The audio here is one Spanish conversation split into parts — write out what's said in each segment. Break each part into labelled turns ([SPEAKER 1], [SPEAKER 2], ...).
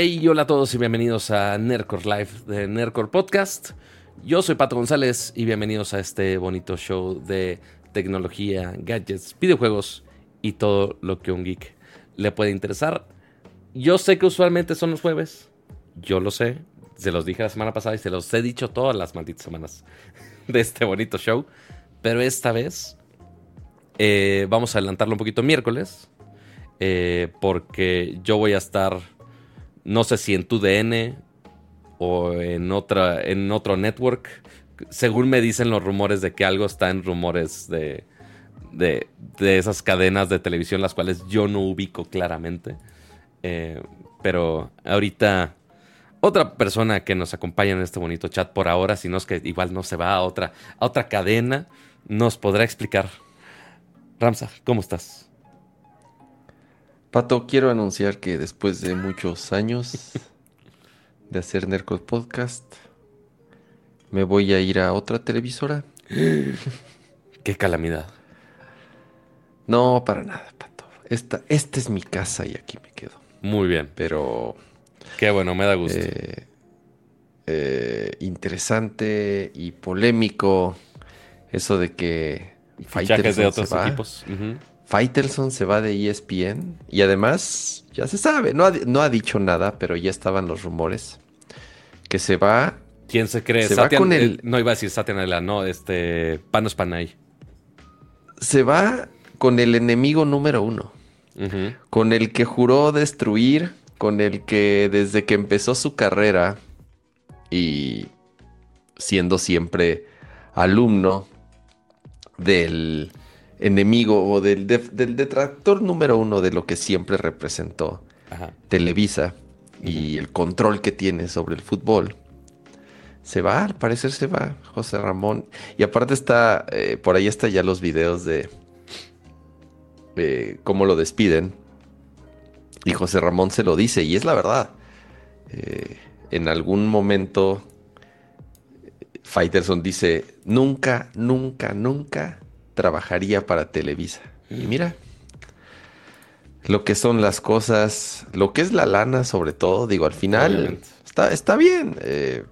[SPEAKER 1] Hey, hola a todos y bienvenidos a Nerdcore Live de Nerdcore Podcast. Yo soy Pato González y bienvenidos a este bonito show de tecnología, gadgets, videojuegos y todo lo que un geek le puede interesar. Yo sé que usualmente son los jueves, yo lo sé, se los dije la semana pasada y se los he dicho todas las malditas semanas de este bonito show, pero esta vez eh, vamos a adelantarlo un poquito miércoles, eh, porque yo voy a estar no sé si en tu DN o en, otra, en otro network. Según me dicen los rumores de que algo está en rumores de, de, esas cadenas de televisión, las cuales yo no ubico claramente. Eh, pero ahorita otra persona que nos acompaña en este bonito chat por ahora, si no es que igual no se va a otra, a otra cadena, nos podrá explicar. Ramsa, ¿cómo estás?
[SPEAKER 2] Pato, quiero anunciar que después de muchos años de hacer Nercos Podcast, me voy a ir a otra televisora.
[SPEAKER 1] Qué calamidad.
[SPEAKER 2] No, para nada, Pato. Esta, esta es mi casa y aquí me quedo.
[SPEAKER 1] Muy bien.
[SPEAKER 2] Pero.
[SPEAKER 1] Qué bueno, me da gusto.
[SPEAKER 2] Eh, eh, interesante y polémico eso de que
[SPEAKER 1] Fichajes de otros equipos.
[SPEAKER 2] Faitelson se va de ESPN y además, ya se sabe, no ha, no ha dicho nada, pero ya estaban los rumores que se va.
[SPEAKER 1] ¿Quién se cree? Se va con el, no iba a decir Satya no, este, Panos Panay.
[SPEAKER 2] Se va con el enemigo número uno, con el que juró destruir, con el que desde que empezó su carrera y siendo siempre alumno del enemigo o del, detractor número uno de lo que siempre representó Televisa y el control que tiene sobre el fútbol. Se va, al parecer se va, José Ramón. Y aparte está, eh, por ahí están ya los videos de, cómo lo despiden. Y José Ramón se lo dice, y es la verdad. Eh, en algún momento, Faitelson dice, nunca, nunca, nunca trabajaría para Televisa. Y mira, lo que son las cosas, lo que es la lana sobre todo, digo, al final está, está bien. Eh,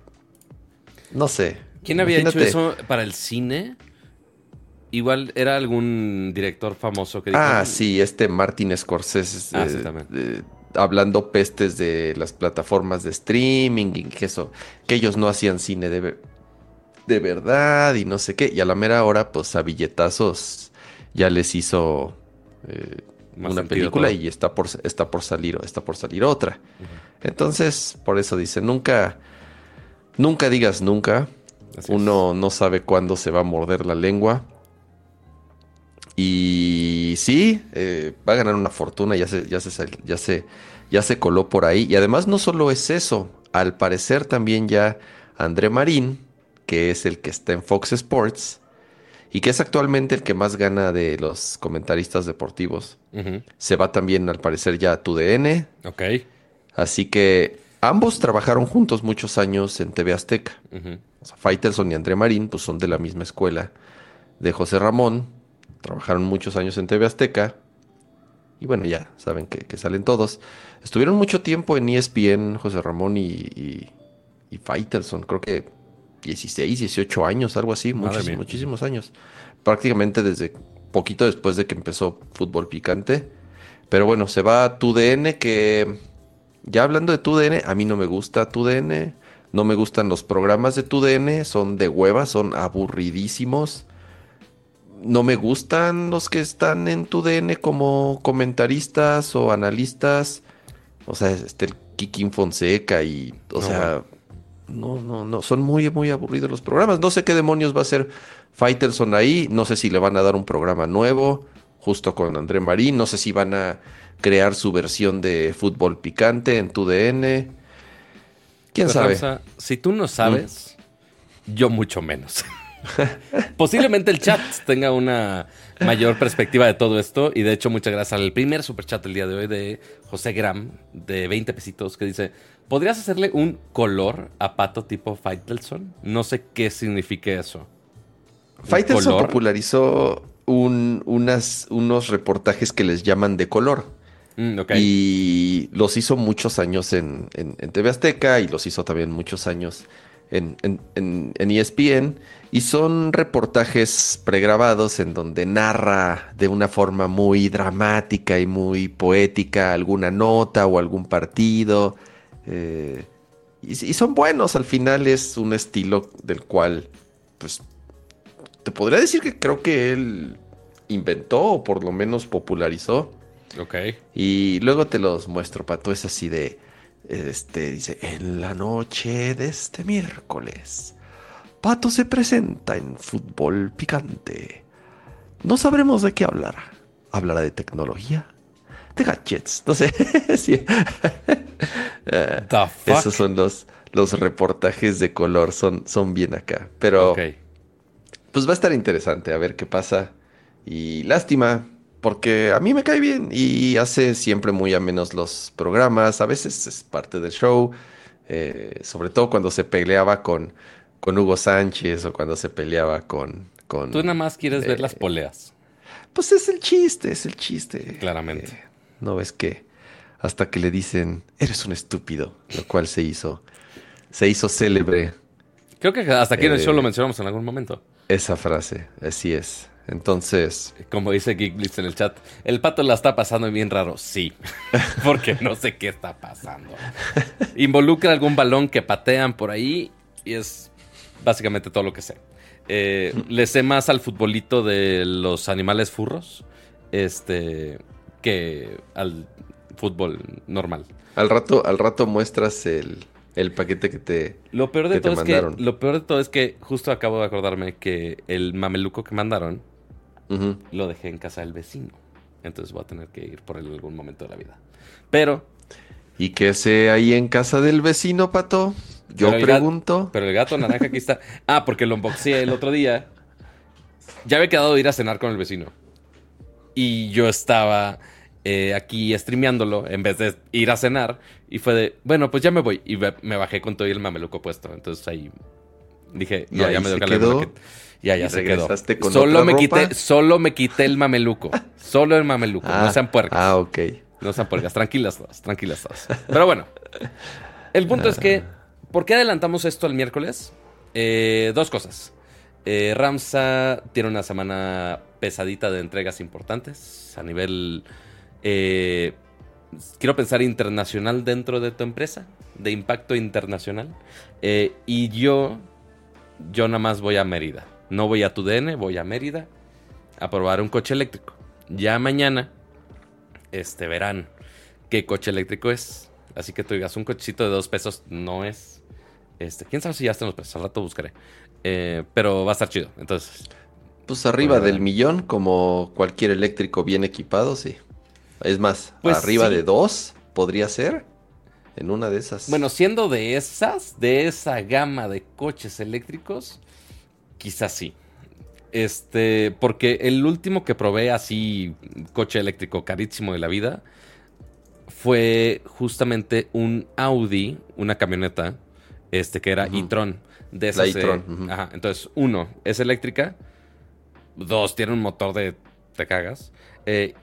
[SPEAKER 2] no sé.
[SPEAKER 1] ¿Quién había hecho eso para el cine? Igual era algún director famoso que
[SPEAKER 2] dijo... Ah, sí, este Martin Scorsese. Ah, eh, hablando pestes de las plataformas de streaming y que eso, que ellos no hacían cine de, de verdad y no sé qué. Y a la mera hora, pues a billetazos ya les hizo eh, una película y está por, está por salir, está por salir otra. Entonces, por eso dice, nunca, nunca digas nunca. Uno no sabe cuándo se va a morder la lengua. Y sí, eh, va a ganar una fortuna, ya se, ya se, ya se, ya se coló por ahí. Y además no solo es eso, al parecer también ya André Marín, que es el que está en Fox Sports y que es actualmente el que más gana de los comentaristas deportivos. Se va también, al parecer, ya a TUDN.
[SPEAKER 1] Ok.
[SPEAKER 2] Así que ambos trabajaron juntos muchos años en TV Azteca. o sea, Faitelson y André Marín, pues son de la misma escuela de José Ramón. Trabajaron muchos años en TV Azteca. Y bueno, ya saben que, salen todos. Estuvieron mucho tiempo en ESPN, José Ramón y, y, y Faitelson. Creo que 16, 18 años, algo así, muchísimos, muchísimos años. Prácticamente desde poquito después de que empezó Fútbol Picante. Pero bueno, se va a TUDN, que ya hablando de TUDN, a mí no me gusta TUDN, no me gustan los programas de TUDN, son de hueva, son aburridísimos. No me gustan los que están en TUDN como comentaristas o analistas. O sea, este el Kikin Fonseca y, o sea, no, no, no, son muy, muy aburridos los programas. No sé qué demonios va a hacer Faitelson ahí, no sé si le van a dar un programa nuevo, justo con André Marín, no sé si van a crear su versión de fútbol picante en tu DN. ¿Quién sabe?
[SPEAKER 1] si tú no sabes, yo mucho menos. Posiblemente el chat tenga una mayor perspectiva de todo esto. Y de hecho, muchas gracias al primer superchat del día de hoy de José Gram, de 20 pesitos, que dice: ¿Podrías hacerle un color a pato tipo Faitelson? No sé qué signifique eso.
[SPEAKER 2] Faitelson popularizó un, unas, unos reportajes que les llaman de color.
[SPEAKER 1] Mm.
[SPEAKER 2] Y los hizo muchos años en, en, en TV Azteca y los hizo también muchos años en, en, en- en ESPN. Y son reportajes pregrabados en donde narra de una forma muy dramática y muy poética alguna nota o algún partido. Eh, y, y son buenos, al final es un estilo del cual, pues, te podría decir que creo que él inventó o por lo menos popularizó.
[SPEAKER 1] Ok.
[SPEAKER 2] Y luego te los muestro, Pato. Es así de. Este dice: En la noche de este miércoles, Pato se presenta en fútbol picante. No sabremos de qué hablará. Hablará de tecnología, de gadgets. No sé. Sí. Eh,
[SPEAKER 1] The fuck?
[SPEAKER 2] Esos son los, los reportajes de color. Son, son bien acá. Pero pues va a estar interesante a ver qué pasa. Y lástima, porque a mí me cae bien y hace siempre muy amenos los programas. A veces es parte del show, eh, sobre todo cuando se peleaba con, con Hugo Sánchez o cuando se peleaba con... con
[SPEAKER 1] Tú nada más quieres ver
[SPEAKER 2] eh,
[SPEAKER 1] las poleas,
[SPEAKER 2] Pues es el chiste, es el chiste.
[SPEAKER 1] claramente.
[SPEAKER 2] Eh, no ves que hasta que le dicen, eres un estúpido, lo cual se hizo, se hizo célebre
[SPEAKER 1] Creo que hasta aquí en el
[SPEAKER 2] eh,
[SPEAKER 1] show lo mencionamos en algún momento.
[SPEAKER 2] esa frase. Así es. Entonces,
[SPEAKER 1] Como dice Geekblitz en el chat, el pato la está pasando bien raro. Sí, porque no sé qué está pasando. Involucra algún balón que patean por ahí y es básicamente todo lo que sé. Eh, le sé más al futbolito de los animales furros este, que al fútbol normal.
[SPEAKER 2] Al rato, al rato muestras el, el paquete que te...
[SPEAKER 1] Lo peor de
[SPEAKER 2] que
[SPEAKER 1] todo es que
[SPEAKER 2] mandaron.
[SPEAKER 1] lo peor de todo es que justo acabo de acordarme que el mameluco que mandaron lo dejé en casa del vecino. Entonces voy a tener que ir por él en algún momento de la vida. Pero,
[SPEAKER 2] ¿Y qué sé ahí en casa del vecino, Pato? Yo
[SPEAKER 1] Pero
[SPEAKER 2] pregunto.
[SPEAKER 1] pero el gato naranja aquí está. Ah, porque lo unboxé el otro día. Ya había quedado de ir a cenar con el vecino. Y yo estaba eh, aquí streameándolo en vez de ir a cenar. Y fue de, bueno, pues ya me voy. Y me bajé con todo y el mameluco puesto. Entonces ahí dije,
[SPEAKER 2] Y
[SPEAKER 1] no,
[SPEAKER 2] ahí
[SPEAKER 1] ya me dio calor, Ya, ya
[SPEAKER 2] ¿Y
[SPEAKER 1] se quedó.
[SPEAKER 2] con
[SPEAKER 1] Solo me,
[SPEAKER 2] ropa?
[SPEAKER 1] quité, solo me quité el mameluco. Solo el mameluco. no sean puercos.
[SPEAKER 2] Ah, ok.
[SPEAKER 1] No sean puercas, tranquilas todas, tranquilas todas. Pero bueno, el punto es que, ¿por qué adelantamos esto el miércoles? Eh, dos cosas. Eh, Ramsa tiene una semana pesadita de entregas importantes a nivel, eh, quiero pensar, internacional dentro de tu empresa, de impacto internacional. Eh, y yo, yo nada más voy a Mérida. No voy a tu DN, voy a Mérida a probar un coche eléctrico. Ya mañana este, verán qué coche eléctrico es. Así que tú digas, un cochecito de dos pesos no es. Este, quién sabe si ya están los precios, al rato buscaré. Eh, pero va a estar chido. Entonces,
[SPEAKER 2] Pues arriba
[SPEAKER 1] Bueno.
[SPEAKER 2] del millón, como cualquier eléctrico bien equipado, sí. Es más,
[SPEAKER 1] Pues
[SPEAKER 2] arriba
[SPEAKER 1] sí.
[SPEAKER 2] de dos podría ser en una de esas.
[SPEAKER 1] bueno, siendo de esas, de esa gama de coches eléctricos, quizás sí. Este, porque el último que probé así, coche eléctrico carísimo de la vida, fue justamente un Audi, una camioneta, este que era e-tron. De
[SPEAKER 2] La
[SPEAKER 1] esas, eh,
[SPEAKER 2] e-tron,
[SPEAKER 1] ajá, entonces, uno, es eléctrica. Dos, tiene un motor de te cagas. eh,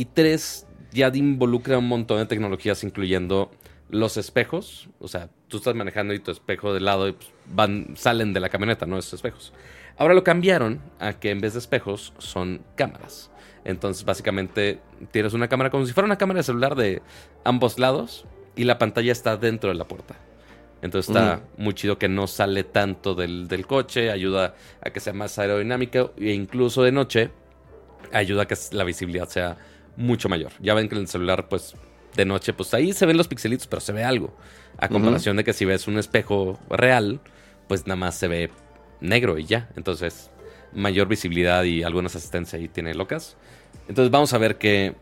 [SPEAKER 1] y tres, ya involucra un montón de tecnologías, incluyendo los espejos. O sea, tú estás manejando y tu espejo de lado y pues, van, salen de la camioneta, no esos espejos. Ahora lo cambiaron a que en vez de espejos son cámaras. Entonces, básicamente, tienes una cámara como si fuera una cámara de celular de ambos lados y la pantalla está dentro de la puerta. Entonces está muy chido que no sale tanto del, del coche, ayuda a que sea más aerodinámico e incluso de noche ayuda a que la visibilidad sea mucho mayor. Ya ven que en el celular, pues de noche, pues ahí se ven los pixelitos, pero se ve algo. A comparación de que si ves un espejo real, pues nada más se ve negro y ya. Entonces, mayor visibilidad y algunas asistencias ahí tiene locas. Entonces, vamos a ver qué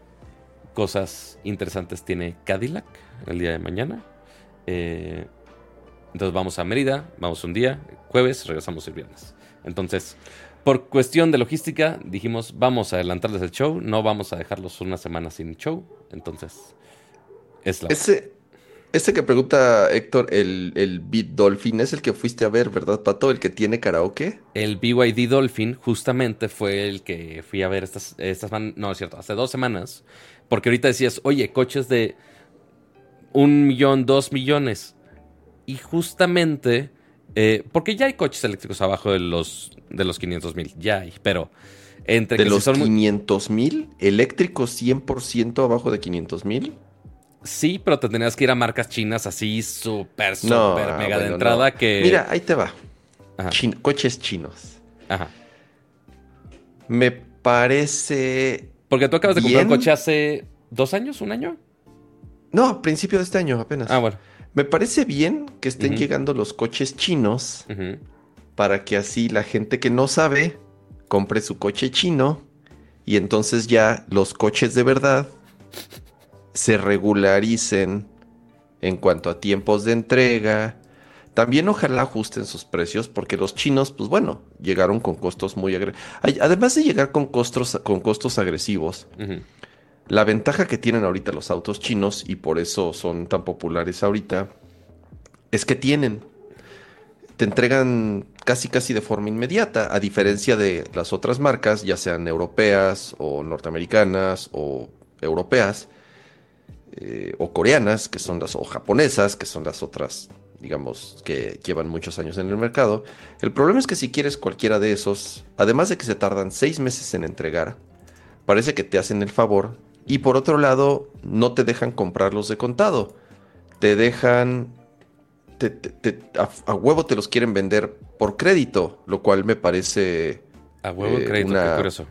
[SPEAKER 1] cosas interesantes tiene Cadillac el día de mañana. Eh, entonces, vamos a Mérida, vamos un día, jueves, regresamos el viernes. Entonces, por cuestión de logística, dijimos, vamos a adelantarles el show, no vamos a dejarlos una semana sin show. Entonces, es la...
[SPEAKER 2] Ese, ese que pregunta Héctor, el, el Beat Dolphin, es el que fuiste a ver, ¿verdad, Pato? El que tiene karaoke.
[SPEAKER 1] El BYD Dolphin justamente fue el que fui a ver estas, estas no es cierto, hace dos semanas Porque ahorita decías, oye, coches de un millón, dos millones. Y justamente, eh, porque ya hay coches eléctricos abajo de los, de los 500 mil, ya hay, pero entre
[SPEAKER 2] de los 500 mil, eléctricos 100% abajo de 500 mil.
[SPEAKER 1] Sí, pero te tenías que ir a marcas chinas así súper, súper mega de entrada que...
[SPEAKER 2] Mira, ahí te va. coches chinos. Ajá. Me parece...
[SPEAKER 1] Porque tú acabas de comprar un coche hace dos años, un año.
[SPEAKER 2] No, a principio de este año apenas.
[SPEAKER 1] Ah, bueno.
[SPEAKER 2] Me parece bien que estén llegando los coches chinos para que así la gente que no sabe compre su coche chino y entonces ya los coches de verdad se regularicen en cuanto a tiempos de entrega. También ojalá ajusten sus precios porque los chinos, pues bueno, llegaron con costos muy agresivos. Además de llegar con costos, con costos agresivos, la ventaja que tienen ahorita los autos chinos y por eso son tan populares ahorita es que tienen, te entregan casi casi de forma inmediata, a diferencia de las otras marcas, ya sean europeas o norteamericanas o europeas eh, o coreanas, que son las o japonesas, que son las otras, digamos, que llevan muchos años en el mercado. El problema es que si quieres cualquiera de esos, además de que se tardan seis meses en entregar, parece que te hacen el favor y por otro lado, no te dejan comprarlos de contado. Te dejan. a, huevo te los quieren vender por crédito, lo cual me parece.
[SPEAKER 1] A huevo eh, crédito, una, qué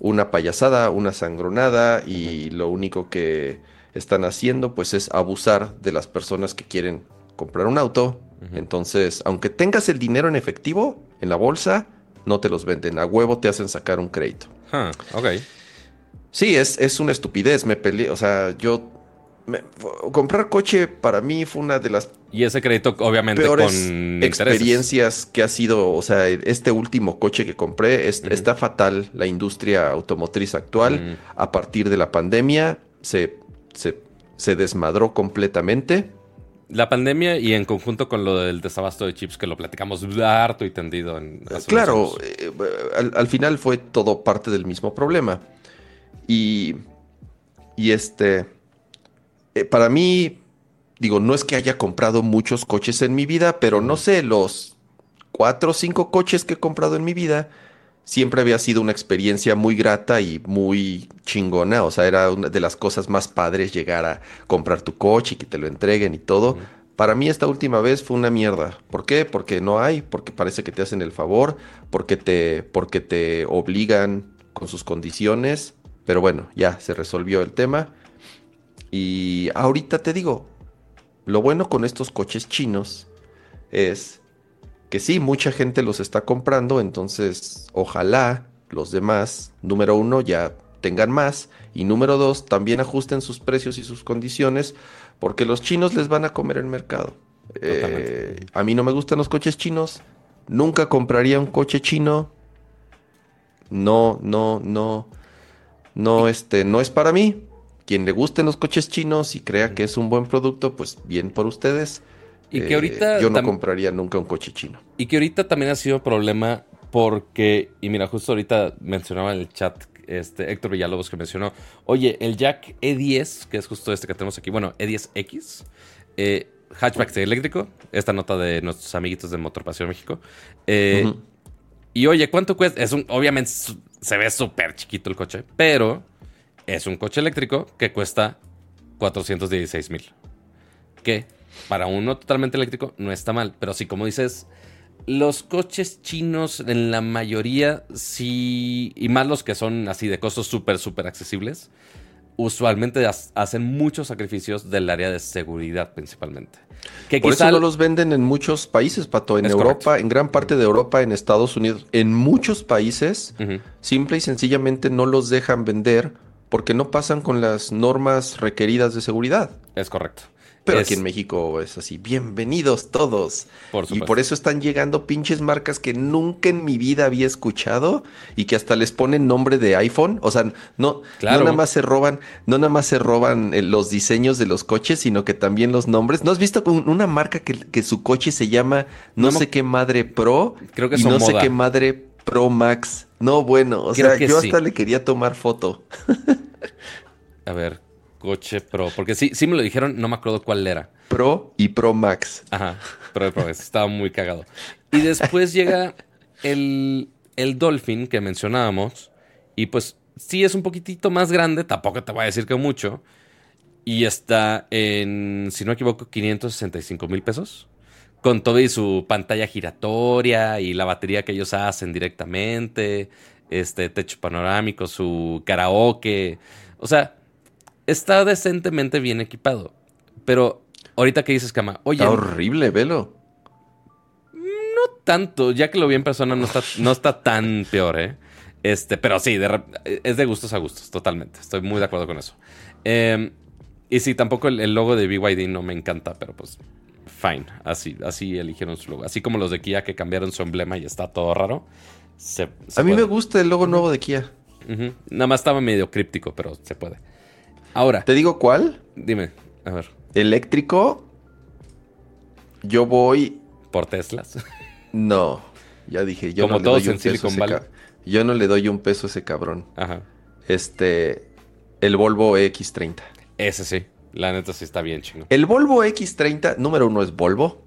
[SPEAKER 2] Una payasada, una sangronada, y lo único que están haciendo, pues, es abusar de las personas que quieren comprar un auto. Entonces, aunque tengas el dinero en efectivo en la bolsa, no te los venden. A huevo te hacen sacar un crédito.
[SPEAKER 1] ok.
[SPEAKER 2] Sí, es, es una estupidez. Me peleé, o sea, yo comprar coche para mí fue una de las
[SPEAKER 1] y ese crédito obviamente
[SPEAKER 2] peores experiencias que ha sido, o sea, este último coche que compré está fatal la industria automotriz actual a partir de la pandemia se, se, desmadró completamente.
[SPEAKER 1] La pandemia y en conjunto con lo del desabasto de chips que lo platicamos harto y tendido en
[SPEAKER 2] Claro, eh, al final fue todo parte del mismo problema. Y, y este, eh, para mí, digo, no es que haya comprado muchos coches en mi vida, pero no sé, los cuatro o cinco coches que he comprado en mi vida, siempre había sido una experiencia muy grata y muy chingona. O sea, era una de las cosas más padres llegar a comprar tu coche y que te lo entreguen y todo. Para mí esta última vez fue una mierda. ¿Por qué? Porque no hay, porque parece que te hacen el favor, porque te, porque te obligan con sus condiciones pero bueno, ya se resolvió el tema. Y ahorita te digo, lo bueno con estos coches chinos es que sí, mucha gente los está comprando, entonces ojalá los demás, número uno, ya tengan más y número dos, también ajusten sus precios y sus condiciones, porque los chinos les van a comer el mercado. Eh, a mí no me gustan los coches chinos, nunca compraría un coche chino. No, no, no no, este, no es para mí. Quien le gusten los coches chinos y crea que es un buen producto, pues bien por ustedes.
[SPEAKER 1] Y que ahorita.
[SPEAKER 2] Eh, yo no compraría nunca un coche chino.
[SPEAKER 1] Y que ahorita también ha sido problema porque, y mira, justo ahorita mencionaba en el chat este Héctor Villalobos que mencionó, oye, el Jack E10, que es justo este que tenemos aquí, bueno, E10X, eh, hatchback eléctrico, esta nota de nuestros amiguitos de Motorpasión México. Eh, y oye, ¿cuánto cuesta? Es un, obviamente se ve súper chiquito el coche, pero es un coche eléctrico que cuesta 416 mil. Que para uno totalmente eléctrico no está mal, pero sí, como dices, los coches chinos en la mayoría sí, y más los que son así de costos súper, súper accesibles, usualmente hacen muchos sacrificios del área de seguridad principalmente.
[SPEAKER 2] Que Por eso no los venden en muchos países, Pato. En Europa, en gran parte de Europa, en Estados Unidos, en muchos países, simple y sencillamente no los dejan vender porque no pasan con las normas requeridas de seguridad.
[SPEAKER 1] Es correcto.
[SPEAKER 2] Pero aquí en México es así, bienvenidos todos. y por eso están llegando pinches marcas que nunca en mi vida había escuchado y que hasta les ponen nombre de iPhone. O sea, no, nada más se roban, no nada más se roban eh, los diseños de los coches, sino que también los nombres. ¿No has visto una marca que, su coche se llama no, sé qué madre Pro?
[SPEAKER 1] Creo que
[SPEAKER 2] y no sé qué madre Pro Max. No, bueno, o sea, yo hasta le quería tomar foto.
[SPEAKER 1] A ver, coche Pro. Porque sí, sí me lo dijeron, no me acuerdo cuál era.
[SPEAKER 2] Pro y Pro Max.
[SPEAKER 1] Ajá, Pro, Pro estaba muy cagado. Y después llega el, el Dolphin que mencionábamos. Y pues sí es un poquitito más grande, tampoco te voy a decir que mucho. Y está en, si no me equivoco, 565 mil pesos. Con todo y su pantalla giratoria y la batería que ellos hacen directamente. Este techo panorámico, su karaoke. O sea, está decentemente bien equipado. Pero ahorita que dices, Cama, oye.
[SPEAKER 2] Está horrible, velo.
[SPEAKER 1] No tanto, ya que lo vi en persona no está, no está tan peor, ¿eh? Este, pero sí, es de gustos a gustos, totalmente. Estoy muy de acuerdo con eso. Em, y sí, tampoco el, logo de BYD no me encanta, pero pues fine. Así, así eligieron su logo. Así como los de Kia que cambiaron su emblema y está todo raro.
[SPEAKER 2] a mí me gusta el logo nuevo de Kia.
[SPEAKER 1] Nada más estaba medio críptico, pero se puede. Ahora.
[SPEAKER 2] ¿Te digo cuál?
[SPEAKER 1] Dime, a ver.
[SPEAKER 2] Eléctrico. Yo voy.
[SPEAKER 1] ¿Por Teslas?
[SPEAKER 2] No. Ya dije, yo
[SPEAKER 1] Como
[SPEAKER 2] no
[SPEAKER 1] todos en Silicon Valley.
[SPEAKER 2] Yo no le doy un peso a ese cabrón. Ajá. Este. El Volvo X30.
[SPEAKER 1] Ese sí. La neta sí está bien chingo.
[SPEAKER 2] El Volvo X30, número uno es Volvo.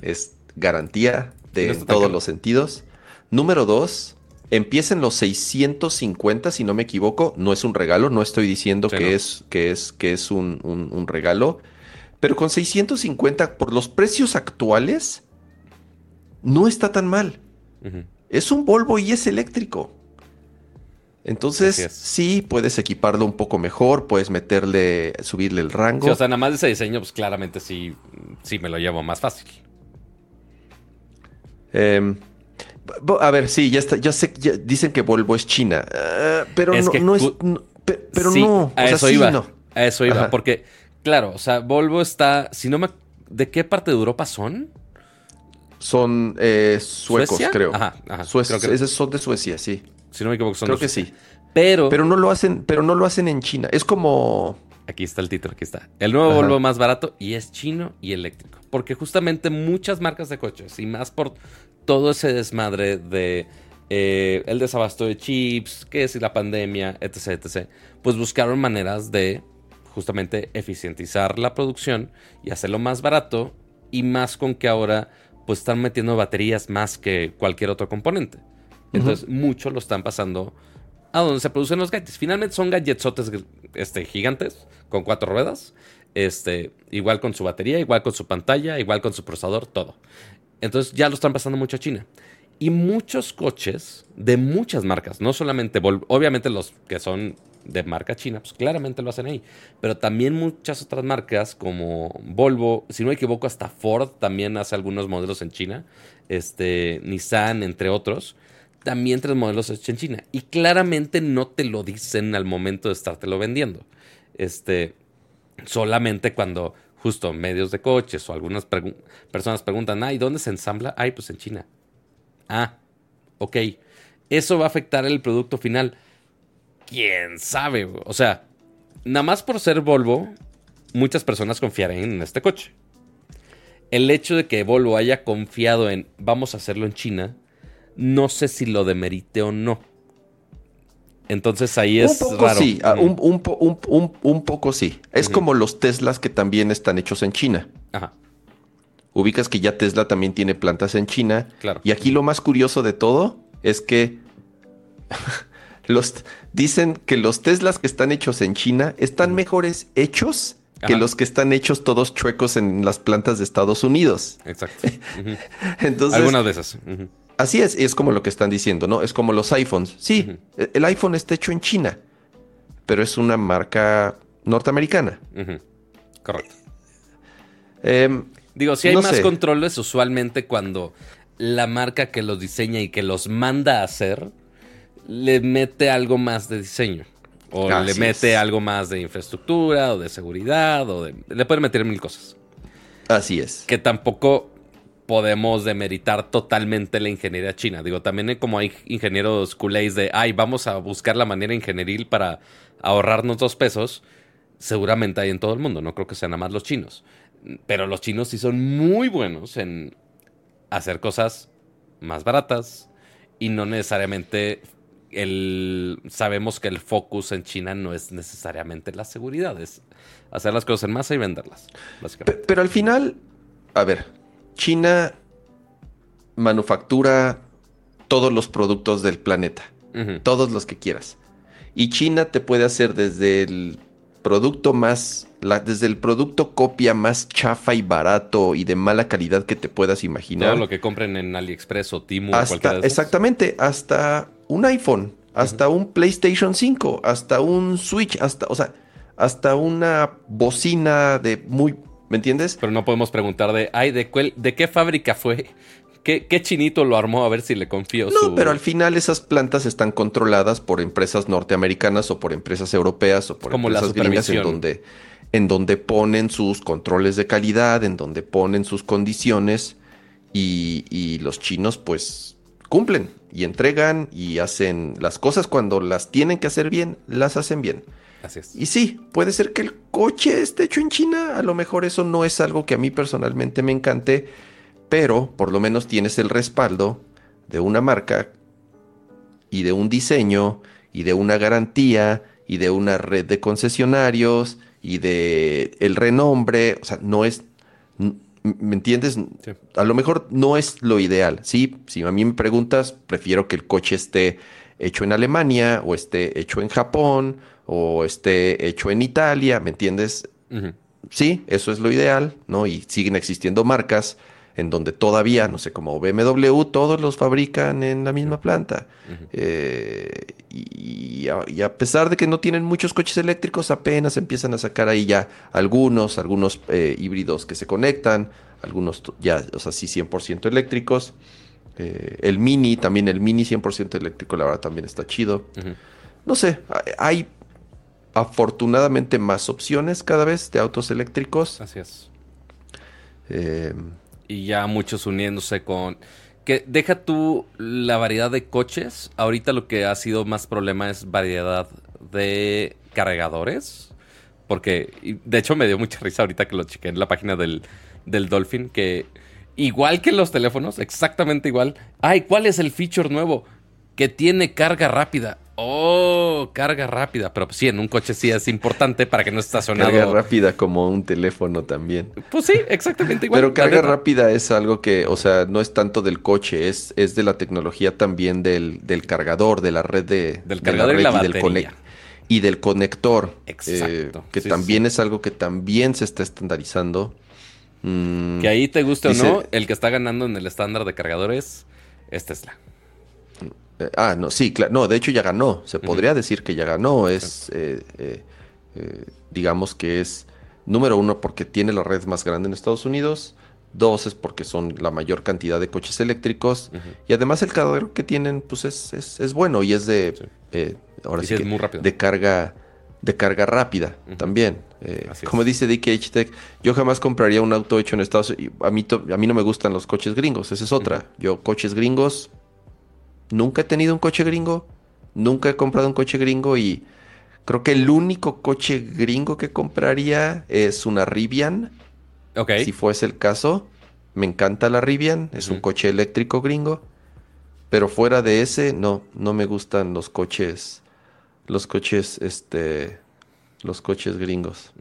[SPEAKER 2] Es garantía de todos los sentidos. Número dos, empieza en los 650, si no me equivoco. No es un regalo, no estoy diciendo que, es, que, es, que es un, regalo. Pero con 650, por los precios actuales, no está tan mal. Es un Volvo y es eléctrico. Entonces, sí, puedes equiparlo un poco mejor, puedes meterle, subirle el rango. Sí,
[SPEAKER 1] o sea, nada más de ese diseño, pues claramente sí, sí me lo llevo más fácil.
[SPEAKER 2] Em, a ver, sí, ya está, ya sé, dicen que Volvo es China, ah, pero no, es, pero no,
[SPEAKER 1] a eso iba, a eso iba, porque, claro, o sea, Volvo está, si no me, ¿de qué parte de Europa son?
[SPEAKER 2] Son eh, suecos, creo. Ajá, ajá. Esos son de Suecia, sí.
[SPEAKER 1] Si no me equivoco, son
[SPEAKER 2] Creo que sí. Pero, pero no lo hacen, pero no lo hacen en China. Es como.
[SPEAKER 1] Aquí está el título, aquí está. El nuevo Volvo más barato y es chino y eléctrico. Porque justamente muchas marcas de coches, y más por todo ese desmadre de eh, el desabasto de chips, que es la pandemia, etc, etc, pues buscaron maneras de justamente eficientizar la producción y hacerlo más barato y más con que ahora pues están metiendo baterías más que cualquier otro componente. Entonces, mucho lo están pasando a donde se producen los gadgets. Finalmente son gadgetsotes este, gigantes con cuatro ruedas. Este, igual con su batería, igual con su pantalla, igual con su procesador, todo. Entonces ya lo están pasando mucho a China. Y muchos coches de muchas marcas, no solamente Volvo, obviamente los que son de marca china, pues claramente lo hacen ahí. Pero también muchas otras marcas como Volvo, si no me equivoco, hasta Ford también hace algunos modelos en China. Este, Nissan, entre otros. También tres modelos hechos en China. Y claramente no te lo dicen al momento de estártelo vendiendo. Este, solamente cuando justo medios de coches o algunas personas preguntan, ay, ¿dónde se ensambla? Ay, pues en China. Ah, ok. Eso va a afectar el producto final quién sabe. O sea, nada más por ser Volvo, muchas personas confiarán en este coche. El hecho de que Volvo haya confiado en vamos a hacerlo en China, no sé si lo demerite o no. Entonces ahí es
[SPEAKER 2] un poco Sí, ah, un, poco sí. Es como los Teslas que también están hechos en China. Ajá. Ubicas que ya Tesla también tiene plantas en China. Claro. Y aquí lo más curioso de todo es que los, dicen que los Teslas que están hechos en China están mejores hechos que los que están hechos todos chuecos en las plantas de Estados Unidos.
[SPEAKER 1] Exacto. Entonces, Algunas de esas.
[SPEAKER 2] Así es, es como lo que están diciendo, ¿no? Es como los iPhones. Sí, el iPhone está hecho en China, pero es una marca norteamericana.
[SPEAKER 1] Correcto. Em, Digo, si hay más controles, usualmente cuando la marca que los diseña y que los manda a hacer le mete algo más de diseño. O le mete algo más de infraestructura o de seguridad o de... Le puede meter mil cosas.
[SPEAKER 2] Así es.
[SPEAKER 1] Que tampoco podemos demeritar totalmente la ingeniería china. Digo, también como hay ingenieros culés de, ay, vamos a buscar la manera ingenieril para ahorrarnos dos pesos, seguramente hay en todo el mundo, no creo que sean nada más los chinos. Pero los chinos sí son muy buenos en hacer cosas más baratas y no necesariamente el, sabemos que el focus en China no es necesariamente la seguridad, es hacer las cosas en masa y venderlas, básicamente.
[SPEAKER 2] Pero al final, a ver, China manufactura todos los productos del planeta, todos los que quieras. Y China te puede hacer desde el producto más, desde el producto copia más chafa y barato y de mala calidad que te puedas imaginar.
[SPEAKER 1] Todo lo que compren en AliExpress o Timo
[SPEAKER 2] hasta, o Exactamente, hasta un iPhone, hasta un PlayStation 5, hasta un Switch, hasta, o sea, hasta una bocina de muy, ¿me entiendes?
[SPEAKER 1] Pero no podemos preguntar de, ay, ¿de, de qué fábrica fue? ¿Qué, chinito lo armó? A ver si le confío.
[SPEAKER 2] No, pero al final esas plantas están controladas por empresas norteamericanas o por empresas europeas o por empresas gringas en donde, en donde ponen sus controles de calidad, en donde ponen sus condiciones y, y los chinos pues cumplen y entregan y hacen las cosas cuando las tienen que hacer bien, las hacen bien.
[SPEAKER 1] Así es.
[SPEAKER 2] Y sí, puede ser que el coche esté hecho en China, a lo mejor eso no es algo que a mí personalmente me encante, pero por lo menos tienes el respaldo de una marca y de un diseño y de una garantía y de una red de concesionarios y de el renombre, o sea, no es ¿me entiendes? A lo mejor no es lo ideal, ¿sí? Si a mí me preguntas, prefiero que el coche esté hecho en Alemania o esté hecho en Japón o esté hecho en Italia, ¿me entiendes? Sí, eso es lo ideal, ¿no? Y siguen existiendo marcas en donde todavía, no sé, como BMW, todos los fabrican en la misma planta. Eh, y, a, pesar de que no tienen muchos coches eléctricos, apenas empiezan a sacar ahí ya algunos, algunos eh, híbridos que se conectan, algunos ya, o sea, sí 100% eléctricos. Eh, el Mini, también el Mini 100% eléctrico, la verdad también está chido. No sé, hay afortunadamente más opciones cada vez de autos eléctricos.
[SPEAKER 1] Así es. Eh, y ya muchos uniéndose con... Que deja tú la variedad de coches. Ahorita lo que ha sido más problema es variedad de cargadores. Porque, de hecho, me dio mucha risa ahorita que lo chequé en la página del, del Dolphin. Que igual que los teléfonos, exactamente igual. Ay, ¿cuál es el feature nuevo? Que tiene carga rápida. Oh, carga rápida. Pero sí, en un coche sí es importante para que no estacionado.
[SPEAKER 2] Carga rápida como un teléfono también.
[SPEAKER 1] Pues sí, exactamente igual.
[SPEAKER 2] Pero carga rápida es algo que, o sea, no es tanto del coche, es, es de la tecnología también del, del cargador, de la red de.
[SPEAKER 1] Del cargador y, la
[SPEAKER 2] del y del conector. Exacto. Eh, que también es algo que también se está estandarizando.
[SPEAKER 1] Mm, que ahí te guste o no, el que está ganando en el estándar de cargadores es Tesla.
[SPEAKER 2] Eh, ah, no, sí, claro. No, de hecho ya ganó. Se podría decir que ya ganó. Es, eh, eh, digamos que es, número uno, porque tiene la red más grande en Estados Unidos. Dos, es porque son la mayor cantidad de coches eléctricos. Y además el cargador que tienen, pues es, es, bueno y es de, ahora sí, muy rápido. de carga de carga rápida también. como dice DKH Tech, yo jamás compraría un auto hecho en Estados Unidos. A mí, a mí no me gustan los coches gringos, esa es otra. Yo coches gringos Nunca he tenido un coche gringo, nunca he comprado un coche gringo y creo que el único coche gringo que compraría es una Rivian.
[SPEAKER 1] Ok.
[SPEAKER 2] Si fuese el caso, me encanta la Rivian, es un coche eléctrico gringo. Pero fuera de ese, no, no me gustan los coches, los coches, este, los coches gringos.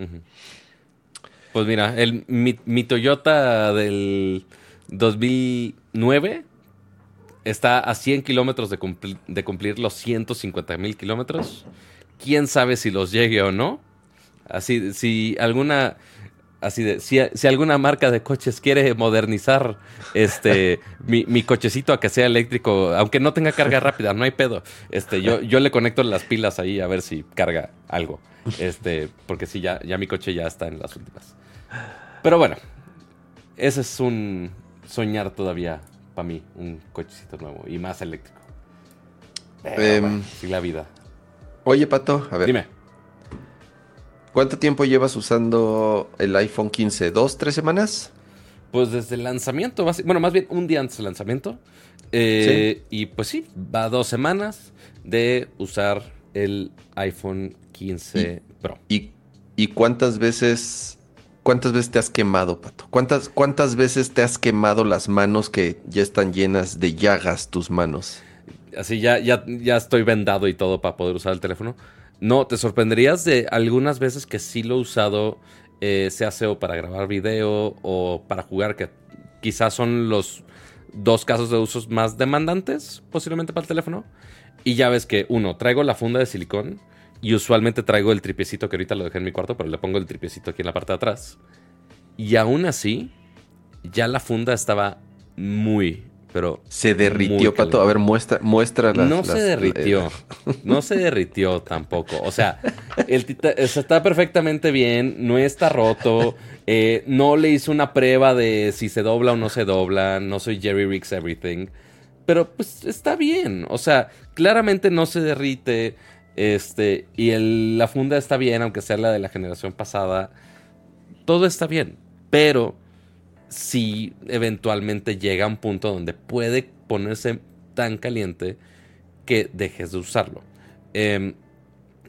[SPEAKER 1] Pues mira, el, mi, mi Toyota del 2009 está a 100 kilómetros de, cumplir los 150 mil kilómetros. Quién sabe si los llegue o no. Así, si alguna. Así de, si, alguna marca de coches quiere modernizar este mi, cochecito a que sea eléctrico, aunque no tenga carga rápida, no hay pedo. Este, yo, yo le conecto las pilas ahí a ver si carga algo. Este, porque sí, ya, ya mi coche ya está en las últimas. Pero bueno, ese es un soñar todavía para mí un cochecito nuevo y más eléctrico. Eh, sí, la vida.
[SPEAKER 2] Oye, Pato, a ver.
[SPEAKER 1] Dime.
[SPEAKER 2] ¿Cuánto tiempo llevas usando el iPhone 15? ¿Dos, tres semanas?
[SPEAKER 1] Pues desde el lanzamiento, bueno, más bien un día antes del lanzamiento. Eh, y pues sí, va dos semanas de usar el iPhone 15 Pro.
[SPEAKER 2] ¿Y, y cuántas veces ¿Cuántas veces te has quemado, Pato? ¿Cuántas, ¿Cuántas veces te has quemado las manos que ya están llenas de llagas tus manos?
[SPEAKER 1] así ya, ya, ya estoy vendado y todo para poder usar el teléfono. No, te sorprenderías de algunas veces que sí lo he usado, eh, sea SEO para grabar video o para jugar, que quizás son los dos casos de usos más demandantes posiblemente para el teléfono. Y ya ves que, uno, traigo la funda de silicón y usualmente traigo el tripiecito que ahorita lo dejé en mi cuarto, pero le pongo el tripiecito aquí en la parte de atrás. Y aún así, ya la funda estaba muy, pero...
[SPEAKER 2] Se derritió, Pato. A ver, muestra, muestra las...
[SPEAKER 1] No se derritió. Eh, no se derritió tampoco. O sea, el está perfectamente bien, no está roto. Eh, no le hizo una prueba de si se dobla o no se dobla. No soy Jerry Riggs Everything. Pero pues está bien. O sea, claramente no se derrite. Este, y la funda está bien, aunque sea la de la generación pasada. Todo está bien. Pero si eventualmente llega a un punto donde puede ponerse tan caliente que dejes de usarlo. Em,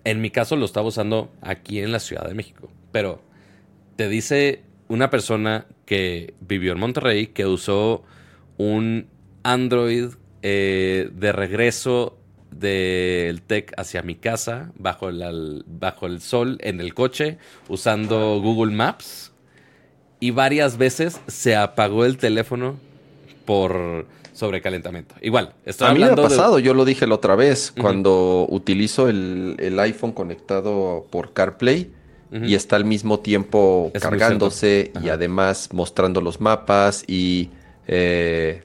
[SPEAKER 1] en mi caso lo estaba usando aquí en la Ciudad de México, pero te dice una persona que vivió en Monterrey que usó un Android eh, de regreso del tech hacia mi casa bajo el, bajo el sol en el coche usando Google Maps. Y varias veces se apagó el teléfono por sobrecalentamiento. Igual,
[SPEAKER 2] estoy A mí me ha pasado, yo lo dije la otra vez, cuando utilizo el, iPhone conectado por CarPlay y está al mismo tiempo cargándose y además mostrando los mapas y eh,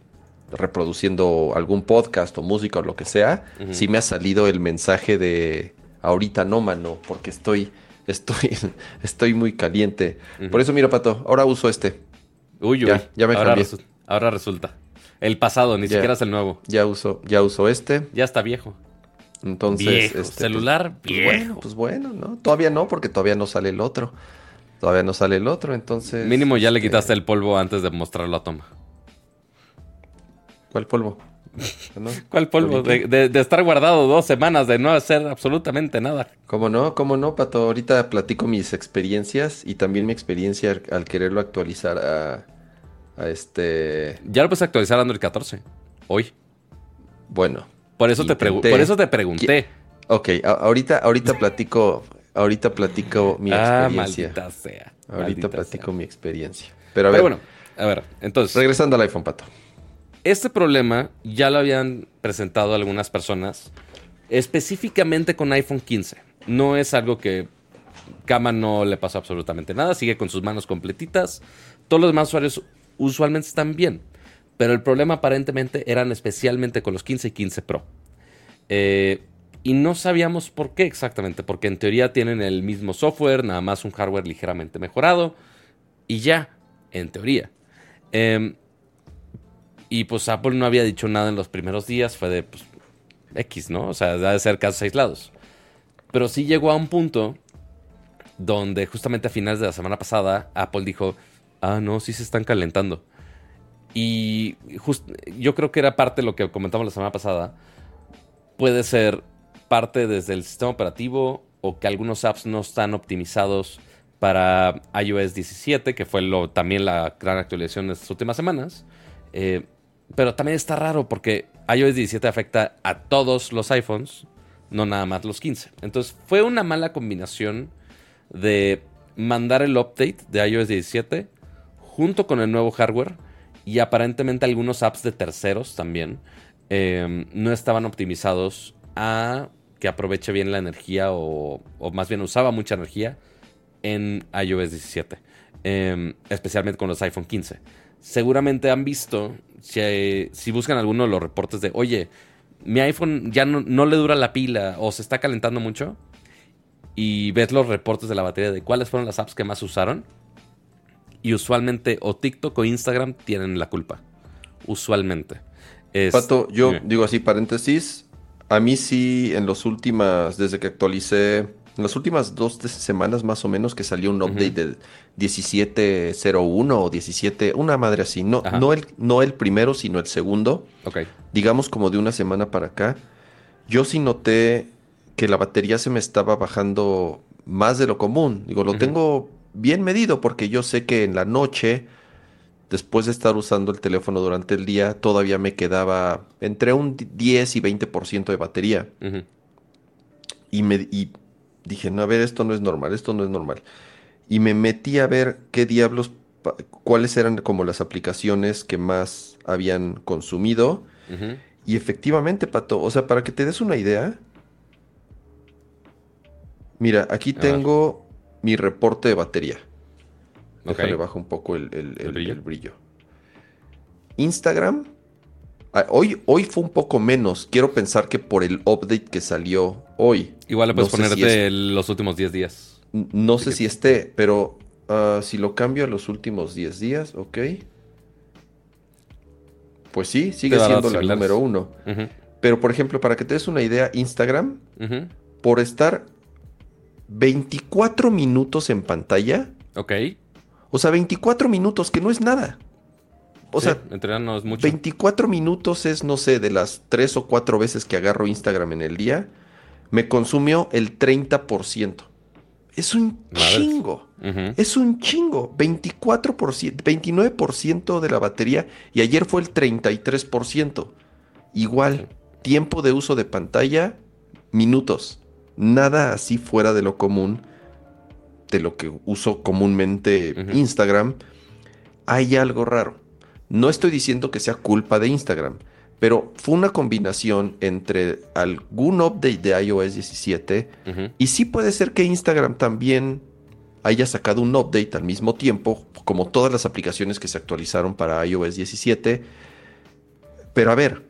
[SPEAKER 2] reproduciendo algún podcast o música o lo que sea, sí me ha salido el mensaje de ahorita no, mano, porque estoy Estoy, estoy muy caliente. Por eso, mira, Pato, ahora uso este.
[SPEAKER 1] Uy, uy. Ya, me ahora, ahora resulta. El pasado, ni siquiera es el nuevo.
[SPEAKER 2] Ya uso, ya uso este.
[SPEAKER 1] Ya está viejo.
[SPEAKER 2] Entonces, este,
[SPEAKER 1] celular
[SPEAKER 2] pues, pues bueno, pues bueno, ¿no? Todavía no, porque todavía no sale el otro. Todavía no sale el otro, entonces.
[SPEAKER 1] Mínimo ya le quitaste el polvo antes de mostrarlo a toma.
[SPEAKER 2] ¿Cuál polvo?
[SPEAKER 1] ¿Cuál polvo? De, estar guardado dos semanas, de no hacer absolutamente nada.
[SPEAKER 2] ¿Cómo no? ¿Cómo no, Pato? Ahorita platico mis experiencias y también mi experiencia al, quererlo actualizar a, este...
[SPEAKER 1] Ya lo puedes actualizar Android 14, hoy.
[SPEAKER 2] Bueno.
[SPEAKER 1] Por eso, te, por eso te pregunté.
[SPEAKER 2] Ok, ahorita, ahorita platico... Ahorita platico mi ah, experiencia.
[SPEAKER 1] Maldita sea.
[SPEAKER 2] Ahorita platico mi experiencia. Pero a ver.
[SPEAKER 1] bueno, a ver, entonces.
[SPEAKER 2] Regresando al iPhone, Pato.
[SPEAKER 1] Este problema ya lo habían presentado algunas personas, específicamente con iPhone 15. No es algo que Kama no le pasó absolutamente nada, sigue con sus manos completitas. Todos los demás usuarios usualmente están bien, pero el problema aparentemente eran especialmente con los 15 y 15 Pro. Eh, y no sabíamos por qué exactamente, porque en teoría tienen el mismo software, nada más un hardware ligeramente mejorado, y ya, en teoría. Eh, y pues Apple no había dicho nada en los primeros días, fue de pues, X, ¿no? O sea, de ser casos aislados. Pero sí llegó a un punto donde justamente a finales de la semana pasada Apple dijo, ah, no, sí se están calentando. Y yo creo que era parte de lo que comentamos la semana pasada. Puede ser parte desde el sistema operativo o que algunos apps no están optimizados para iOS 17, que fue lo, también la gran actualización de estas últimas semanas. Eh, pero también está raro porque iOS 17 afecta a todos los iPhones, no nada más los 15. Entonces fue una mala combinación de mandar el update de iOS 17 junto con el nuevo hardware y aparentemente algunos apps de terceros también em, no estaban optimizados a que aproveche bien la energía o, más bien usaba mucha energía en iOS 17, em, especialmente con los iPhone 15 seguramente han visto, si, buscan alguno de los reportes de, oye, mi iPhone ya no, le dura la pila o se está calentando mucho, y ves los reportes de la batería de cuáles fueron las apps que más usaron, y usualmente o TikTok o Instagram tienen la culpa. Usualmente.
[SPEAKER 2] Pato, yo digo así, paréntesis, a mí sí en los últimas, desde que actualicé en las últimas dos semanas más o menos que salió un update del 17.01 o 17, una madre así, no, no, el, no el primero, sino el segundo. Digamos como de una semana para acá. Yo sí noté que la batería se me estaba bajando más de lo común. Digo, lo tengo bien medido porque yo sé que en la noche después de estar usando el teléfono durante el día, todavía me quedaba entre un 10 y 20% de batería. y, me, y dije, no, a ver, esto no es normal, esto no es normal. Y me metí a ver qué diablos, cuáles eran como las aplicaciones que más habían consumido. Y efectivamente, Pato, o sea, para que te des una idea, mira, aquí tengo mi reporte de batería. Déjale bajo un poco el, brillo? Instagram. Ah, hoy, hoy fue un poco menos. Quiero pensar que por el update que salió hoy.
[SPEAKER 1] Igual le puedes poner de los últimos 10 días.
[SPEAKER 2] No sé si esté, pero ah, si lo cambio a los últimos 10 días, ok. Pues sí, sigue siendo la número uno. Pero, por ejemplo, para que te des una idea, Instagram, por estar 24 minutos en pantalla.
[SPEAKER 1] Ok.
[SPEAKER 2] O sea, 24 minutos, que no es nada. O sea,
[SPEAKER 1] no es mucho.
[SPEAKER 2] 24 minutos es, no sé, de las 3 o 4 veces que agarro Instagram en el día, me consumió el 30%. Es un chingo. Es un chingo. 24%, 29% de la batería y ayer fue el 33%. Igual, tiempo de uso de pantalla, minutos. Nada así fuera de lo común de lo que uso comúnmente Instagram, hay algo raro. No estoy diciendo que sea culpa de Instagram, pero fue una combinación entre algún update de iOS 17 y sí puede ser que Instagram también haya sacado un update al mismo tiempo, como todas las aplicaciones que se actualizaron para iOS 17. Pero a ver,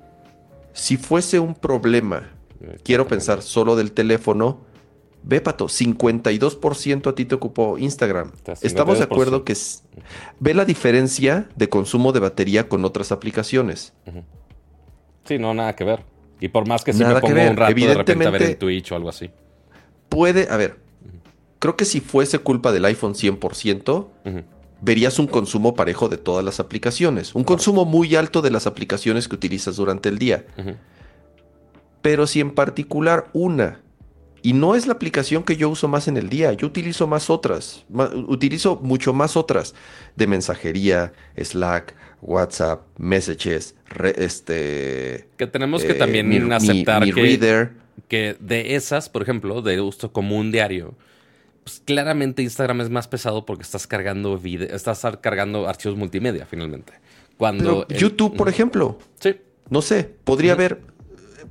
[SPEAKER 2] si fuese un problema, quiero pensar solo del teléfono, Ve, Pato, 52% a ti te ocupó Instagram. Estamos de acuerdo que ve la diferencia de consumo de batería con otras aplicaciones.
[SPEAKER 1] Sí, no, nada que ver. Y por más que se me ponga un rato de repente a ver en Twitch o algo así.
[SPEAKER 2] Puede, a ver, creo que si fuese culpa del iPhone 100%, verías un consumo parejo de todas las aplicaciones. Un consumo muy alto de las aplicaciones que utilizas durante el día. Pero si en particular una y no es la aplicación que yo uso más en el día, yo utilizo más otras, utilizo mucho más otras de mensajería, Slack, WhatsApp, Messages, este...
[SPEAKER 1] Que tenemos que también eh, aceptar que, que de esas, por ejemplo, de uso común diario, pues claramente Instagram es más pesado porque estás cargando video, estás cargando archivos multimedia finalmente. Cuando
[SPEAKER 2] YouTube, por ejemplo. Sí. No sé, podría haber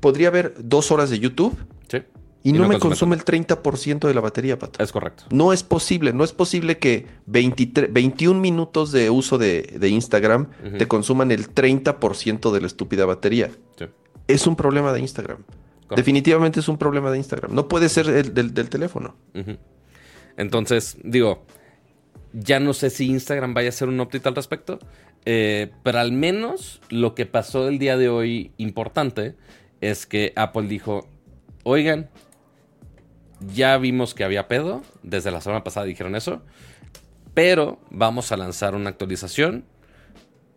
[SPEAKER 2] podría haber dos horas de YouTube.
[SPEAKER 1] Sí.
[SPEAKER 2] Y, no, me consume el 30% de la batería, Pato.
[SPEAKER 1] Es correcto.
[SPEAKER 2] No es posible. No es posible que 21 minutos de uso de, Instagram te consuman el 30% de la estúpida batería. Es un problema de Instagram. Definitivamente es un problema de Instagram. No puede ser el del, teléfono.
[SPEAKER 1] Entonces, digo, ya no sé si Instagram vaya a hacer un update al respecto. Eh, pero al menos lo que pasó el día de hoy importante es que Apple dijo, oigan, ya vimos que había pedo. Desde la semana pasada dijeron eso. Pero vamos a lanzar una actualización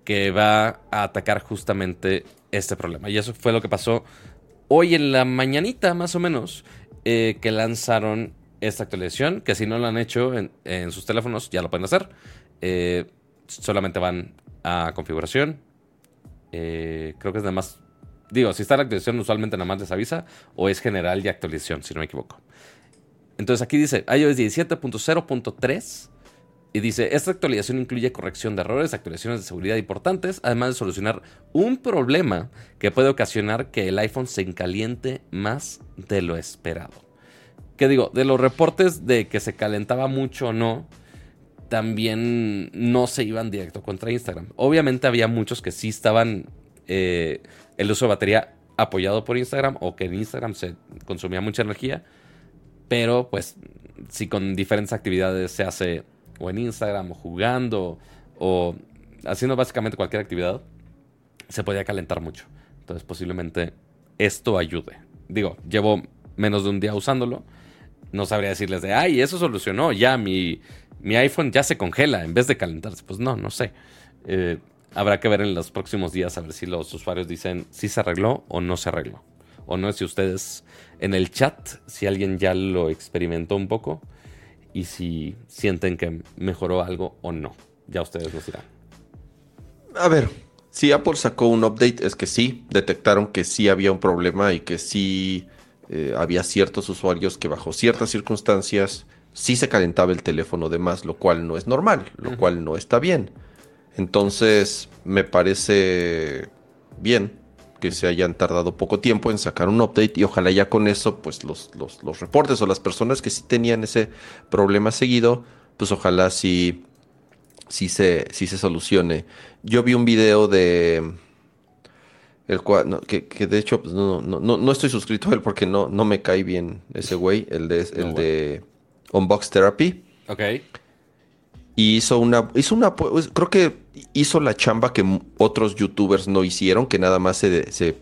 [SPEAKER 1] que va a atacar justamente este problema. Y eso fue lo que pasó hoy en la mañanita, más o menos, eh, que lanzaron esta actualización. Que si no lo han hecho en, sus teléfonos, ya lo pueden hacer. Eh, solamente van a configuración. Eh, creo que es nada más. Digo, si está la actualización, usualmente nada más les avisa. O es general y actualización, si no me equivoco. Entonces aquí dice iOS 17.0.3 y dice, esta actualización incluye corrección de errores, actualizaciones de seguridad importantes, además de solucionar un problema que puede ocasionar que el iPhone se encaliente más de lo esperado. Que digo, de los reportes de que se calentaba mucho o no, también no se iban directo contra Instagram. Obviamente había muchos que sí estaban eh, el uso de batería apoyado por Instagram o que en Instagram se consumía mucha energía pero pues si con diferentes actividades se hace o en Instagram o jugando o haciendo básicamente cualquier actividad, se podía calentar mucho. Entonces posiblemente esto ayude. Digo, llevo menos de un día usándolo. No sabría decirles de, ay, eso solucionó, ya mi, mi iPhone ya se congela en vez de calentarse. Pues no, no sé. Eh, habrá que ver en los próximos días a ver si los usuarios dicen si se arregló o no se arregló o no, si ustedes en el chat, si alguien ya lo experimentó un poco y si sienten que mejoró algo o no. Ya ustedes lo dirán.
[SPEAKER 2] A ver, si Apple sacó un update, es que sí, detectaron que sí había un problema y que sí eh, había ciertos usuarios que bajo ciertas circunstancias sí se calentaba el teléfono de más, lo cual no es normal, lo cual no está bien. Entonces, me parece bien que se hayan tardado poco tiempo en sacar un update y ojalá ya con eso, pues los, los, reportes o las personas que sí tenían ese problema seguido, pues ojalá sí, sí, se, sí se solucione. Yo vi un video de... El cual, que, de hecho pues no, no, no, estoy suscrito a él porque no, no me cae bien ese güey, el de, el de Unbox Therapy.
[SPEAKER 1] Ok.
[SPEAKER 2] Y hizo una, hizo una, pues, creo que hizo la chamba que otros youtubers no hicieron, que nada más se, se,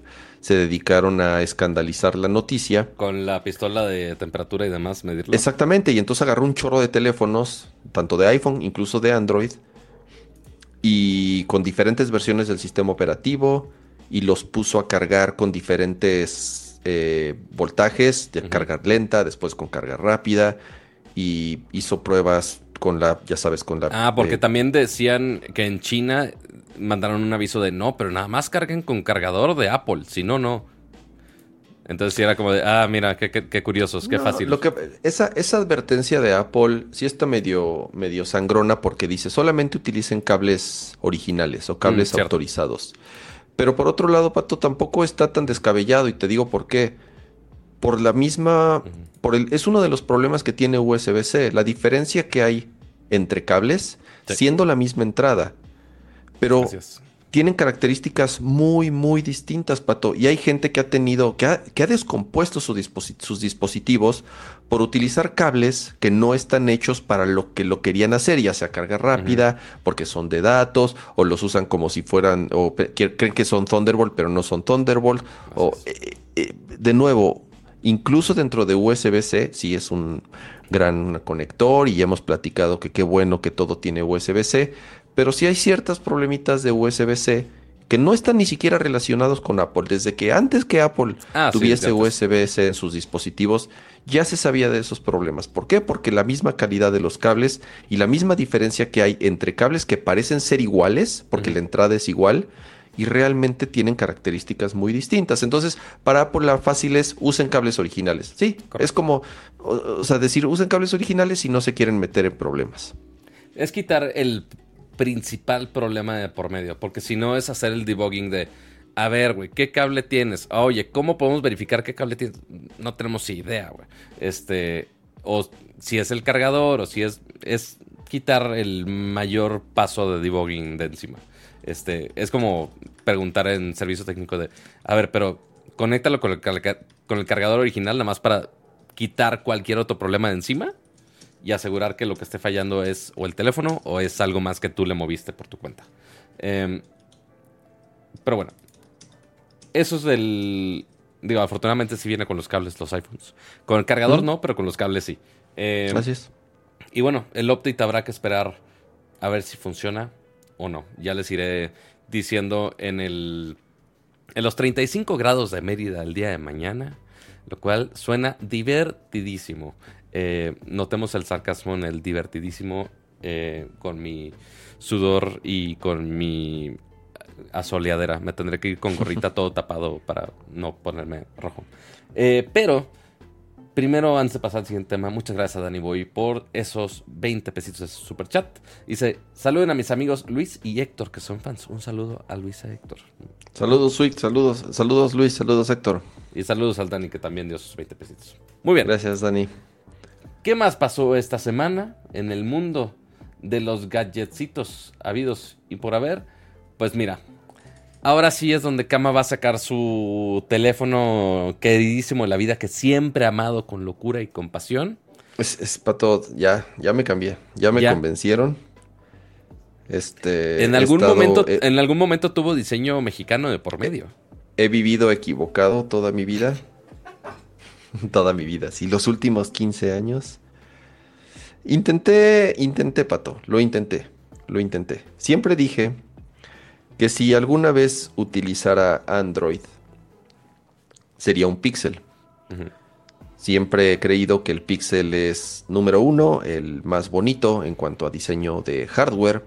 [SPEAKER 2] dedicaron a escandalizar la noticia.
[SPEAKER 1] Con la pistola de temperatura y demás, medirlo.
[SPEAKER 2] Exactamente, y entonces agarró un chorro de teléfonos, tanto de iPhone, incluso de Android, y con diferentes versiones del sistema operativo, y los puso a cargar con diferentes eh, voltajes, de carga lenta, después con carga rápida, y hizo pruebas con la, ya sabes, con la...
[SPEAKER 1] Ah, porque también decían que en China mandaron un aviso de no, pero nada más carguen con cargador de Apple, si no, no. Entonces sí era como de, ah, mira, qué, qué, curiosos, qué fácil.
[SPEAKER 2] Lo que, esa, esa advertencia de Apple sí está medio, medio sangrona porque dice solamente utilicen cables originales o cables mm, autorizados. Pero por otro lado, Pato, tampoco está tan descabellado y te digo por qué. Por la misma... Por el, es uno de los problemas que tiene USB-C. La diferencia que hay entre cables, siendo la misma entrada. Pero tienen características muy, muy distintas, Pato. Y hay gente que ha tenido, que ha, que ha descompuesto sus dispositivos por utilizar cables que no están hechos para lo que lo querían hacer, ya sea carga rápida, porque son de datos, o los usan como si fueran, o creen que son Thunderbolt, pero no son Thunderbolt. O, eh, eh, de nuevo, incluso dentro de USB-C, sí es un gran conector y ya hemos platicado que qué bueno que todo tiene USB-C, pero sí hay ciertas problemitas de USB-C que no están ni siquiera relacionados con Apple. Desde que antes que Apple ah, tuviese USB-C en sus dispositivos, ya se sabía de esos problemas. ¿Por qué? Porque la misma calidad de los cables y la misma diferencia que hay entre cables que parecen ser iguales, porque la entrada es igual, y realmente tienen características muy distintas. Entonces, para la fácil es usen cables originales. Sí, es como, o, sea, decir usen cables originales si no se quieren meter en problemas.
[SPEAKER 1] Es quitar el principal problema de por medio, porque si no es hacer el debugging de, a ver, güey, ¿qué cable tienes? Oye, ¿cómo podemos verificar qué cable tienes? No tenemos idea, güey. Este, o si es el cargador, o si es, es quitar el mayor paso de debugging de encima. Este, es como preguntar en servicio técnico de, a ver, pero conéctalo con el, con el cargador original nada más para quitar cualquier otro problema de encima y asegurar que lo que esté fallando es o el teléfono o es algo más que tú le moviste por tu cuenta. Em, pero bueno, eso es del... Digo, afortunadamente sí viene con los cables los iPhones. Con el cargador no, pero con los cables sí.
[SPEAKER 2] Eh,
[SPEAKER 1] Y bueno, el update habrá que esperar a ver si funciona o no. Ya les iré diciendo en el en los 35 grados de Mérida el día de mañana, lo cual suena divertidísimo. Eh, notemos el sarcasmo en el divertidísimo eh, con mi sudor y con mi asoleadera. Me tendré que ir con gorrita todo tapado para no ponerme rojo. Eh, pero Primero, antes de pasar al siguiente tema, muchas gracias a Danny Boy por esos 20 pesitos de super chat. Dice, saluden a mis amigos Luis y Héctor, que son fans. Un saludo a Luis y Héctor.
[SPEAKER 2] Saludos, Sweet, saludos, saludos Luis, saludos Héctor.
[SPEAKER 1] Y saludos al Dani, que también dio sus 20 pesitos. Muy bien.
[SPEAKER 2] Gracias, Dani.
[SPEAKER 1] ¿Qué más pasó esta semana en el mundo de los gadgetsitos habidos y por haber? Pues mira, Ahora sí es donde Kama va a sacar su teléfono queridísimo de la vida que siempre ha amado con locura y compasión.
[SPEAKER 2] Es, es para todo, ya, ya me cambié, ya me convencieron. Este,
[SPEAKER 1] en algún momento, en algún momento tuvo diseño mexicano de por medio.
[SPEAKER 2] He vivido equivocado toda mi vida. toda mi vida, sí, los últimos 15 años. Intenté, intenté, Pato, lo intenté, lo intenté. Siempre dije que si alguna vez utilizara Android, sería un Pixel. Siempre he creído que el Pixel es número uno, el más bonito en cuanto a diseño de hardware.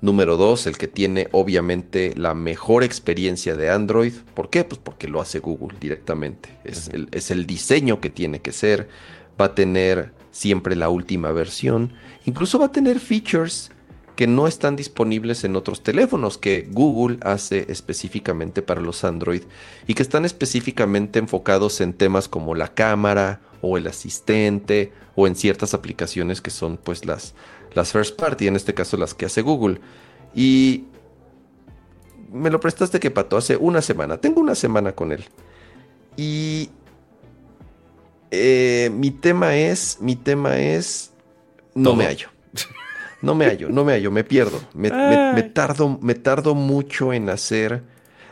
[SPEAKER 2] Número dos, el que tiene obviamente la mejor experiencia de Android. ¿Por qué? Pues porque lo hace Google directamente. Es, el, es el diseño que tiene que ser. Va a tener siempre la última versión. Incluso va a tener features que no están disponibles en otros teléfonos que Google hace específicamente para los Android y que están específicamente enfocados en temas como la cámara o el asistente o en ciertas aplicaciones que son pues las, las first party, en este caso las que hace Google. Y me lo prestaste que pato hace una semana, tengo una semana con él. Y eh, mi tema es, mi tema es, no me hallo. No me hallo, no me hallo, me pierdo. Me, tardo, me tardo mucho en hacer.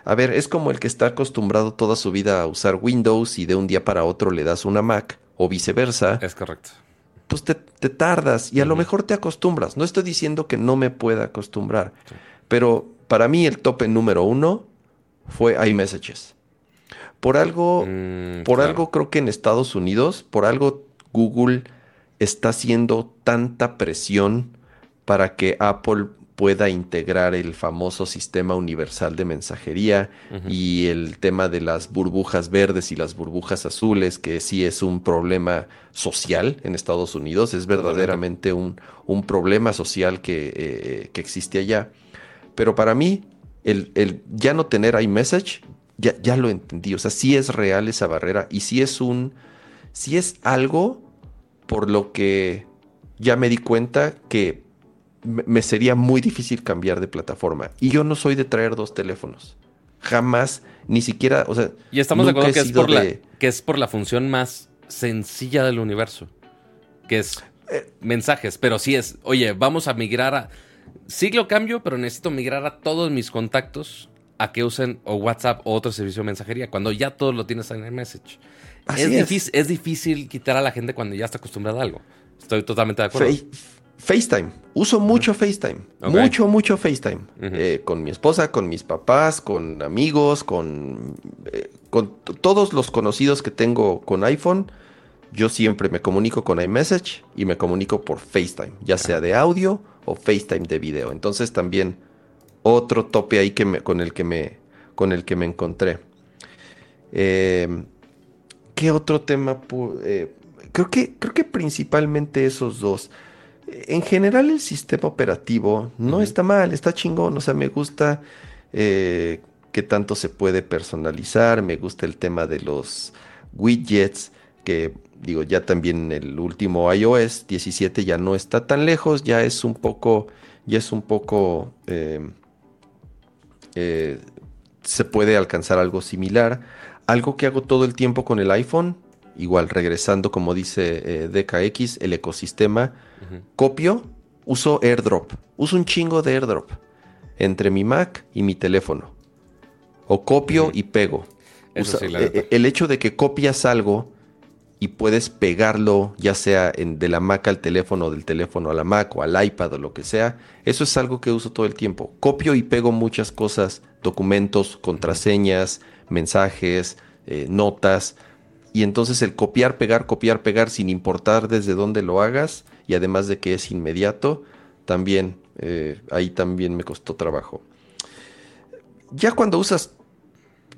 [SPEAKER 2] A ver, es como el que está acostumbrado toda su vida a usar Windows y de un día para otro le das una Mac o viceversa.
[SPEAKER 1] Es correcto.
[SPEAKER 2] Pues te, tardas y a lo mejor te acostumbras. No estoy diciendo que no me pueda acostumbrar, pero para mí el tope número uno fue iMessages. Por algo, mm, por algo creo que en Estados Unidos, por algo Google está haciendo tanta presión para que Apple pueda integrar el famoso sistema universal de mensajería y el tema de las burbujas verdes y las burbujas azules, que sí es un problema social en Estados Unidos, es verdaderamente un, un problema social que, eh, que, existe allá. Pero para mí, el, el, ya no tener iMessage, ya, ya lo entendí, o sea, sí es real esa barrera y sí es un, sí es algo por lo que ya me di cuenta que me sería muy difícil cambiar de plataforma. Y yo no soy de traer dos teléfonos. Jamás, ni siquiera, o sea...
[SPEAKER 1] Y estamos de acuerdo que es, por la, que es por la función más sencilla del universo. Que es eh. mensajes. Pero sí es, oye, vamos a migrar a... Siglo cambio, pero necesito migrar a todos mis contactos a que usen o WhatsApp o otro servicio de mensajería, cuando ya todo lo tienes en el message. Es, Difícil, es difícil quitar a la gente cuando ya está acostumbrada a algo. Estoy totalmente de acuerdo.
[SPEAKER 2] FaceTime. Uso mucho FaceTime. Mucho, mucho FaceTime. Eh, con mi esposa, con mis papás, con amigos, con, eh, con todos los conocidos que tengo con iPhone. Yo siempre me comunico con iMessage y me comunico por FaceTime, ya sea de audio o FaceTime de video. Entonces también otro tope ahí que con, el que me, con el que me encontré. Em, ¿Qué otro tema? Eh, creo, que, creo que principalmente esos dos en general el sistema operativo no está mal, está chingón, o sea, me gusta eh, que tanto se puede personalizar, me gusta el tema de los widgets, que digo, ya también el último iOS 17 ya no está tan lejos, ya es un poco, ya es un poco, eh, eh, se puede alcanzar algo similar. Algo que hago todo el tiempo con el iPhone, igual regresando como dice DKX, el ecosistema Copio, uso AirDrop. Uso un chingo de AirDrop entre mi Mac y mi teléfono. O copio y pego. Eh, eh, el hecho de que copias algo y puedes pegarlo, ya sea de la Mac al teléfono, del teléfono a la Mac o al iPad o lo que sea, eso es algo que uso todo el tiempo. Copio y pego muchas cosas, documentos, contraseñas, mensajes, eh, notas. Y entonces el copiar, pegar, copiar, pegar, sin importar desde dónde lo hagas, y además de que es inmediato, también eh, ahí también me costó trabajo. Ya cuando usas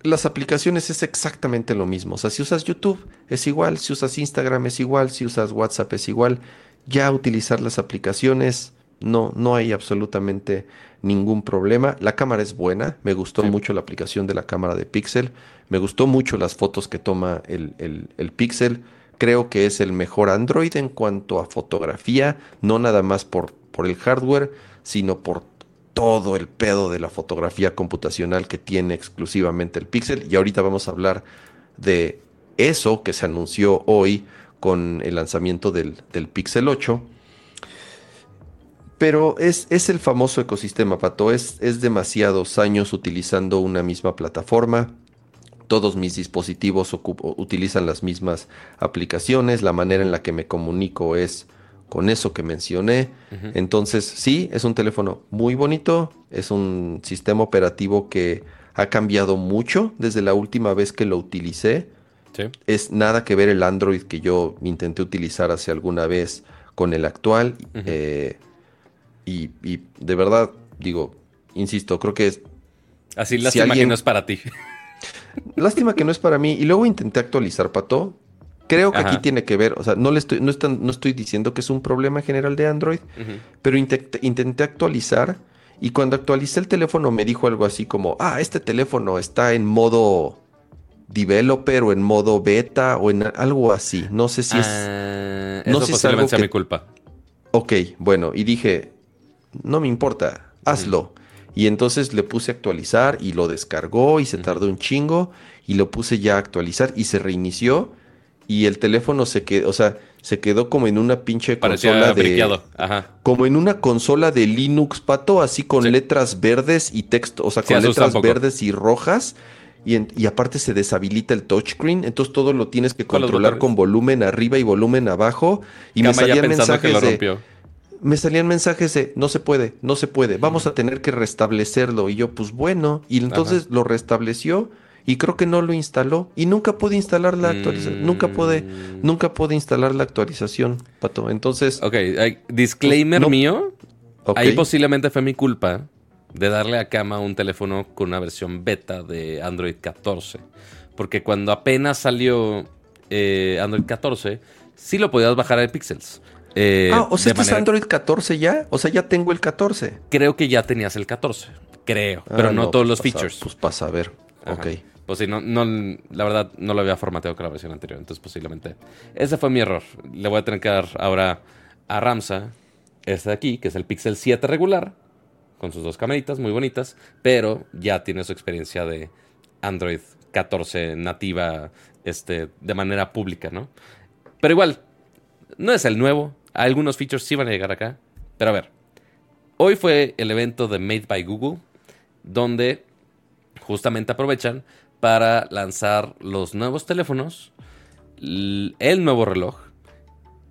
[SPEAKER 2] las aplicaciones es exactamente lo mismo. O sea, si usas YouTube es igual, si usas Instagram es igual, si usas WhatsApp es igual. Ya utilizar las aplicaciones no, no hay absolutamente ningún problema. La cámara es buena, me gustó mucho la aplicación de la cámara de Pixel, me gustó mucho las fotos que toma el, el, el Pixel. Creo que es el mejor Android en cuanto a fotografía, no nada más por, por el hardware, sino por todo el pedo de la fotografía computacional que tiene exclusivamente el Pixel. Y ahorita vamos a hablar de eso que se anunció hoy con el lanzamiento del, Pixel 8. Pero es, es, el famoso ecosistema, Pato. Es, es demasiados años utilizando una misma plataforma todos mis dispositivos utilizan las mismas aplicaciones, la manera en la que me comunico es con eso que mencioné. Entonces, sí, es un teléfono muy bonito, es un sistema operativo que ha cambiado mucho desde la última vez que lo utilicé. Es nada que ver el Android que yo intenté utilizar hace alguna vez con el actual. Eh, y, de verdad, Digo, insisto, creo que es...
[SPEAKER 1] Así lástima que no es para ti.
[SPEAKER 2] Lástima que no es para mí. Y luego intenté actualizar, Pato. Creo que aquí tiene que ver, o sea, no, le estoy, no, no estoy diciendo que es un problema general de Android, pero intenté, actualizar y cuando actualicé el teléfono me dijo algo así como, ah, este teléfono está en modo developer o en modo beta o en algo así. No sé si es...
[SPEAKER 1] Ah, no sé posiblemente sea mi culpa.
[SPEAKER 2] Ok, bueno, y dije, no me importa, hazlo. Y entonces le puse a actualizar y lo descargó y se tardó un chingo y lo puse ya a actualizar y se reinició y el teléfono se quedó, o sea, se quedó como en una pinche consola de como en una consola de Linux pato, así con letras verdes y texto, o sea, con letras verdes y rojas. Y, y, aparte se deshabilita el touchscreen, entonces todo lo tienes que controlar con volumen arriba y volumen abajo. Y me salían mensajes de. Me salían mensajes de no se puede, no se puede, vamos a tener que restablecerlo. Y yo, pues bueno, y entonces lo restableció y creo que no lo instaló y nunca pude instalar la actualización. Nunca pude, mm. nunca pude instalar la actualización, Pato. Entonces.
[SPEAKER 1] Ok, disclaimer mío. Ahí posiblemente fue mi culpa de darle a cama un teléfono con una versión beta de Android 14. Porque cuando apenas salió eh, Android 14, sí lo podías bajar a Pixels.
[SPEAKER 2] Eh, ah, o sea, ¿este es Android 14 ya? O sea, ya tengo el 14.
[SPEAKER 1] Creo que ya tenías el 14. Creo. pero ah, no, todos los features.
[SPEAKER 2] pues pasa a ver. Ok.
[SPEAKER 1] Pues sí, no, no, la verdad no lo había formateado con la versión anterior, entonces posiblemente. Ese fue mi error. Le voy a tener que dar ahora a Ramsa este de aquí, que es el Pixel 7 regular, con sus dos camaritas muy bonitas, pero ya tiene su experiencia de Android 14 nativa este, de manera pública, ¿no? Pero igual, no es el nuevo. Algunos features sí van a llegar acá. Pero a ver, hoy fue el evento de Made by Google, donde justamente aprovechan para lanzar los nuevos teléfonos, el nuevo reloj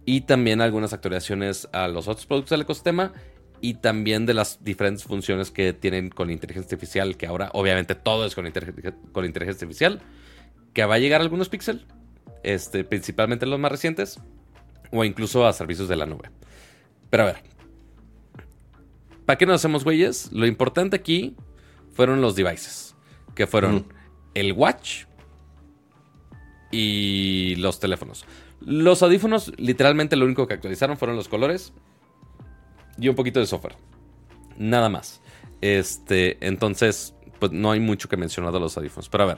[SPEAKER 1] y también algunas actualizaciones a los otros productos del ecosistema y también de las diferentes funciones que tienen con inteligencia artificial, que ahora obviamente todo es con, con inteligencia artificial, que va a llegar a algunos píxeles, este, principalmente los más recientes, o incluso a servicios de la nube. Pero a ver, ¿para qué nos hacemos güeyes? Lo importante aquí fueron los devices, que fueron el watch y los teléfonos. Los audífonos, literalmente lo único que actualizaron fueron los colores y un poquito de software. Nada más. Este, entonces, pues no hay mucho que mencionar de los audífonos. Pero a ver,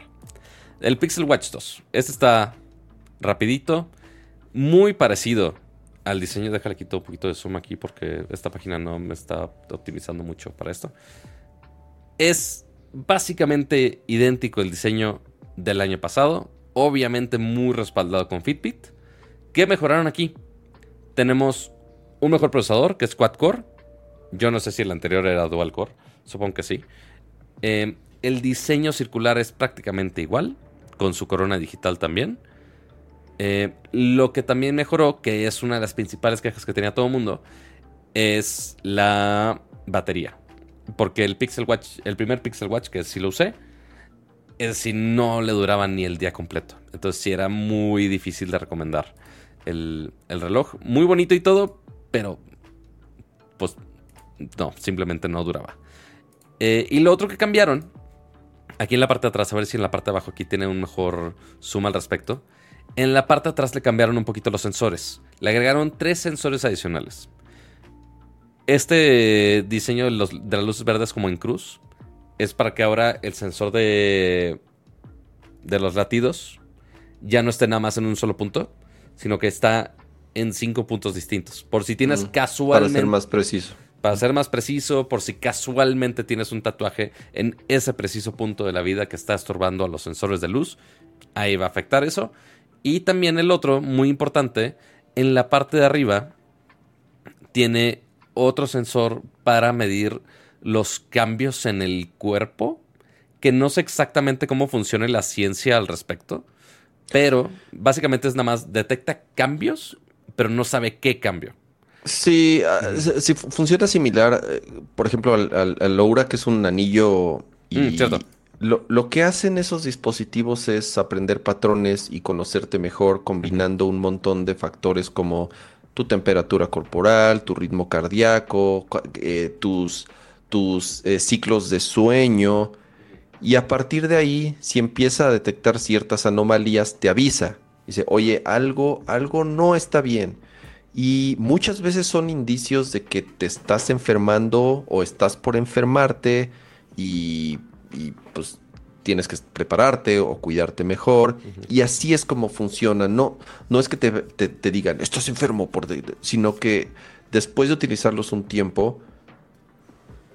[SPEAKER 1] el Pixel Watch 2. Este está rapidito, muy parecido al diseño. Déjale quito un poquito de zoom aquí porque esta página no me está optimizando mucho para esto. Es básicamente idéntico el diseño del año pasado, obviamente muy respaldado con Fitbit. ¿Qué mejoraron aquí? Tenemos un mejor procesador que es quad core. Yo no sé si el anterior era dual core, supongo que sí. Eh, el diseño circular es prácticamente igual, con su corona digital también. Eh, lo que también mejoró, que es una de las principales quejas que tenía todo el mundo, es la batería. Porque el Pixel Watch, el primer Pixel Watch que sí lo usé, es si no le duraba ni el día completo. Entonces sí era muy difícil de recomendar el, reloj. Muy bonito y todo, pero pues no, simplemente no duraba. Eh, y lo otro que cambiaron, aquí en la parte de atrás, a ver si en la parte de abajo aquí tiene un mejor zoom al respecto. En la parte de atrás le cambiaron un poquito los sensores. Le agregaron tres sensores adicionales este diseño de, las luces verdes como en cruz es para que ahora el sensor de, de los latidos ya no esté nada más en un solo punto, sino que está en cinco puntos distintos. Por si tienes casualmente...
[SPEAKER 2] Para ser más preciso.
[SPEAKER 1] Para ser más preciso, por si casualmente tienes un tatuaje en ese preciso punto de la vida que está estorbando a los sensores de luz, ahí va a afectar eso. Y también el otro, muy importante, en la parte de arriba tiene otro sensor para medir los cambios en el cuerpo, que no sé exactamente cómo funciona la ciencia al respecto, pero básicamente es nada más detecta cambios, pero no sabe qué cambio.
[SPEAKER 2] Sí, ah, si funciona similar, eh, por ejemplo, al, al, que es un anillo y mm, Lo, lo, que hacen esos dispositivos es aprender patrones y conocerte mejor combinando un montón de factores como tu temperatura corporal, tu ritmo cardíaco, eh, tus, tus eh, ciclos de sueño. Y a partir de ahí, si empieza a detectar ciertas anomalías, te avisa. Dice, oye, algo, algo no está bien. Y muchas veces son indicios de que te estás enfermando o estás por enfermarte y, y pues tienes que prepararte o cuidarte mejor. Y así es como funciona. No, no es que te, te, digan, estás enfermo, por sino que después de utilizarlos un tiempo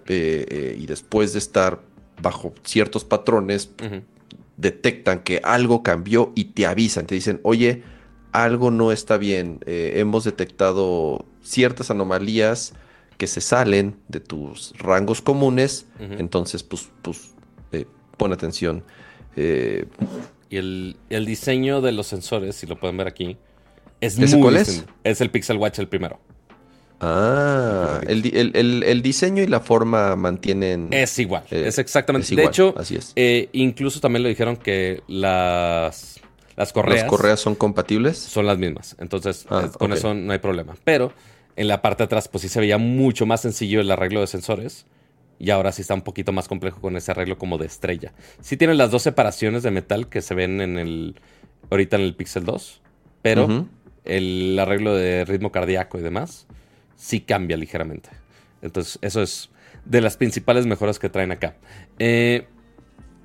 [SPEAKER 2] eh, eh, y después de estar bajo ciertos patrones, detectan que algo cambió y te avisan, te dicen, oye, algo no está bien, eh, hemos detectado ciertas anomalías que se salen de tus rangos comunes, entonces pues, pues pon atención.
[SPEAKER 1] Eh, y el, diseño de los sensores, si lo pueden ver aquí, es
[SPEAKER 2] muy cuál es?
[SPEAKER 1] Es el Pixel Watch el primero.
[SPEAKER 2] Ah, el, diseño y la forma mantienen.
[SPEAKER 1] Es igual, eh, es exactamente. de hecho, así es. Eh, incluso también le dijeron que las, las correas.
[SPEAKER 2] ¿Las correas son compatibles?
[SPEAKER 1] Son las mismas. Entonces, ah, con eso no hay problema. Pero en la parte de atrás, pues sí se veía mucho más sencillo el arreglo de sensores. Y ahora sí está un poquito más complejo con ese arreglo como de estrella. Sí tienen las dos separaciones de metal que se ven en el. ahorita en el Pixel 2. Pero el arreglo de ritmo cardíaco y demás sí cambia ligeramente. Entonces, eso es de las principales mejoras que traen acá. Eh,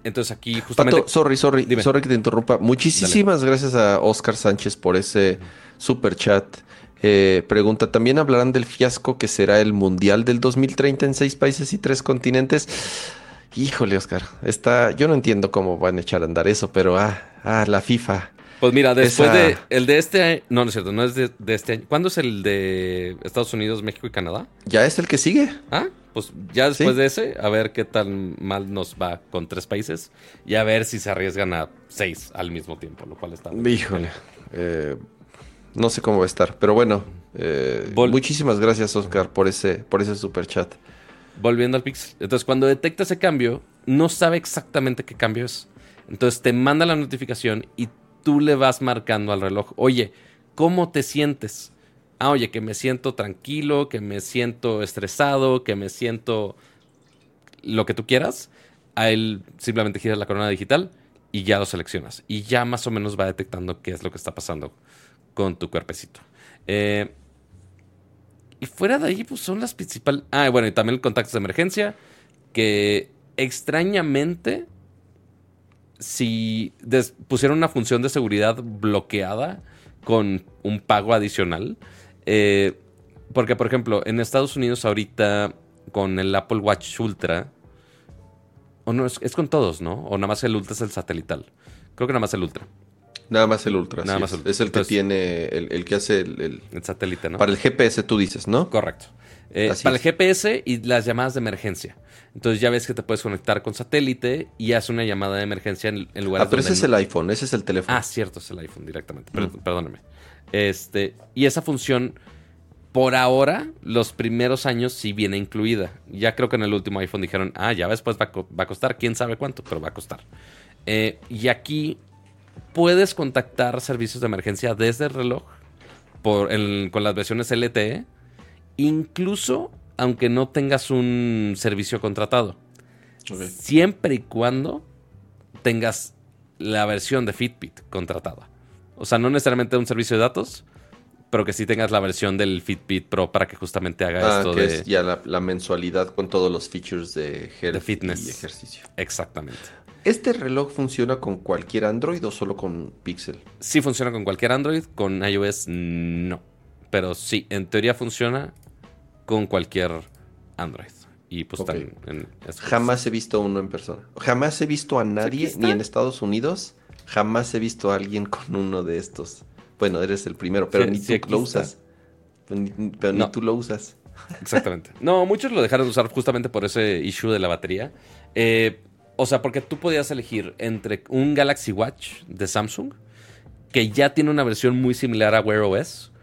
[SPEAKER 1] entonces aquí justamente...
[SPEAKER 2] sorry, sorry, sorry que te interrumpa. Muchísimas gracias a Oscar Sánchez por ese super chat. Eh, pregunta, ¿también hablarán del fiasco que será el Mundial del 2030 en seis países y tres continentes? Híjole, Oscar, está, yo no entiendo cómo van a echar a andar eso, pero ah, ah la FIFA.
[SPEAKER 1] Pues mira, después de el de este año, no, no es cierto, no es de, este año. ¿Cuándo es el de Estados Unidos, México y Canadá?
[SPEAKER 2] Ya es el que sigue.
[SPEAKER 1] Ah, pues ya después de ese, a ver qué tan mal nos va con tres países y a ver si se arriesgan a seis al mismo tiempo, lo cual está.
[SPEAKER 2] Híjole, eh, no sé cómo va a estar, pero bueno, eh, muchísimas gracias Oscar por ese, por ese super chat.
[SPEAKER 1] Volviendo al Pixel. Entonces, cuando detecta ese cambio, no sabe exactamente qué cambio es. Entonces te manda la notificación y tú le vas marcando al reloj, oye, ¿cómo te sientes? Ah, oye, que me siento tranquilo, que me siento estresado, que me siento lo que tú quieras. A él simplemente giras la corona digital y ya lo seleccionas. Y ya más o menos va detectando qué es lo que está pasando con tu cuerpecito. Eh, y fuera de ahí, pues son las principales. Ah, bueno, y también el contacto de emergencia. Que extrañamente si pusieron una función de seguridad bloqueada con un pago adicional. Eh, porque, por ejemplo, en Estados Unidos ahorita con el Apple Watch Ultra, o no, es, con todos, ¿no? O nada más el Ultra es el satelital. Creo que nada más el Ultra.
[SPEAKER 2] Nada más el Ultra. Nada más es. el que tiene, el, que hace el,
[SPEAKER 1] el, satélite, ¿no?
[SPEAKER 2] Para el GPS tú dices, ¿no?
[SPEAKER 1] Correcto. Eh, para el GPS y las llamadas de emergencia. Entonces ya ves que te puedes conectar con satélite y haces una llamada de emergencia en, en lugar
[SPEAKER 2] Ah, pero ese es el iPhone, ese es el teléfono.
[SPEAKER 1] Ah, cierto, es el iPhone directamente. Perdóneme. Este, y esa función, por ahora, los primeros años sí viene incluida. Ya creo que en el último iPhone dijeron, ah, ya después va, a costar, quién sabe cuánto, pero va a costar. Eh, y aquí puedes contactar servicios de emergencia desde el reloj por, con las versiones LTE, incluso aunque no tengas un servicio contratado. Siempre y cuando tengas la versión de Fitbit contratada. O sea, no necesariamente un servicio de datos, pero que sí tengas la versión del Fitbit Pro para que justamente haga ah, esto
[SPEAKER 2] que Es ya la, mensualidad con todos los features de,
[SPEAKER 1] de fitness
[SPEAKER 2] y ejercicio.
[SPEAKER 1] Exactamente.
[SPEAKER 2] ¿Este reloj funciona con cualquier Android o solo con Pixel?
[SPEAKER 1] Sí funciona con cualquier Android, con iOS no. Pero sí, en teoría funciona con cualquier Android. Y pues
[SPEAKER 2] en, Jamás he visto uno en persona. Jamás he visto a nadie, ni en Estados Unidos, jamás he visto a alguien con uno de estos. Bueno, eres el primero, pero ni tú lo usas. Pero ni, tú lo usas.
[SPEAKER 1] Exactamente. No, muchos lo dejaron de usar justamente por ese issue de la batería. Eh, o sea, porque tú podías elegir entre un Galaxy Watch de Samsung, que ya tiene una versión muy similar a Wear OS,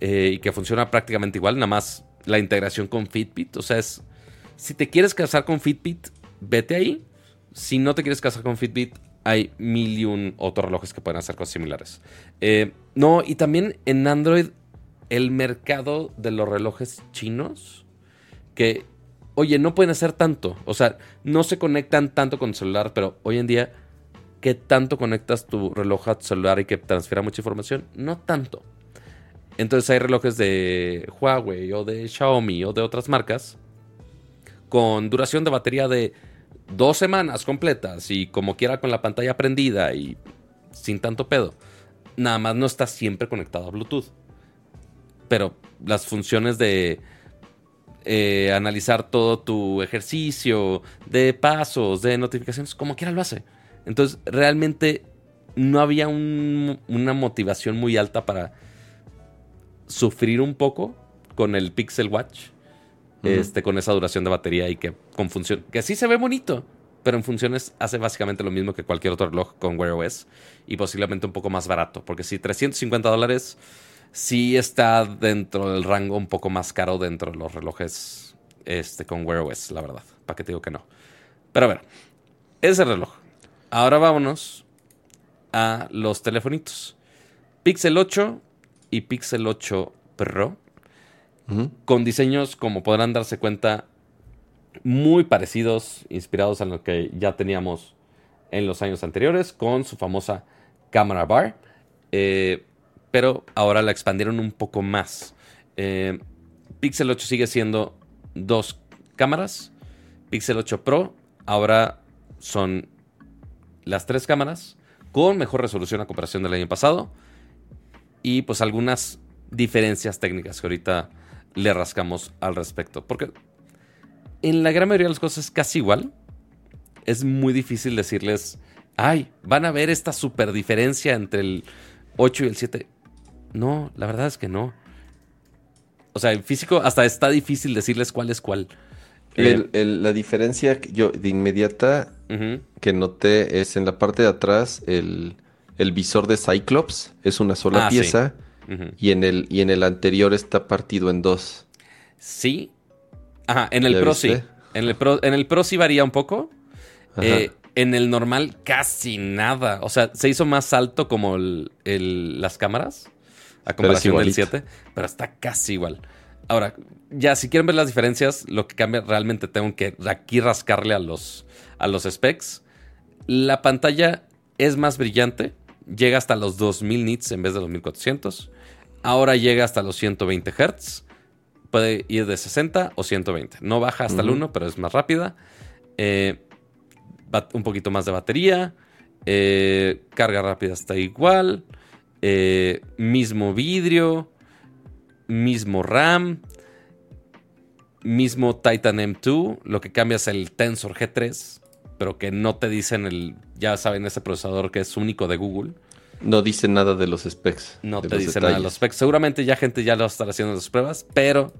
[SPEAKER 1] eh, y que funciona prácticamente igual, nada más la integración con Fitbit. O sea, es, si te quieres casar con Fitbit, vete ahí. Si no te quieres casar con Fitbit, hay mil y un otros relojes que pueden hacer cosas similares. Eh, no, y también en Android, el mercado de los relojes chinos, que oye, no pueden hacer tanto. O sea, no se conectan tanto con el celular, pero hoy en día, ¿qué tanto conectas tu reloj a tu celular y que transfiera mucha información? No tanto. Entonces hay relojes de Huawei o de Xiaomi o de otras marcas con duración de batería de dos semanas completas y como quiera con la pantalla prendida y sin tanto pedo. Nada más no está siempre conectado a Bluetooth. Pero las funciones de eh, analizar todo tu ejercicio, de pasos, de notificaciones, como quiera lo hace. Entonces, realmente no había una motivación muy alta para sufrir un poco con el Pixel Watch. Este, con esa duración de batería y que con función. Que sí se ve bonito, pero en funciones hace básicamente lo mismo que cualquier otro reloj con Wear OS y posiblemente un poco más barato. Porque si 350 dólares sí está dentro del rango un poco más caro dentro de los relojes este, con Wear OS, la verdad. ¿Para qué te digo que no? Pero a ver, ese reloj. Ahora vámonos a los telefonitos. Pixel 8 y Pixel 8 Pro. Con diseños, como podrán darse cuenta, muy parecidos, inspirados en lo que ya teníamos en los años anteriores, con su famosa cámara bar. Eh, pero ahora la expandieron un poco más. Eh, Pixel 8 sigue siendo dos cámaras. Pixel 8 Pro ahora son las tres cámaras con mejor resolución a comparación del año pasado. Y pues algunas diferencias técnicas que ahorita le rascamos al respecto. Porque en la gran mayoría de las cosas es casi igual. Es muy difícil decirles, ay, van a ver esta super diferencia entre el 8 y el 7. No, la verdad es que no. O sea, en físico hasta está difícil decirles cuál es cuál.
[SPEAKER 2] Eh, la diferencia yo de inmediata que noté es en la parte de atrás el, visor de Cyclops es una sola ah, pieza y, en el, y en el anterior está partido en dos.
[SPEAKER 1] Sí. Ajá, en el Pro sí. En el Pro, en el Pro sí varía un poco. Eh, en el normal casi nada. O sea, se hizo más alto como las cámaras a comparación del 7, pero está casi igual. Ahora, ya si quieren ver las diferencias, lo que cambia realmente tengo que aquí rascarle a los, a los specs. La pantalla es más brillante, llega hasta los 2000 nits en vez de los 1400. Ahora llega hasta los 120 Hz. Puede ir de 60 o 120. No baja hasta el 1, pero es más rápida. Eh, un poquito más de batería. Eh, carga rápida está igual. Eh, mismo vidrio, mismo RAM, mismo Titan M2. Lo que cambia es el Tensor G3, pero que no te dicen el, ya saben, ese procesador que es único de Google.
[SPEAKER 2] No dice nada de los specs.
[SPEAKER 1] No te dice nada de los specs. Seguramente ya gente ya lo va a estar haciendo las pruebas, pero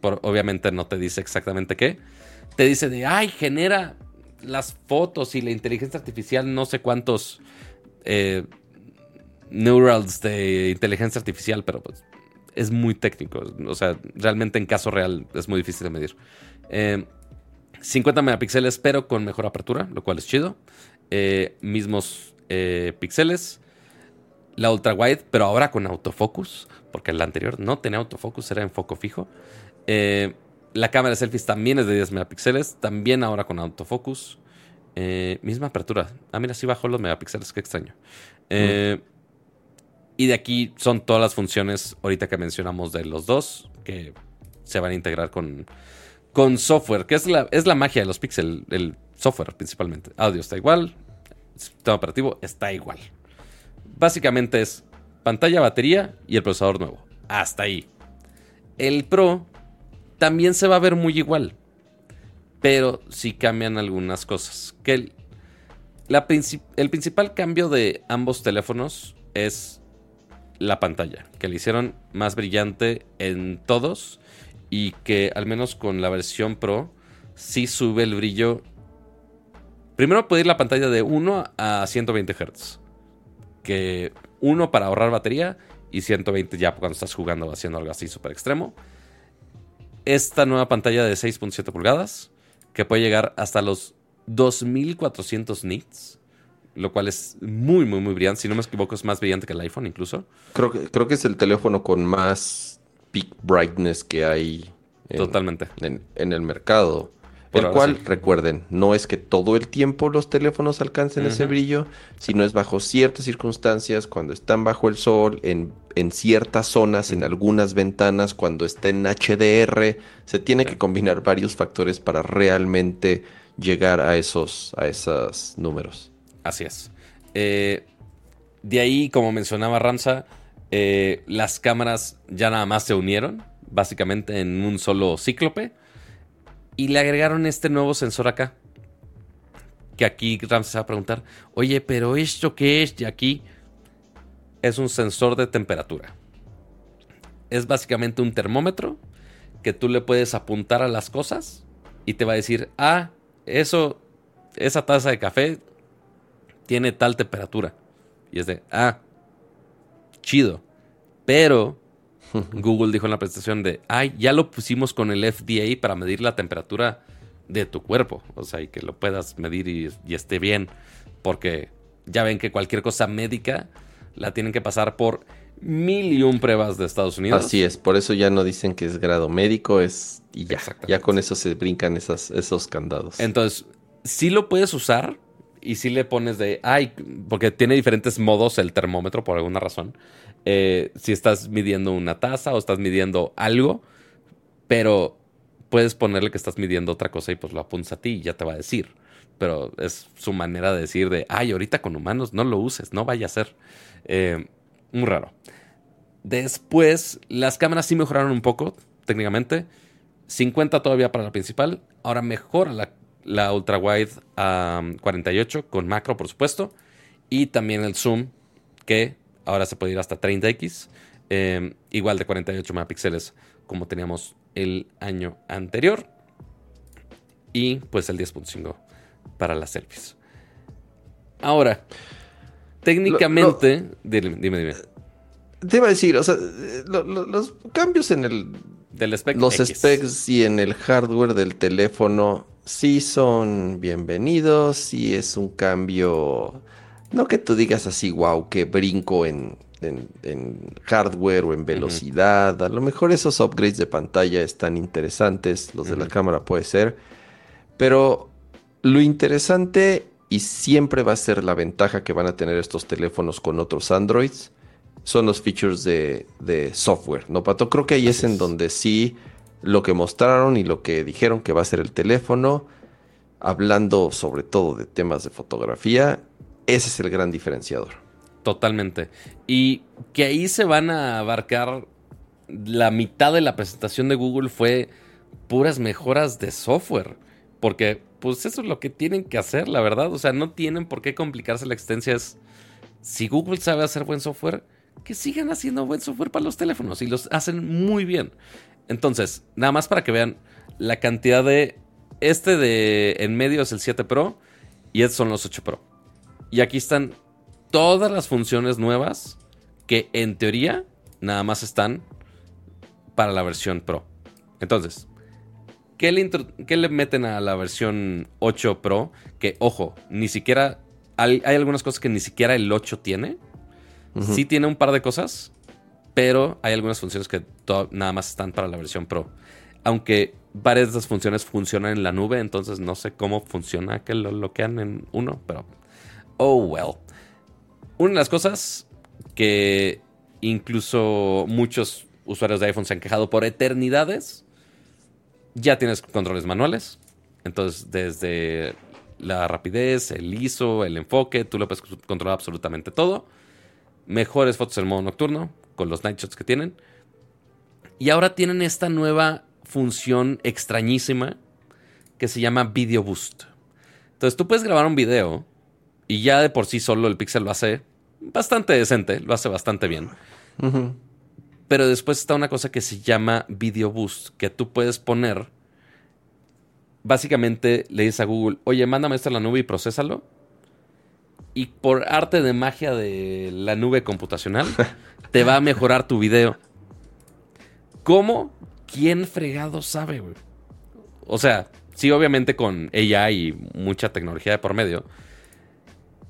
[SPEAKER 1] obviamente no te dice exactamente qué. Te dice de, ay, genera las fotos y la inteligencia artificial, no sé cuántos eh, neurals de inteligencia artificial, pero pues, es muy técnico. O sea, realmente en caso real es muy difícil de medir. 50 eh, megapíxeles, pero con mejor apertura, lo cual es chido. Eh, mismos eh, píxeles. La ultra wide, pero ahora con autofocus, porque la anterior no tenía autofocus, era en foco fijo. la cámara de selfies también es de 10 megapíxeles, también ahora con autofocus. misma apertura. Ah, mira, sí bajó los megapíxeles, qué extraño. Mm. Y de aquí son todas las funciones ahorita que mencionamos de los dos que se van a integrar con, con software, que es la, es la magia de los Pixel, el software principalmente. Audio está igual, sistema operativo está igual. Básicamente es pantalla, batería y el procesador nuevo. Hasta ahí. El Pro también se va a ver muy igual, pero sí cambian algunas cosas. Que el, la el principal cambio de ambos teléfonos es la pantalla, que le hicieron más brillante en todos y que al menos con la versión Pro sí sube el brillo. Primero puede ir la pantalla de 1 a 120 Hz, que 1 para ahorrar batería y 120 ya cuando estás jugando o haciendo algo así súper extremo. Esta nueva pantalla de 6.7 pulgadas, que puede llegar hasta los 2400 nits lo cual es muy, muy, muy brillante. Si no me equivoco, es más brillante que el iPhone incluso.
[SPEAKER 2] Creo que, creo que es el teléfono con más peak brightness que hay
[SPEAKER 1] Totalmente.
[SPEAKER 2] En, el mercado. el cual, recuerden, no es que todo el tiempo los teléfonos alcancen ese brillo, sino es bajo ciertas circunstancias, cuando están bajo el sol, en, en ciertas zonas, en algunas ventanas, cuando está en HDR. Se tiene que combinar varios factores para realmente llegar a esos, a esos números.
[SPEAKER 1] Así es. Eh, de ahí, como mencionaba Ramsa, eh, las cámaras ya nada más se unieron, básicamente en un solo cíclope, y le agregaron este nuevo sensor acá. Que aquí Ramsa se va a preguntar, oye, pero ¿esto qué es? Y aquí es un sensor de temperatura. Es básicamente un termómetro que tú le puedes apuntar a las cosas y te va a decir, ah, eso, esa taza de café tiene tal temperatura. Y es de, ah, chido. Pero Google dijo en la presentación de, ay, ya lo pusimos con el FDA para medir la temperatura de tu cuerpo. O sea, y que lo puedas medir y, esté bien. Porque ya ven que cualquier cosa médica la tienen que pasar por mil y un pruebas de Estados Unidos.
[SPEAKER 2] Así es, por eso ya no dicen que es grado médico, es y ya, ya con eso se brincan esas, esos candados.
[SPEAKER 1] Entonces, sí lo puedes usar, y si le pones de, ay, porque tiene diferentes modos el termómetro por alguna razón. Eh, si estás midiendo una taza o estás midiendo algo, pero puedes ponerle que estás midiendo otra cosa y pues lo apunta a ti y ya te va a decir. Pero es su manera de decir de, ay, ahorita con humanos no lo uses, no vaya a ser. Eh, muy raro. Después, las cámaras sí mejoraron un poco, técnicamente. 50 todavía para la principal. Ahora mejora la la ultra wide a 48 con macro, por supuesto, y también el zoom, que ahora se puede ir hasta 30x, em, igual de 48 megapíxeles como teníamos el año anterior, y pues el 10.5 para las selfies. Ahora, técnicamente, dime, dime,
[SPEAKER 2] Te iba a decir, o sea, los cambios en el
[SPEAKER 1] del
[SPEAKER 2] los specs y en el hardware del teléfono sí son bienvenidos, sí es un cambio, no que tú digas así, wow, que brinco en, hardware o en velocidad, a lo mejor esos upgrades de pantalla están interesantes, los de la cámara puede ser, pero lo interesante y siempre va a ser la ventaja que van a tener estos teléfonos con otros Androids son los features de, software, ¿no, Pato? Creo que ahí es en donde sí lo que mostraron y lo que dijeron que va a ser el teléfono, hablando sobre todo de temas de fotografía, ese es el gran diferenciador.
[SPEAKER 1] Totalmente. Y que ahí se van a abarcar la mitad de la presentación de Google fue puras mejoras de software. Porque, pues eso es lo que tienen que hacer, la verdad. O sea, no tienen por qué complicarse la existencia. Si Google sabe hacer buen software, que sigan haciendo buen software para los teléfonos y los hacen muy bien. Entonces, nada más para que vean la cantidad de... Este de en medio es el 7 Pro y estos son los 8 Pro. Y aquí están todas las funciones nuevas que en teoría nada más están para la versión Pro. Entonces, ¿qué le, le meten a la versión 8 Pro? Que, ojo, ni siquiera... Hay, hay algunas cosas que ni siquiera el 8 tiene. Sí tiene un par de cosas, pero hay algunas funciones que nada más están para la versión Pro. Aunque varias de esas funciones funcionan en la nube, entonces no sé cómo funciona que lo bloquean en uno, pero oh well. Una de las cosas que incluso muchos usuarios de iPhone se han quejado por eternidades, ya tienes controles manuales. Entonces, desde la rapidez, el ISO, el enfoque, tú lo puedes controlar absolutamente todo. Mejores fotos en modo nocturno, con los night shots que tienen. Y ahora tienen esta nueva función extrañísima que se llama Video Boost. Entonces tú puedes grabar un video y ya de por sí solo el pixel lo hace bastante decente, lo hace bastante bien. Pero después está una cosa que se llama Video Boost, que tú puedes poner. Básicamente le dices a Google, oye, mándame esto a la nube y procésalo y por arte de magia de la nube computacional, te va a mejorar tu video. ¿Cómo? ¿Quién fregado sabe, güey? O sea, sí, obviamente con AI y mucha tecnología de por medio,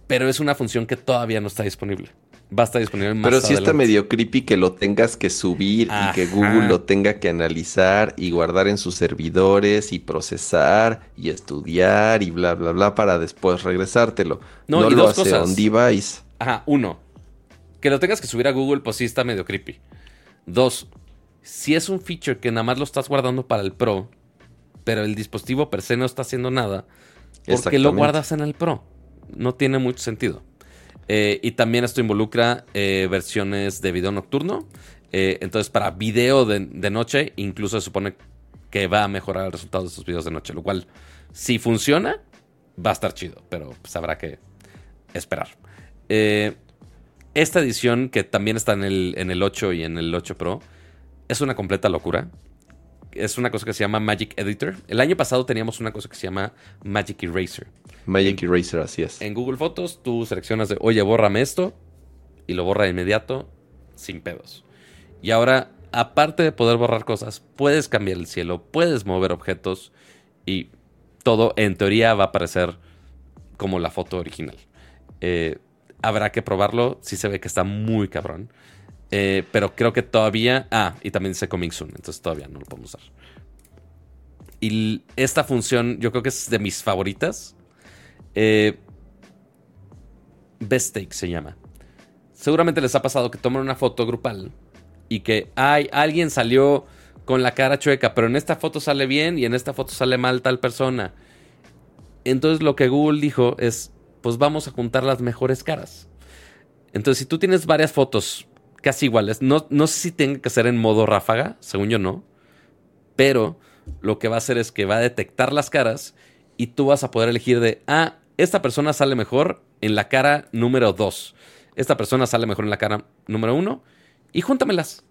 [SPEAKER 1] pero es una función que todavía no está disponible. Va a estar disponible más
[SPEAKER 2] Pero sí está
[SPEAKER 1] adelante.
[SPEAKER 2] medio creepy que lo tengas que subir y que. Google lo tenga que analizar y guardar en sus servidores y procesar y estudiar y bla, bla, bla para después regresártelo.
[SPEAKER 1] No,
[SPEAKER 2] No,
[SPEAKER 1] y
[SPEAKER 2] lo
[SPEAKER 1] dos
[SPEAKER 2] hace
[SPEAKER 1] cosas.
[SPEAKER 2] on device.
[SPEAKER 1] Ajá, uno. Que lo tengas que subir a Google, pues sí está medio creepy. Dos. Si es un feature que nada más lo estás guardando para el Pro, pero el dispositivo per se no está haciendo nada, ¿por qué lo guardas en el Pro? No tiene mucho sentido. Eh, y también esto involucra eh, versiones de video nocturno. Eh, entonces, para video de, de noche, incluso se supone que va a mejorar el resultado de esos videos de noche. Lo cual, si funciona, va a estar chido. Pero pues habrá que esperar. Esta edición, que también está en el, en el 8 y en el 8 Pro, es una completa locura. Es una cosa que se llama Magic Editor. El año pasado teníamos una cosa que se llama Magic Eraser.
[SPEAKER 2] Magic Eraser, así es.
[SPEAKER 1] En Google Fotos tú seleccionas de, oye, bórrame esto, y lo borra de inmediato, sin pedos. Y ahora, aparte de poder borrar cosas, puedes cambiar el cielo, puedes mover objetos, y todo en teoría va a aparecer como la foto original. Eh, habrá que probarlo, sí se ve que está muy cabrón. Eh, pero creo que todavía... Ah, y también dice Coming Soon, entonces todavía no lo podemos usar. Y esta función yo creo que es de mis favoritas. Eh, Best Take se llama. Seguramente les ha pasado que toman una foto grupal y que ay, alguien salió con la cara chueca, pero en esta foto sale bien y en esta foto sale mal tal persona. Entonces lo que Google dijo es, pues vamos a juntar las mejores caras. Entonces si tú tienes varias fotos casi iguales, no, no sé si tenga que ser en modo ráfaga, según yo no, pero lo que va a hacer es que va a detectar las caras y tú vas a poder elegir de, ah, esta persona sale mejor en la cara número 2, esta persona sale mejor en la cara número 1 y júntamelas.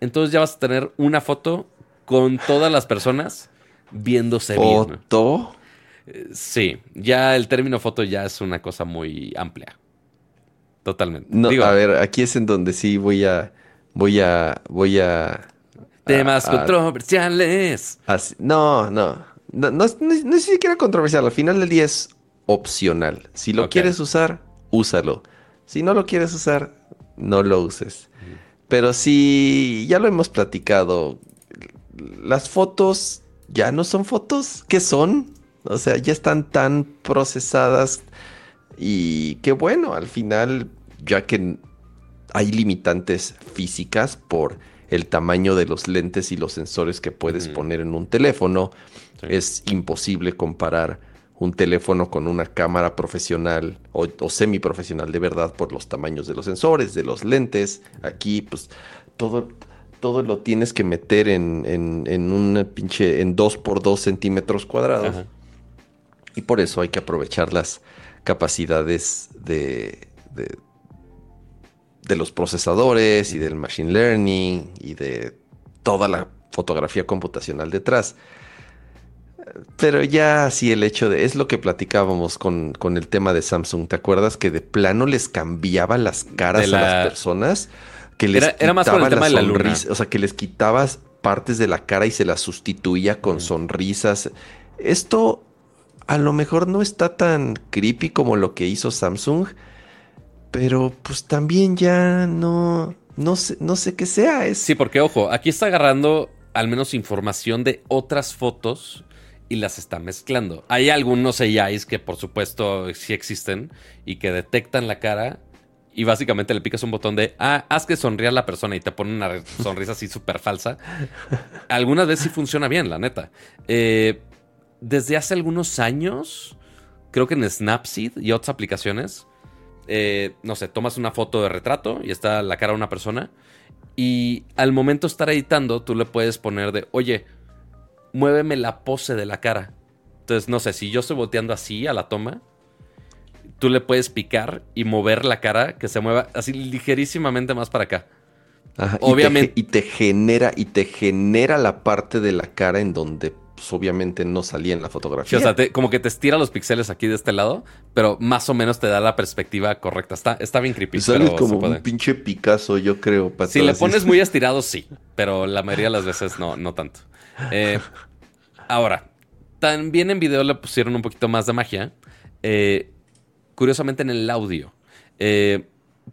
[SPEAKER 1] Entonces ya vas a tener una foto con todas las personas viéndose bien. ¿no?
[SPEAKER 2] Foto.
[SPEAKER 1] Sí, ya el término foto ya es una cosa muy amplia. Totalmente.
[SPEAKER 2] No,
[SPEAKER 1] Digo,
[SPEAKER 2] a ver, aquí es en donde sí voy a. Voy a. Voy a.
[SPEAKER 1] temas
[SPEAKER 2] a-
[SPEAKER 1] controversiales.
[SPEAKER 2] No, no, no, no, es- no es ni siquiera controversial. Al final del día es opcional. Si lo quieres usar, úsalo. Si no lo quieres usar, no lo uses. Pero sí, ya lo hemos platicado. Las fotos ya no son fotos. ¿Qué son? O sea, ya están tan procesadas. Y qué bueno, al final, ya que hay limitantes físicas por el tamaño de los lentes y los sensores que puedes poner en un teléfono,
[SPEAKER 1] Sí.
[SPEAKER 2] es imposible comparar un teléfono con una cámara profesional o, o semiprofesional de verdad por los tamaños de los sensores, de los lentes. Aquí, pues, todo, todo lo tienes que meter en, en, en una pinche, en 2 por 2 centímetros cuadrados.
[SPEAKER 1] Ajá.
[SPEAKER 2] Y por eso hay que aprovechar las capacidades de, de, de los procesadores y del machine learning y de toda la fotografía computacional detrás. Pero ya sí el hecho de... Es lo que platicábamos con, con el tema de Samsung. ¿Te acuerdas que de plano les cambiaba las caras
[SPEAKER 1] la-
[SPEAKER 2] a las personas? Que les
[SPEAKER 1] Era- era más con el
[SPEAKER 2] quitaba
[SPEAKER 1] tema de la luna.
[SPEAKER 2] sonrisa- O sea, que les quitabas partes de la cara y se las sustituía con
[SPEAKER 1] Mm.
[SPEAKER 2] sonrisas. Esto a lo mejor no está tan creepy como lo que hizo Samsung, pero pues también ya no, no sé, no sé qué sea. Es,
[SPEAKER 1] Sí, porque ojo, aquí está agarrando al menos información de otras fotos y las está mezclando. Hay algunos AIs que por supuesto sí existen y que detectan la cara y básicamente le picas un botón de, ah, haz que sonría la persona y te pone una sonrisa así súper falsa. Algunas veces sí funciona bien, la neta. Eh, desde hace algunos años, creo que en Snapseed y otras aplicaciones, eh, no sé, tomas una foto de retrato y está la cara de una persona y al momento de estar editando, tú le puedes poner de, oye, muéveme la pose de la cara. Entonces, no sé, si yo estoy volteando así a la toma, tú le puedes picar y mover la cara que se mueva así ligerísimamente más para acá.
[SPEAKER 2] Ajá, y te
[SPEAKER 1] obviamente-
[SPEAKER 2] Y te, genera, y te genera la parte de la cara en donde pues, obviamente no salía en la
[SPEAKER 1] Sí,
[SPEAKER 2] fotografía.
[SPEAKER 1] o sea, te- como que te estira los píxeles aquí de este lado, pero más o menos te da la perspectiva correcta. Está, está bien creepy.
[SPEAKER 2] Sales
[SPEAKER 1] pero
[SPEAKER 2] como un pinche Picasso, yo creo.
[SPEAKER 1] Si le pones muy estirado, sí. Pero la mayoría de las veces no, no tanto. Eh, ahora, también en video le pusieron un poquito más de magia. eh, curiosamente en el audio. Eh,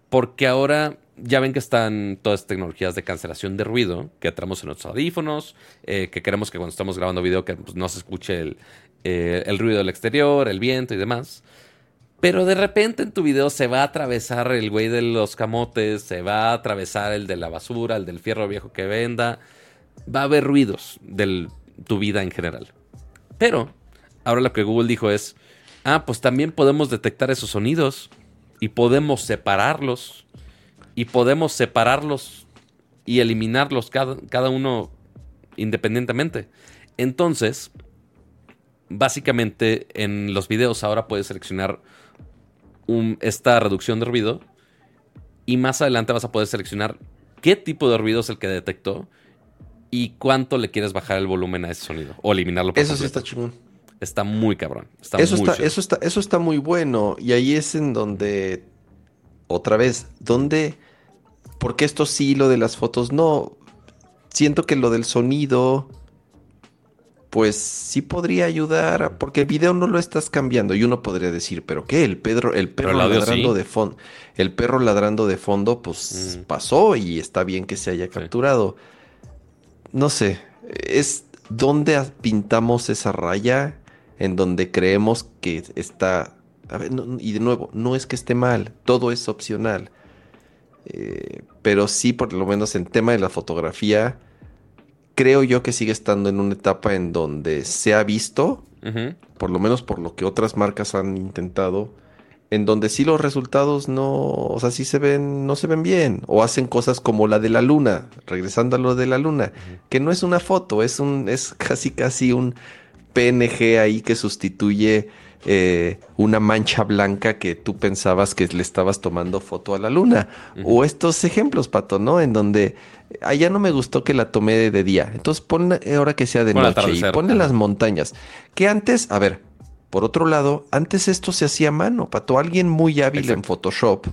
[SPEAKER 1] porque ahora ya ven que están todas tecnologías de cancelación de ruido que traemos en nuestros audífonos, eh, que queremos que cuando estamos grabando video que pues, no se escuche el, eh, el ruido del exterior, el viento y demás. Pero de repente en tu video se va a atravesar el güey de los camotes, se va a atravesar el de la basura, el del fierro viejo que venda. Va a haber ruidos de tu vida en general. Pero ahora lo que Google dijo es, ah, pues también podemos detectar esos sonidos y podemos separarlos. Y podemos separarlos y eliminarlos cada, cada uno independientemente. Entonces, básicamente en los videos ahora puedes seleccionar esta reducción de ruido y más adelante vas a poder seleccionar qué tipo de ruido es el que detectó y cuánto le quieres bajar el volumen a ese sonido o eliminarlo.
[SPEAKER 2] Por eso sí está chingón.
[SPEAKER 1] Está muy cabrón.
[SPEAKER 2] eso, está, eso, está, eso está muy bueno. Y ahí es en donde, otra vez, donde, porque esto sí, lo de las fotos no. Siento que lo del sonido pues sí podría ayudar, porque el video no lo estás cambiando. Y uno podría decir, ¿pero qué? El, Pedro, el perro ladrando de fondo. El perro ladrando de fondo, pues pasó y está bien que se haya capturado. No sé, es donde pintamos esa raya en donde creemos que está. Y de nuevo, no es que esté mal, todo es opcional. Eh, pero sí, por lo menos en tema de la fotografía creo yo que sigue estando en una etapa en donde se ha visto, por lo menos por lo que otras marcas han intentado, en donde sí los resultados no, o sea, sí se ven, no se ven bien, o hacen cosas como la de la luna, regresando a lo de la luna, que no es una foto, es un, es casi casi un PNG ahí que sustituye eh, una mancha blanca que tú pensabas que le estabas tomando foto a la luna. O estos ejemplos, Pato, ¿no? En donde allá no me gustó que la tomé de, día. Entonces pon ahora que sea de noche y ponle las montañas. Que antes, a ver, por otro lado, antes esto se hacía a mano, Pato. Alguien muy hábil en Photoshop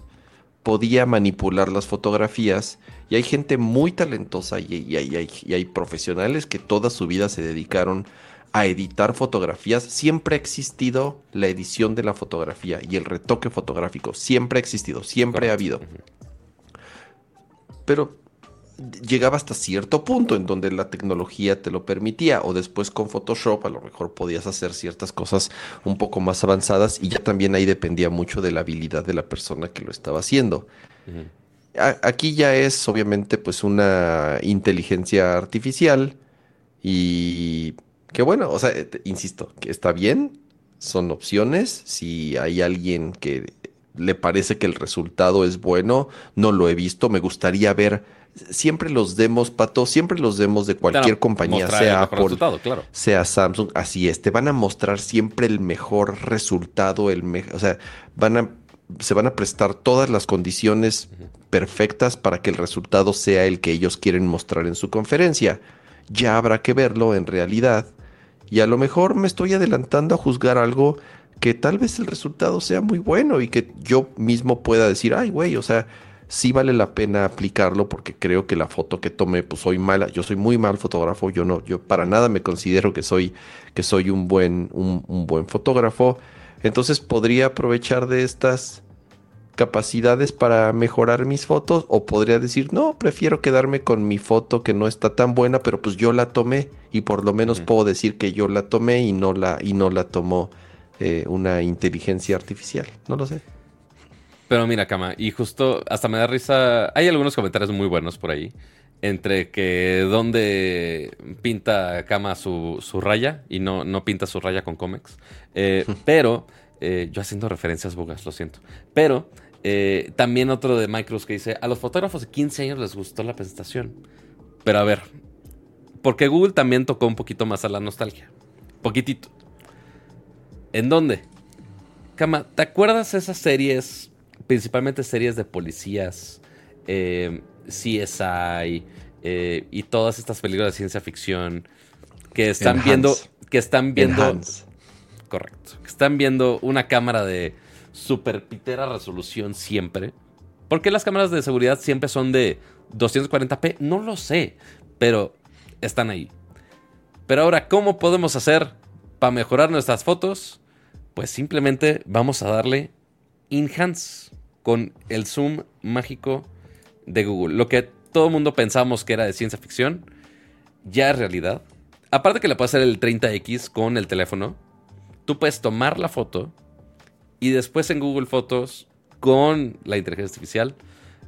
[SPEAKER 2] podía manipular las fotografías y hay gente muy talentosa y, y hay profesionales que toda su vida se dedicaron a editar fotografías, siempre ha existido la edición de la fotografía y el retoque fotográfico. Siempre ha existido, siempre ha habido. Pero llegaba hasta cierto punto en donde la tecnología te lo permitía o después con Photoshop a lo mejor podías hacer ciertas cosas un poco más avanzadas y ya también ahí dependía mucho de la habilidad de la persona que lo estaba haciendo. aquí ya es obviamente pues una inteligencia artificial y que bueno, o sea, insisto, que está bien, son opciones. Si hay alguien que le parece que el resultado es bueno, no lo he visto, me gustaría ver siempre los demos, Pato, siempre los demos de cualquier compañía, sea Apple, sea Samsung, así es, te van a mostrar siempre el mejor resultado, el o sea, van a, se van a prestar todas las condiciones perfectas para que el resultado sea el que ellos quieren mostrar en su conferencia. Ya habrá que verlo en realidad y a lo mejor me estoy adelantando a juzgar algo que tal vez el resultado sea muy bueno y que yo mismo pueda decir, ay, güey, o sea, sí vale la pena aplicarlo porque creo que la foto que tomé, pues soy mala, yo soy muy mal fotógrafo, yo no, yo para nada me considero que soy, que soy un buen, un, un buen fotógrafo. Entonces podría aprovechar de estas capacidades para mejorar mis fotos o podría decir, no, prefiero quedarme con mi foto que no está tan buena, pero pues yo la tomé y por lo menos puedo decir que yo la tomé y no la, y no la tomó eh, una inteligencia artificial. No lo sé.
[SPEAKER 1] Pero mira, Cama, y justo hasta me da risa. Hay algunos comentarios muy buenos por ahí. Entre que donde pinta Cama su, su raya y no, no pinta su raya con cómics. Eh, pero, eh, yo haciendo referencias bugas, lo siento. Pero eh, también otro de Micros que dice, a los fotógrafos de 15 años les gustó la presentación. Pero a ver, porque Google también tocó un poquito más a la nostalgia. Poquitito. ¿En dónde? Cama, ¿te acuerdas esas series, principalmente series de policías, eh, CSI eh, y todas estas películas de ciencia ficción que están viendo, que están viendo, correcto, que están viendo una cámara de super pitera resolución siempre. ¿Por qué las cámaras de seguridad siempre son de 240p? No lo sé, pero están ahí. Pero ahora, ¿cómo podemos hacer para mejorar nuestras fotos? Pues simplemente vamos a darle enhance con el zoom mágico de Google. Lo que todo mundo pensamos que era de ciencia ficción, ya es realidad. Aparte que le puedes hacer el 30X con el teléfono, tú puedes tomar la foto y después en Google Fotos con la inteligencia artificial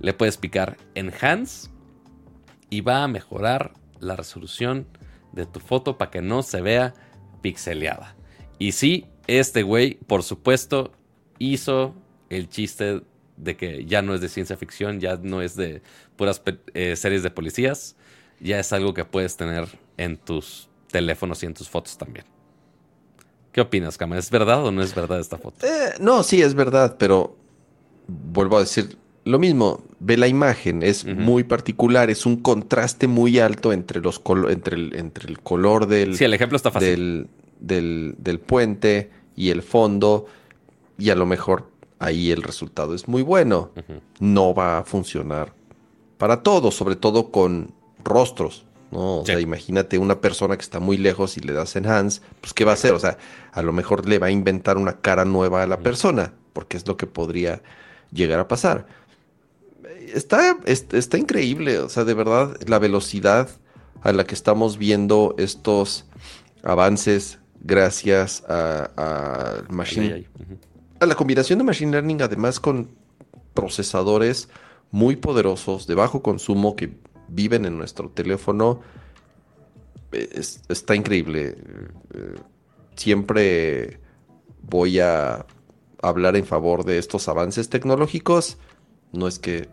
[SPEAKER 1] le puedes picar Enhance y va a mejorar la resolución de tu foto para que no se vea pixeleada. Y sí, este güey, por supuesto, hizo el chiste de que ya no es de ciencia ficción, ya no es de puras eh, series de policías, ya es algo que puedes tener en tus teléfonos y en tus fotos también. ¿Qué opinas, Kama? ¿Es verdad o no es verdad esta foto?
[SPEAKER 2] Eh, no, sí, es verdad, pero vuelvo a decir lo mismo. Ve la imagen, es muy particular, es un contraste muy alto entre, los entre, el, entre el color del,
[SPEAKER 1] sí, el ejemplo está fácil.
[SPEAKER 2] Del, del, puente y el fondo, y a lo mejor ahí el resultado es muy bueno. No va a funcionar para todos, sobre todo con rostros. ¿No? O sea, imagínate una persona que está muy lejos y le das enhance, pues ¿qué va a hacer? O sea, a lo mejor le va a inventar una cara nueva a la persona, porque es lo que podría llegar a pasar. Está, está increíble, o sea, de verdad, la velocidad a la que estamos viendo estos avances gracias a, a Machine a la combinación de Machine Learning, además con procesadores muy poderosos de bajo consumo que viven en nuestro teléfono está increíble. Eh, siempre voy a hablar en favor de estos avances tecnológicos. No es que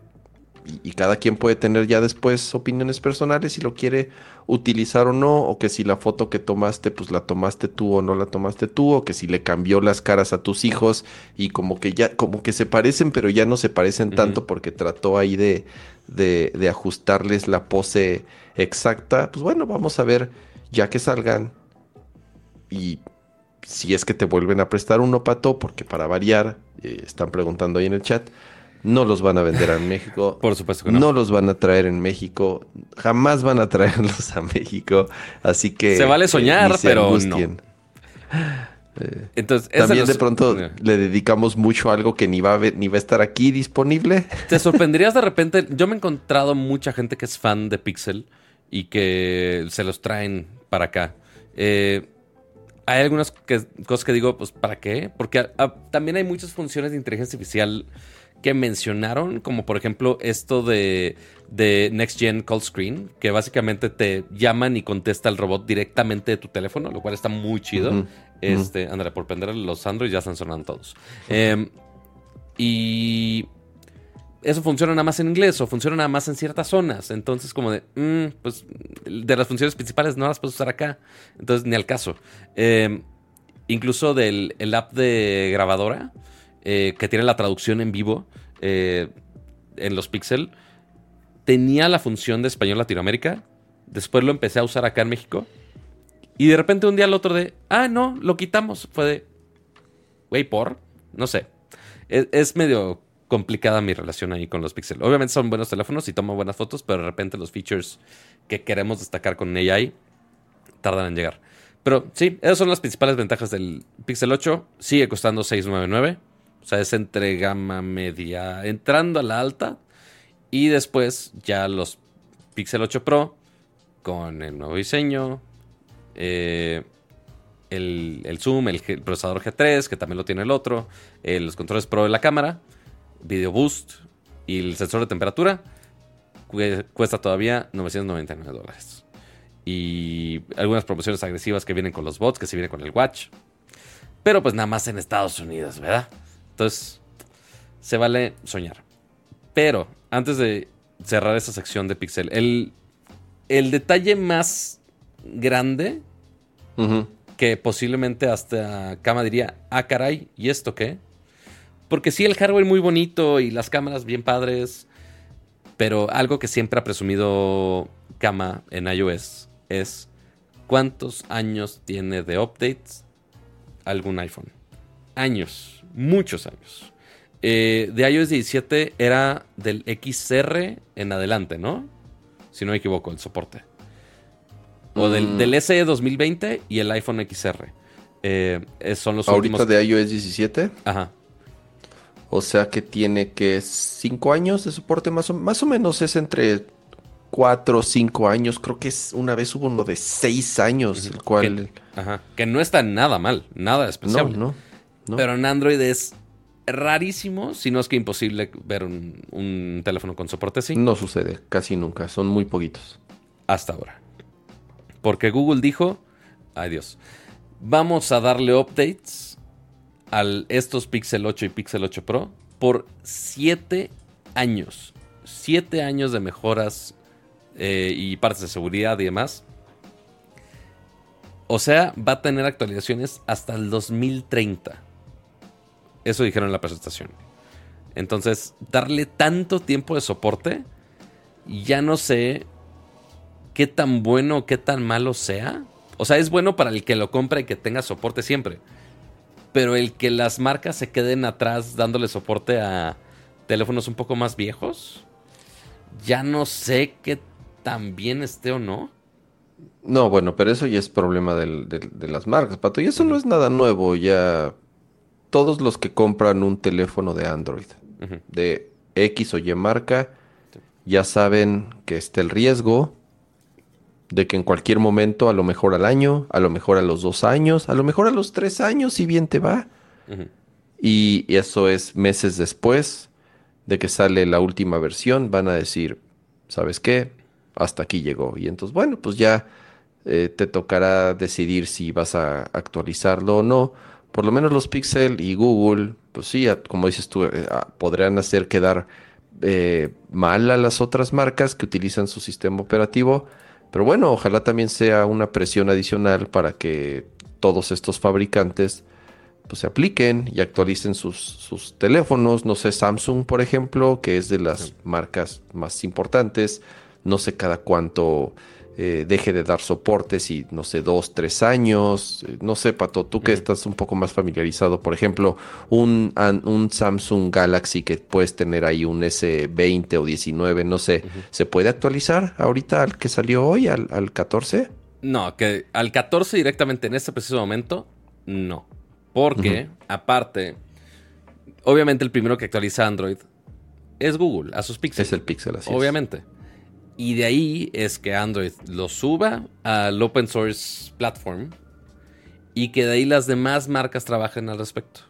[SPEAKER 2] y, cada quien puede tener ya después opiniones personales si lo quiere utilizar o no, o que si la foto que tomaste, pues la tomaste tú o no la tomaste tú, o que si le cambió las caras a tus hijos y como que ya, como que se parecen, pero ya no se parecen tanto porque trató ahí de, de, de ajustarles la pose exacta. Pues bueno, vamos a ver ya que salgan y si es que te vuelven a prestar uno, Pato, porque para variar, eh, están preguntando ahí en el chat, no los van a vender en México.
[SPEAKER 1] Por supuesto que no.
[SPEAKER 2] No los van a traer en México. Jamás van a traerlos a México. Así que.
[SPEAKER 1] Se vale soñar, pero no.
[SPEAKER 2] Eh, Entonces, también de pronto le dedicamos mucho a algo que ni va a ni va a estar aquí disponible.
[SPEAKER 1] Te sorprenderías de repente. Yo me he encontrado mucha gente que es fan de Pixel y que se los traen para acá. Eh, hay algunas cosas que digo, pues, ¿para qué? Porque también hay muchas funciones de inteligencia artificial que mencionaron, como por ejemplo esto de, de Next Gen Call Screen, que básicamente te llaman y contesta el robot directamente de tu teléfono, lo cual está muy chido. Este, por prender los Android ya están sonando todos. Em, y eso funciona nada más en inglés o funciona nada más en ciertas zonas. Entonces, como de, mm, pues, de las funciones principales no las puedes usar acá. Entonces, ni al caso. Em, incluso del el app de grabadora eh, que tiene la traducción en vivo eh, en los Pixel, tenía la función de español Latinoamérica. Después lo empecé a usar acá en México. Y de repente un día al otro de, ah, no, lo quitamos. Fue de, güey, por, no sé. Es, medio complicada mi relación ahí con los Pixel. Obviamente son buenos teléfonos y toman buenas fotos, pero de repente los features que queremos destacar con AI tardan en llegar. Pero sí, esas son las principales ventajas del Pixel 8. Sigue costando 699. O sea, es entre gama media entrando a la alta. Y después ya los Pixel 8 Pro con el nuevo diseño. Eh, el, zoom, el, procesador G3, que también lo tiene el otro. Eh, los controles Pro de la cámara. Video Boost. Y el sensor de temperatura. Cuesta todavía 999 dólares. Y algunas promociones agresivas que vienen con los bots, que se vienen con el Watch. Pero pues nada más en Estados Unidos, ¿verdad? Entonces, se vale soñar. Pero, antes de cerrar esa sección de Pixel, el, el detalle más grande que posiblemente hasta Kama diría, ah, caray, ¿y esto qué? Porque sí, el hardware muy bonito y las cámaras bien padres, pero algo que siempre ha presumido Kama en iOS es cuántos años tiene de updates algún iPhone. Años muchos años. Eh, de iOS 17 era del XR en adelante, ¿no? Si no me equivoco, el soporte. O del, mm. del SE 2020 y el iPhone XR. Eh, son los
[SPEAKER 2] ¿Ahorita de iOS 17?
[SPEAKER 1] Ajá.
[SPEAKER 2] O sea que tiene que cinco años de soporte más o, más o menos es entre cuatro o cinco años. Creo que es una vez hubo uno de seis años, el cual...
[SPEAKER 1] Que, ajá, que no está nada mal, nada especial.
[SPEAKER 2] No, no, no.
[SPEAKER 1] Pero en Android es rarísimo, si no es que imposible ver un, un teléfono con soporte así.
[SPEAKER 2] No sucede, casi nunca, son muy poquitos.
[SPEAKER 1] Hasta ahora. Porque Google dijo, ay Dios, vamos a darle updates a estos Pixel 8 y Pixel 8 Pro por 7 años. 7 años de mejoras eh, y partes de seguridad y demás. O sea, va a tener actualizaciones hasta el 2030. Eso dijeron en la presentación. Entonces, darle tanto tiempo de soporte, ya no sé qué tan bueno o qué tan malo sea. O sea, es bueno para el que lo compra y que tenga soporte siempre. Pero el que las marcas se queden atrás dándole soporte a teléfonos un poco más viejos, ya no sé qué tan bien esté o no.
[SPEAKER 2] No, bueno, pero eso ya es problema de, las marcas, Pato. Y eso no es nada nuevo. Ya todos los que compran un teléfono de Android, de X o Y marca, ya saben que está el riesgo de que en cualquier momento, a lo mejor al año, a lo mejor a los dos años, a lo mejor a los tres años, si bien te va. y, eso es meses después de que sale la última versión, van a decir, ¿sabes qué? Hasta aquí llegó. Y entonces, bueno, pues ya eh, te tocará decidir si vas a actualizarlo o no. Por lo menos los Pixel y Google, pues sí, como dices tú, eh, podrían hacer quedar eh, mal a las otras marcas que utilizan su sistema operativo pero bueno, ojalá también sea una presión adicional para que todos estos fabricantes pues, se apliquen y actualicen sus, teléfonos. No sé, Samsung, por ejemplo, que es de las marcas más importantes. No sé cada cuánto eh, deje de dar soportes y no sé, dos, tres años. Eh, no sé, Pato, tú que estás un poco más familiarizado, por ejemplo, un, un, Samsung Galaxy que puedes tener ahí un S20 o 19, no sé, ¿se puede actualizar ahorita al que salió hoy, al, al 14?
[SPEAKER 1] No, que al 14 directamente en este preciso momento, no. Porque, aparte, obviamente el primero que actualiza Android es Google, a sus píxeles.
[SPEAKER 2] Es el Pixel, así
[SPEAKER 1] Obviamente. Y de ahí es que Android lo suba al open source platform y que de ahí las demás marcas trabajen al respecto.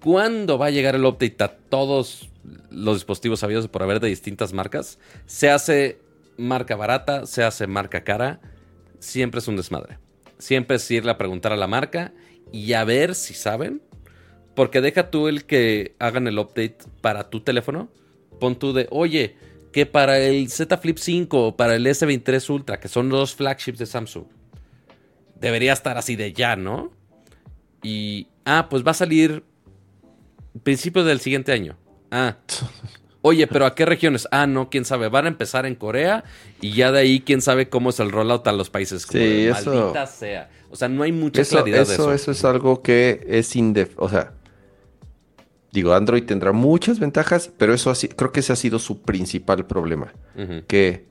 [SPEAKER 1] ¿Cuándo va a llegar el update a todos los dispositivos sabidos por haber de distintas marcas? Se hace marca barata, se hace marca cara, siempre es un desmadre. Siempre es irle a preguntar a la marca y a ver si saben. Porque deja tú el que hagan el update para tu teléfono. Pon tú de, oye, que para el Z Flip 5 o para el S23 Ultra, que son los flagships de Samsung, debería estar así de ya, ¿no? Y, ah, pues va a salir principios del siguiente año. Ah. Oye, pero ¿a qué regiones? Ah, no, quién sabe. Van a empezar en Corea y ya de ahí quién sabe cómo es el rollout a los países.
[SPEAKER 2] sí, eso.
[SPEAKER 1] Maldita sea. O sea, no hay mucha claridad
[SPEAKER 2] eso,
[SPEAKER 1] de eso.
[SPEAKER 2] Eso es algo que es indef... O sea, Digo, Android tendrá muchas ventajas, pero eso creo que ese ha sido su principal problema. Que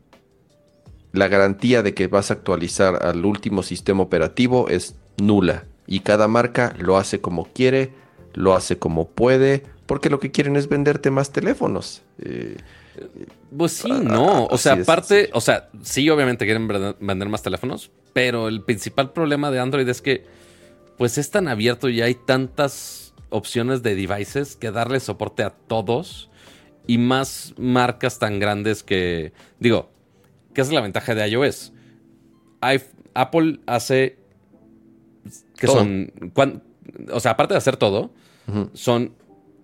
[SPEAKER 2] la garantía de que vas a actualizar al último sistema operativo es nula. Y cada marca lo hace como quiere, lo hace como puede, porque lo que quieren es venderte más teléfonos. Eh,
[SPEAKER 1] pues sí, no. O sea, aparte, o sea, sí, obviamente quieren vender más teléfonos, pero el principal problema de Android es que, pues es tan abierto y hay tantas opciones de devices que darle soporte a todos y más marcas tan grandes que, digo, ¿qué es la ventaja de iOS? Apple hace que son, o sea, aparte de hacer todo, son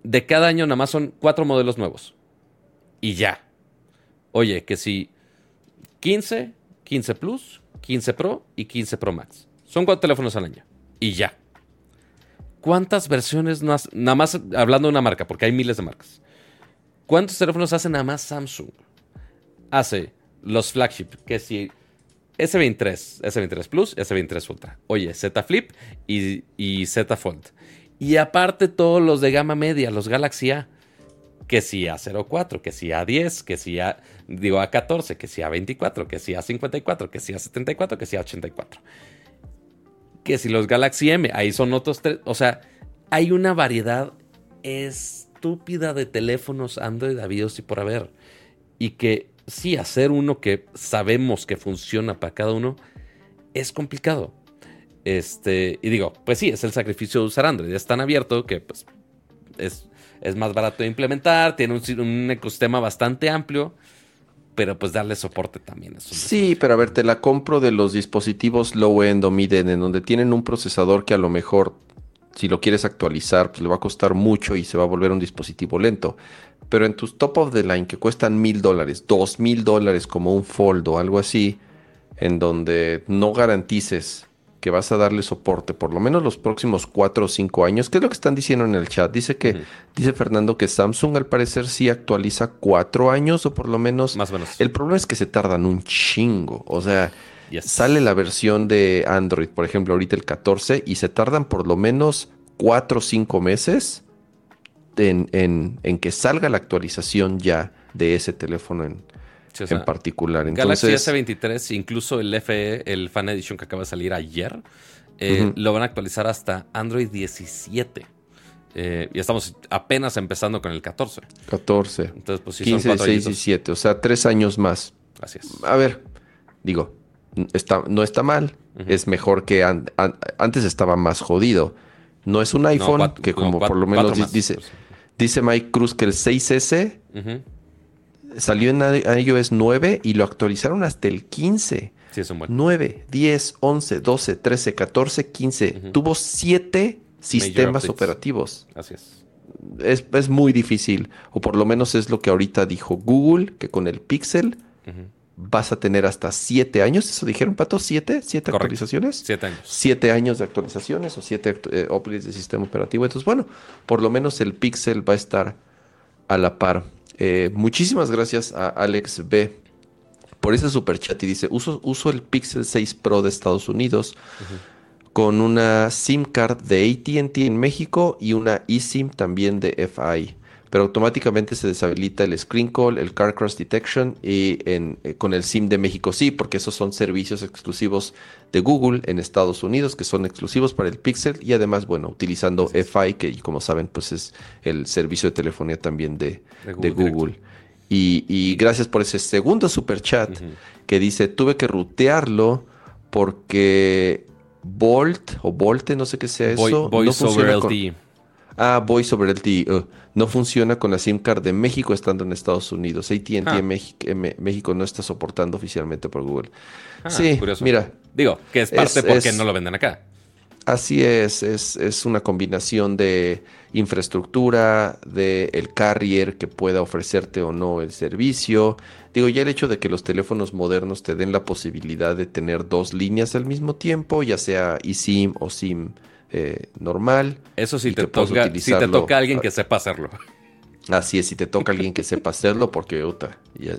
[SPEAKER 1] de cada año nada más son cuatro modelos nuevos y ya. Oye, que si 15, 15 Plus, 15 Pro y 15 Pro Max. Son cuatro teléfonos al año y ya. ¿Cuántas versiones no? Nada más hablando de una marca, porque hay miles de marcas. ¿Cuántos teléfonos hace nada más Samsung? Hace los flagship, que si S23, S23 Plus, S23 Ultra. Oye, Z Flip y, Z Fold. Y aparte todos los de gama media, los Galaxy A. Que si A04, que si A10, que si digo A14, que si A24, que si A54, que si A74, que si A84 que si los Galaxy M, ahí son otros tres. O sea, hay una variedad estúpida de teléfonos Android habidos y por haber. Y que sí, hacer uno que sabemos que funciona para cada uno es complicado. Este, y digo, pues sí, es el sacrificio de usar Android. Es tan abierto que pues, es, es más barato de implementar, tiene un, un ecosistema bastante amplio pero pues darle soporte también. Es
[SPEAKER 2] sí, pero a ver, te la compro de los dispositivos low-end o mid-end, en donde tienen un procesador que a lo mejor, si lo quieres actualizar, pues le va a costar mucho y se va a volver un dispositivo lento. Pero en tus top of the line que cuestan mil dólares, dos mil dólares como un fold o algo así, en donde no garantices que vas a darle soporte por lo menos los próximos cuatro o cinco años. ¿Qué es lo que están diciendo en el chat? Dice que, dice Fernando que Samsung al parecer sí actualiza cuatro años o por lo menos.
[SPEAKER 1] Más o menos.
[SPEAKER 2] El problema es que se tardan un chingo. O sea, sale la versión de Android, por ejemplo, ahorita el 14, y se tardan por lo menos cuatro o cinco meses en, en que salga la actualización ya de ese teléfono en, en particular.
[SPEAKER 1] Galaxy S23, incluso el FE, el Fan Edition que acaba de salir ayer, eh, lo van a actualizar hasta Android 17. Eh, y estamos apenas empezando con el 14.
[SPEAKER 2] 14. Entonces, pues sí, 15, son 6, 17. O sea, tres años más.
[SPEAKER 1] Así es.
[SPEAKER 2] A ver, digo, está, no está mal. Es mejor que antes estaba más jodido. No es un iPhone que como por lo menos dice, pues. dice Mike Cruz que el 6S salió en iOS 9 y lo actualizaron hasta el 15.
[SPEAKER 1] Sí, es un buen.
[SPEAKER 2] 9, 10, 11, 12, 13, 14, 15. Tuvo 7 sistemas operativos.
[SPEAKER 1] Así es.
[SPEAKER 2] es. muy difícil, o por lo menos es lo que ahorita dijo Google, que con el Pixel vas a tener hasta 7 años. ¿Eso dijeron, Pato? ¿7? ¿7 actualizaciones?
[SPEAKER 1] 7 años.
[SPEAKER 2] 7 años de actualizaciones o 7 eh, upgrades de sistema operativo. Entonces, bueno, por lo menos el Pixel va a estar a la par. Eh, muchísimas gracias a Alex B. por ese super chat y dice, uso, uso el Pixel 6 Pro de Estados Unidos con una SIM card de ATT en México y una eSIM también de FI pero automáticamente se deshabilita el Screen Call, el Car Cross Detection y en, eh, con el SIM de México sí, porque esos son servicios exclusivos de Google en Estados Unidos que son exclusivos para el Pixel y además, bueno, utilizando FI, que como saben, pues es el servicio de telefonía también de, Google. Y, gracias por ese segundo super chat que dice, tuve que rutearlo porque Volt o Volte, no sé qué sea eso.
[SPEAKER 1] Voice over LTE.
[SPEAKER 2] Ah, Voice over LTE. Uh, no funciona con la SIM card de México estando en Estados Unidos. AT&T ah. en, México, no está soportando oficialmente por Google. Ah, sí, mira.
[SPEAKER 1] Digo, que es parte porque no lo venden acá.
[SPEAKER 2] Así es, es, una combinación de infraestructura, de el carrier que pueda ofrecerte o no el servicio. Digo, ya el hecho de que los teléfonos modernos te den la posibilidad de tener dos líneas al mismo tiempo, ya sea eSIM o SIM eh, normal.
[SPEAKER 1] Eso sí te, toca, si te toca alguien que sepa hacerlo.
[SPEAKER 2] Así es, si te toca alguien que sepa hacerlo, porque otra, ya,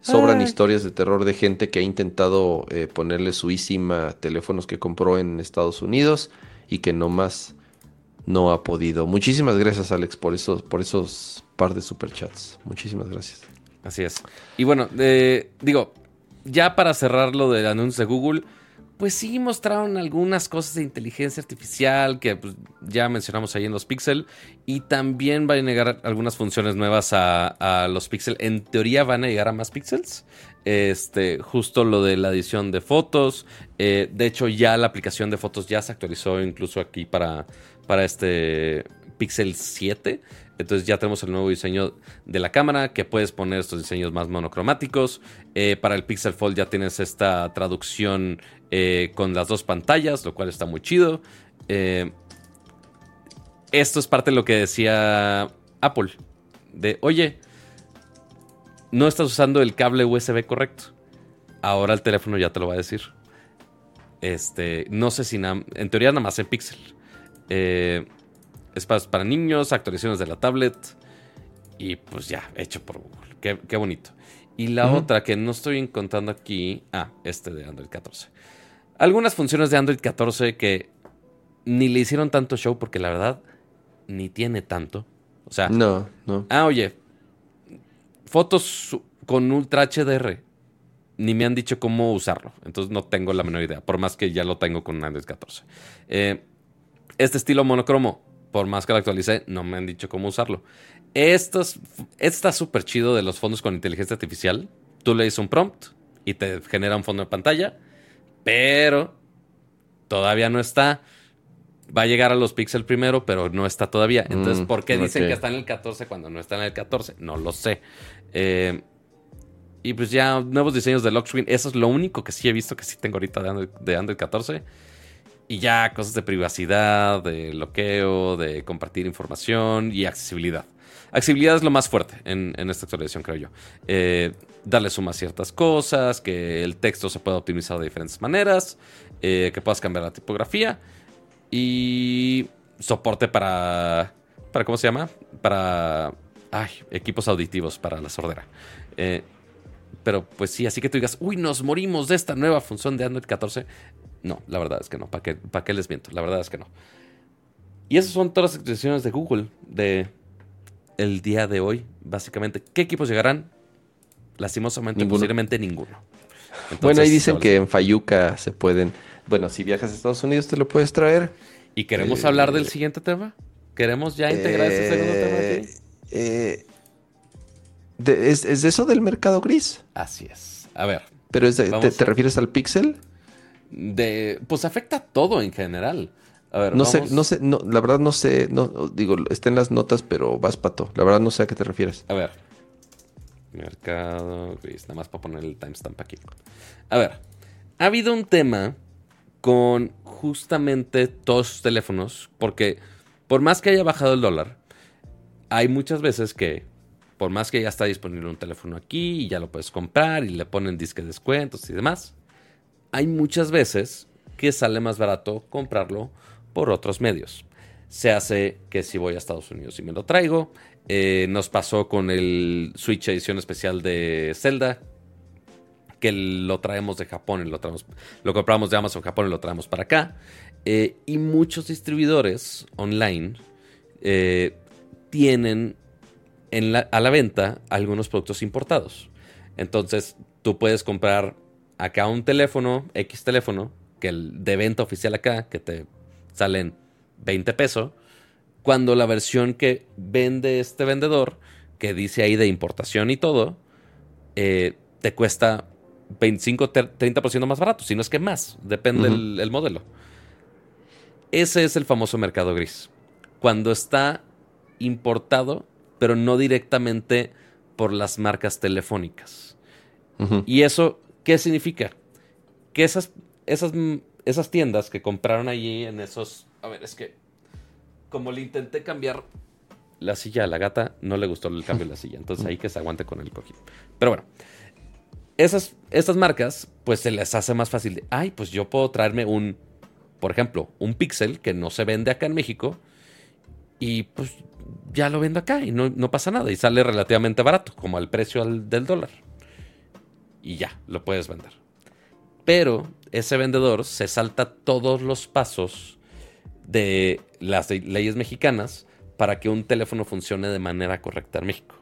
[SPEAKER 2] sobran historias de terror de gente que ha intentado eh, ponerle su a teléfonos que compró en Estados Unidos y que nomás no ha podido. Muchísimas gracias, Alex, por esos, por esos par de superchats. Muchísimas gracias.
[SPEAKER 1] Así es. Y bueno, eh, digo, ya para cerrar lo del anuncio de Google, pues sí mostraron algunas cosas de inteligencia artificial que pues, ya mencionamos ahí en los Pixel. Y también van a llegar algunas funciones nuevas a, los Pixel. En teoría van a llegar a más Pixels. Este, justo lo de la edición de fotos. Eh, de hecho, ya la aplicación de fotos ya se actualizó incluso aquí para, para este Pixel 7. Entonces ya tenemos el nuevo diseño de la cámara, que puedes poner estos diseños más monocromáticos. Eh, para el Pixel Fold ya tienes esta traducción eh, con las dos pantallas, lo cual está muy chido. Eh, esto es parte de lo que decía Apple. De, oye, no estás usando el cable USB correcto. Ahora el teléfono ya te lo va a decir. Este, no sé si en teoría nada más en Pixel. Eh, espacios para niños, actualizaciones de la tablet. Y pues ya, hecho por Google. Qué, bonito. Y la otra que no estoy encontrando aquí. Ah, este de Android 14. Algunas funciones de Android 14 que ni le hicieron tanto show porque la verdad ni tiene tanto. O sea.
[SPEAKER 2] No, no.
[SPEAKER 1] Ah, oye. Fotos con Ultra HDR. Ni me han dicho cómo usarlo. Entonces no tengo la menor idea. Por más que ya lo tengo con Android 14. Eh, este estilo monocromo por más que lo actualice, no me han dicho cómo usarlo. Esto, está súper chido de los fondos con inteligencia artificial. Tú le dices un prompt y te genera un fondo de pantalla, pero todavía no está. Va a llegar a los pixels primero, pero no está todavía. Entonces, mm, ¿por qué dicen que está en el 14 cuando no está en el 14? No lo sé. Eh, y pues ya nuevos diseños de lock screen. Eso es lo único que sí he visto que sí tengo ahorita de Android, 14. Y ya cosas de privacidad, de bloqueo, de compartir información y accesibilidad. Accesibilidad es lo más fuerte en, esta actualización, creo yo. Eh, darle suma a ciertas cosas, que el texto se pueda optimizar de diferentes maneras, eh, que puedas cambiar la tipografía y soporte para, para ¿cómo se llama? Para ay, equipos auditivos para la sordera. Eh, pero pues sí, así que tú digas, uy, nos morimos de esta nueva función de Android 14. No, la verdad es que no. ¿Para qué, para qué les miento? La verdad es que no. Y esas son todas las actualizaciones de Google de el día de hoy, básicamente. ¿Qué equipos llegarán? Lastimosamente, posiblemente ninguno.
[SPEAKER 2] bueno, ahí dicen que en Fayuca se pueden. Bueno, si viajas a Estados Unidos te lo puedes traer.
[SPEAKER 1] ¿Y queremos hablar del eh, siguiente tema? ¿Queremos ya integrar ese segundo tema aquí?
[SPEAKER 2] Eh, ¿es, de eso del mercado gris?
[SPEAKER 1] Así es. A ver.
[SPEAKER 2] ¿Pero te, refieres al Pixel?
[SPEAKER 1] De, pues afecta todo en general.
[SPEAKER 2] A ver, no sé, no sé, no, la verdad no sé, no, digo, está en las notas, pero vas pato. La verdad no sé a qué te refieres.
[SPEAKER 1] A ver. Mercado gris, nada más para poner el timestamp aquí. A ver, ha habido un tema con justamente todos los teléfonos, porque por más que haya bajado el dólar, hay muchas veces que por más que ya está disponible un teléfono aquí y ya lo puedes comprar y le ponen disque de descuentos y demás, hay muchas veces que sale más barato comprarlo por otros medios. Se hace que si voy a Estados Unidos y me lo traigo. Eh, nos pasó con el Switch edición especial de Zelda, que lo traemos de Japón y lo, traemos, lo compramos de Amazon Japón y lo traemos para acá. Eh, y muchos distribuidores online eh, tienen a la venta algunos productos importados. Entonces, tú puedes comprar acá un teléfono, X teléfono, que el de venta oficial acá, que te salen 20 pesos, cuando la versión que vende este vendedor, que dice ahí de importación y todo, eh, te cuesta 25, 30% más barato, si no es que más, depende el modelo. Ese es el famoso mercado gris. Cuando está importado pero no directamente por las marcas telefónicas. ¿Y eso qué significa? Que esas, esas, esas tiendas que compraron allí en esos... A ver, es que como le intenté cambiar la silla a la gata, no le gustó el cambio de la silla. Entonces ahí que se aguante con el cojín. Pero bueno, esas, estas marcas, pues se les hace más fácil de, ay, pues yo puedo traerme un, por ejemplo, un Pixel que no se vende acá en México. Y pues ya lo vendo acá y no, pasa nada. Y sale relativamente barato, como al precio del dólar. Y ya, lo puedes vender. Pero ese vendedor se salta todos los pasos de las leyes mexicanas para que un teléfono funcione de manera correcta en México.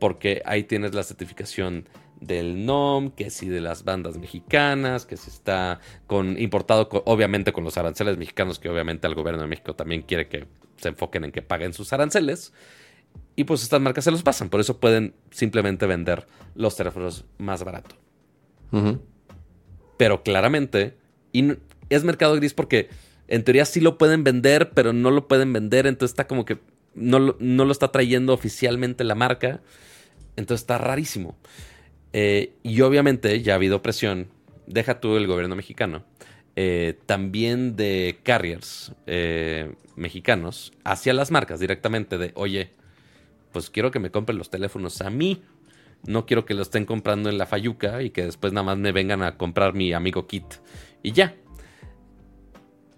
[SPEAKER 1] Porque ahí tienes la certificación del NOM, que si de las bandas mexicanas, que si está con importado obviamente con los aranceles mexicanos, que obviamente el gobierno de México también quiere que se enfoquen en que paguen sus aranceles. Y pues estas marcas se los pasan, por eso pueden simplemente vender los teléfonos más barato. Pero claramente, y es mercado gris porque en teoría sí lo pueden vender, pero no lo pueden vender, entonces está como que no, no lo está trayendo oficialmente la marca. Entonces está rarísimo. Eh, y obviamente ya ha habido presión, deja tú el gobierno mexicano, eh, también de carriers eh, mexicanos hacia las marcas directamente de, oye, pues quiero que me compren los teléfonos a mí. No quiero que lo estén comprando en la Fayuca y que después nada más me vengan a comprar mi amigo Kit. Y ya.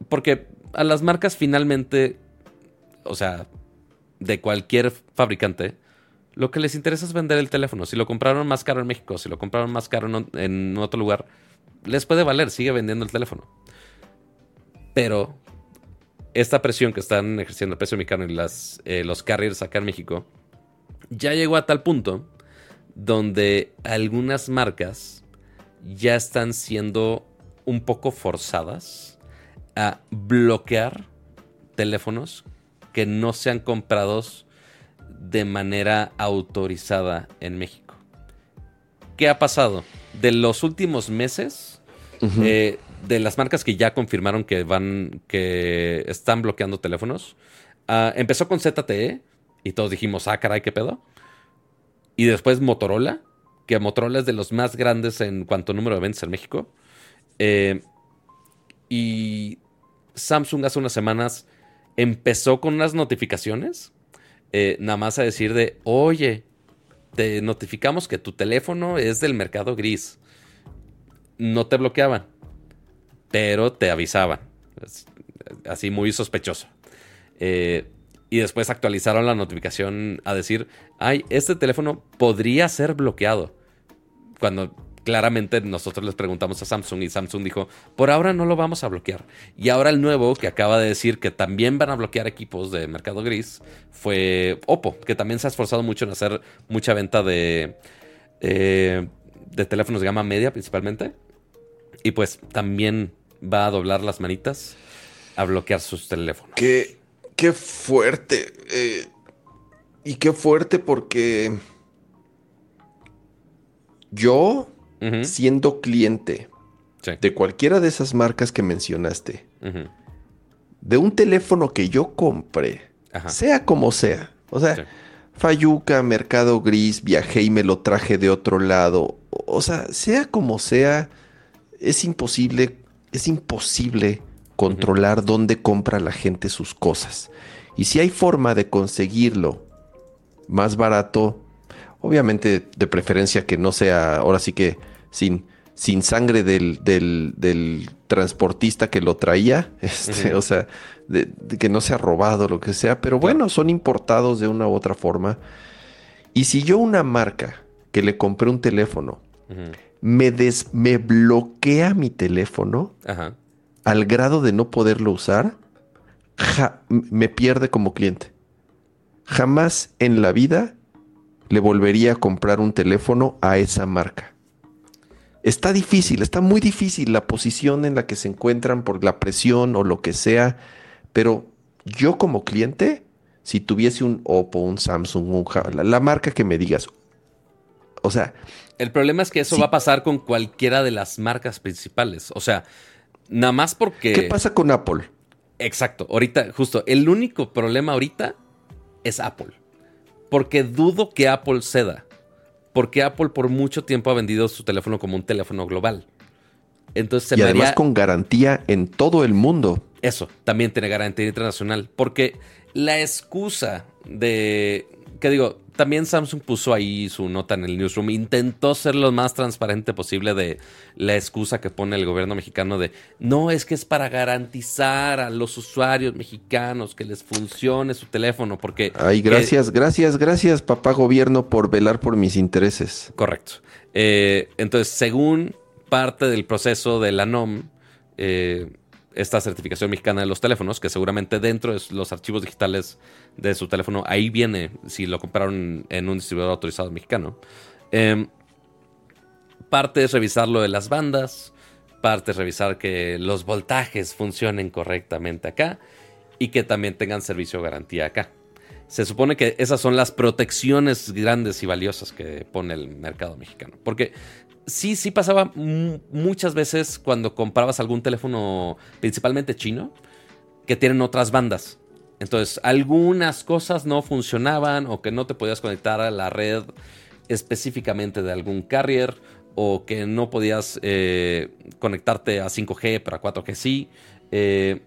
[SPEAKER 1] Porque a las marcas finalmente, o sea, de cualquier fabricante, lo que les interesa es vender el teléfono. Si lo compraron más caro en México, si lo compraron más caro en, otro lugar, les puede valer, sigue vendiendo el teléfono. Pero esta presión que están ejerciendo el precio mexicano y las, eh, los carriers acá en México, ya llegó a tal punto donde algunas marcas ya están siendo un poco forzadas a bloquear teléfonos que no sean comprados de manera autorizada en México. ¿Qué ha pasado? De los últimos meses, eh, de las marcas que ya confirmaron que van, que están bloqueando teléfonos, ah, empezó con ZTE y todos dijimos, ah, caray, qué pedo. Y después Motorola, que Motorola es de los más grandes en cuanto a número de ventas en México. Eh, y Samsung hace unas semanas empezó con unas notificaciones, eh, nada más a decir de, oye, te notificamos que tu teléfono es del mercado gris. No te bloqueaban, pero te avisaban. Así muy sospechoso. Eh, y después actualizaron la notificación a decir, ay, este teléfono podría ser bloqueado. Cuando claramente nosotros les preguntamos a Samsung y Samsung dijo, por ahora no lo vamos a bloquear. Y ahora el nuevo que acaba de decir que también van a bloquear equipos de mercado gris fue Oppo, que también se ha esforzado mucho en hacer mucha venta de, eh, de teléfonos de gama media principalmente. Y pues también va a doblar las manitas a bloquear sus teléfonos.
[SPEAKER 2] Qué, qué fuerte. Eh, y qué fuerte porque yo siendo cliente de cualquiera de esas marcas que mencionaste, de un teléfono que yo compré, sea como sea, o sea, Fayuca, Mercado Gris, viajé y me lo traje de otro lado, o sea, sea como sea, es imposible, es imposible controlar dónde compra la gente sus cosas. Y si hay forma de conseguirlo más barato, Obviamente, de preferencia que no sea, ahora sí que sin, sin sangre del, del, transportista que lo traía, este, o sea, de, que no sea robado, lo que sea, pero bueno, son importados de una u otra forma. Y si yo una marca que le compré un teléfono, me, des, me bloquea mi teléfono al grado de no poderlo usar, me pierde como cliente. Jamás en la vida le volvería a comprar un teléfono a esa marca. Está difícil, está muy difícil la posición en la que se encuentran por la presión o lo que sea, pero yo como cliente, si tuviese un Oppo, un Samsung, un la, la marca que me digas, o sea...
[SPEAKER 1] El problema es que eso va a pasar con cualquiera de las marcas principales, o sea, nada más porque...
[SPEAKER 2] ¿Qué pasa con Apple?
[SPEAKER 1] Exacto, ahorita, justo, el único problema ahorita es Apple. Porque dudo que Apple ceda. Porque Apple por mucho tiempo ha vendido su teléfono como un teléfono global. Entonces se
[SPEAKER 2] y además con garantía en todo el mundo.
[SPEAKER 1] Eso, también tiene garantía internacional. Porque la excusa de que digo, también Samsung puso ahí su nota en el newsroom, intentó ser lo más transparente posible de la excusa que pone el gobierno mexicano de, no, es que es para garantizar a los usuarios mexicanos que les funcione su teléfono, porque...
[SPEAKER 2] Ay, gracias, gracias, gracias, papá gobierno, por velar por mis intereses.
[SPEAKER 1] Correcto. Eh, entonces, según parte del proceso de la NOM, eh, esta certificación mexicana de los teléfonos, que seguramente dentro de los archivos digitales de su teléfono, ahí viene si lo compraron en un distribuidor autorizado mexicano. Em, parte es revisar lo de las bandas, parte es revisar que los voltajes funcionen correctamente acá y que también tengan servicio de garantía acá. Se supone que esas son las protecciones grandes y valiosas que pone el mercado mexicano. Porque sí, sí pasaba muchas veces cuando comprabas algún teléfono, principalmente chino, que tienen otras bandas. Entonces, algunas cosas no funcionaban o que no te podías conectar a la red específicamente de algún carrier o que no podías eh, conectarte a 5G, pero a 4G sí. Eh,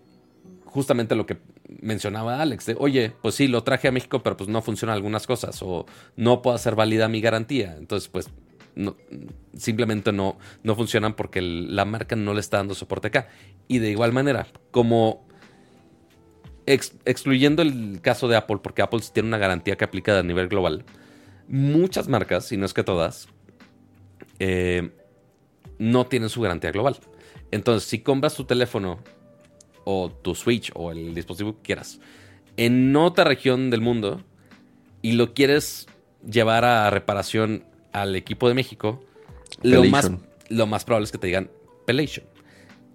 [SPEAKER 1] justamente lo que mencionaba Alex, de, oye, pues sí, lo traje a México, pero pues no funcionan algunas cosas o no puedo hacer válida mi garantía. Entonces, pues simplemente no, no funcionan porque la marca no le está dando soporte acá. Y de igual manera, como excluyendo el caso de Apple, porque Apple tiene una garantía que aplica a nivel global, muchas marcas, si no es que todas, eh, no tienen su garantía global. Entonces, si compras tu teléfono o tu Switch o el dispositivo que quieras en otra región del mundo y lo quieres llevar a reparación al equipo de México, lo más, lo más, probable es que te digan Pelation.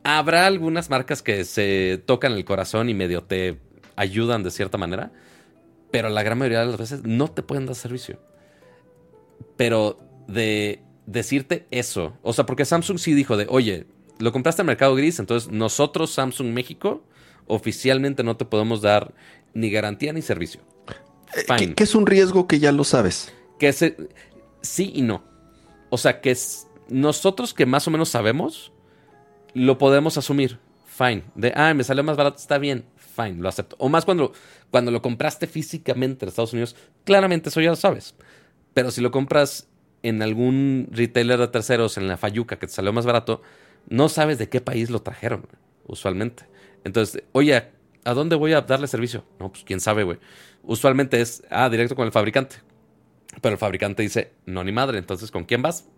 [SPEAKER 1] Habrá algunas marcas que se tocan el corazón y medio te ayudan de cierta manera, pero la gran mayoría de las veces no te pueden dar servicio. Pero de decirte eso, o sea, porque Samsung sí dijo de, oye, lo compraste en Mercado Gris, entonces nosotros, Samsung México, oficialmente no te podemos dar ni garantía ni servicio.
[SPEAKER 2] Eh, Fine. Que, es un riesgo que ya lo sabes.
[SPEAKER 1] Que sí y no. O sea, que es, nosotros que más o menos sabemos, lo podemos asumir. Fine. De, ah, me salió más barato, está bien fine, lo acepto. O más cuando, cuando lo compraste físicamente en Estados Unidos, claramente eso ya lo sabes. Pero si lo compras en algún retailer de terceros, en la Fayuca, que te salió más barato, no sabes de qué país lo trajeron, usualmente. Entonces, oye, ¿a dónde voy a darle servicio? No, pues quién sabe, güey. Usualmente es, ah, directo con el fabricante. Pero el fabricante dice, no, ni madre. Entonces, ¿con quién vas?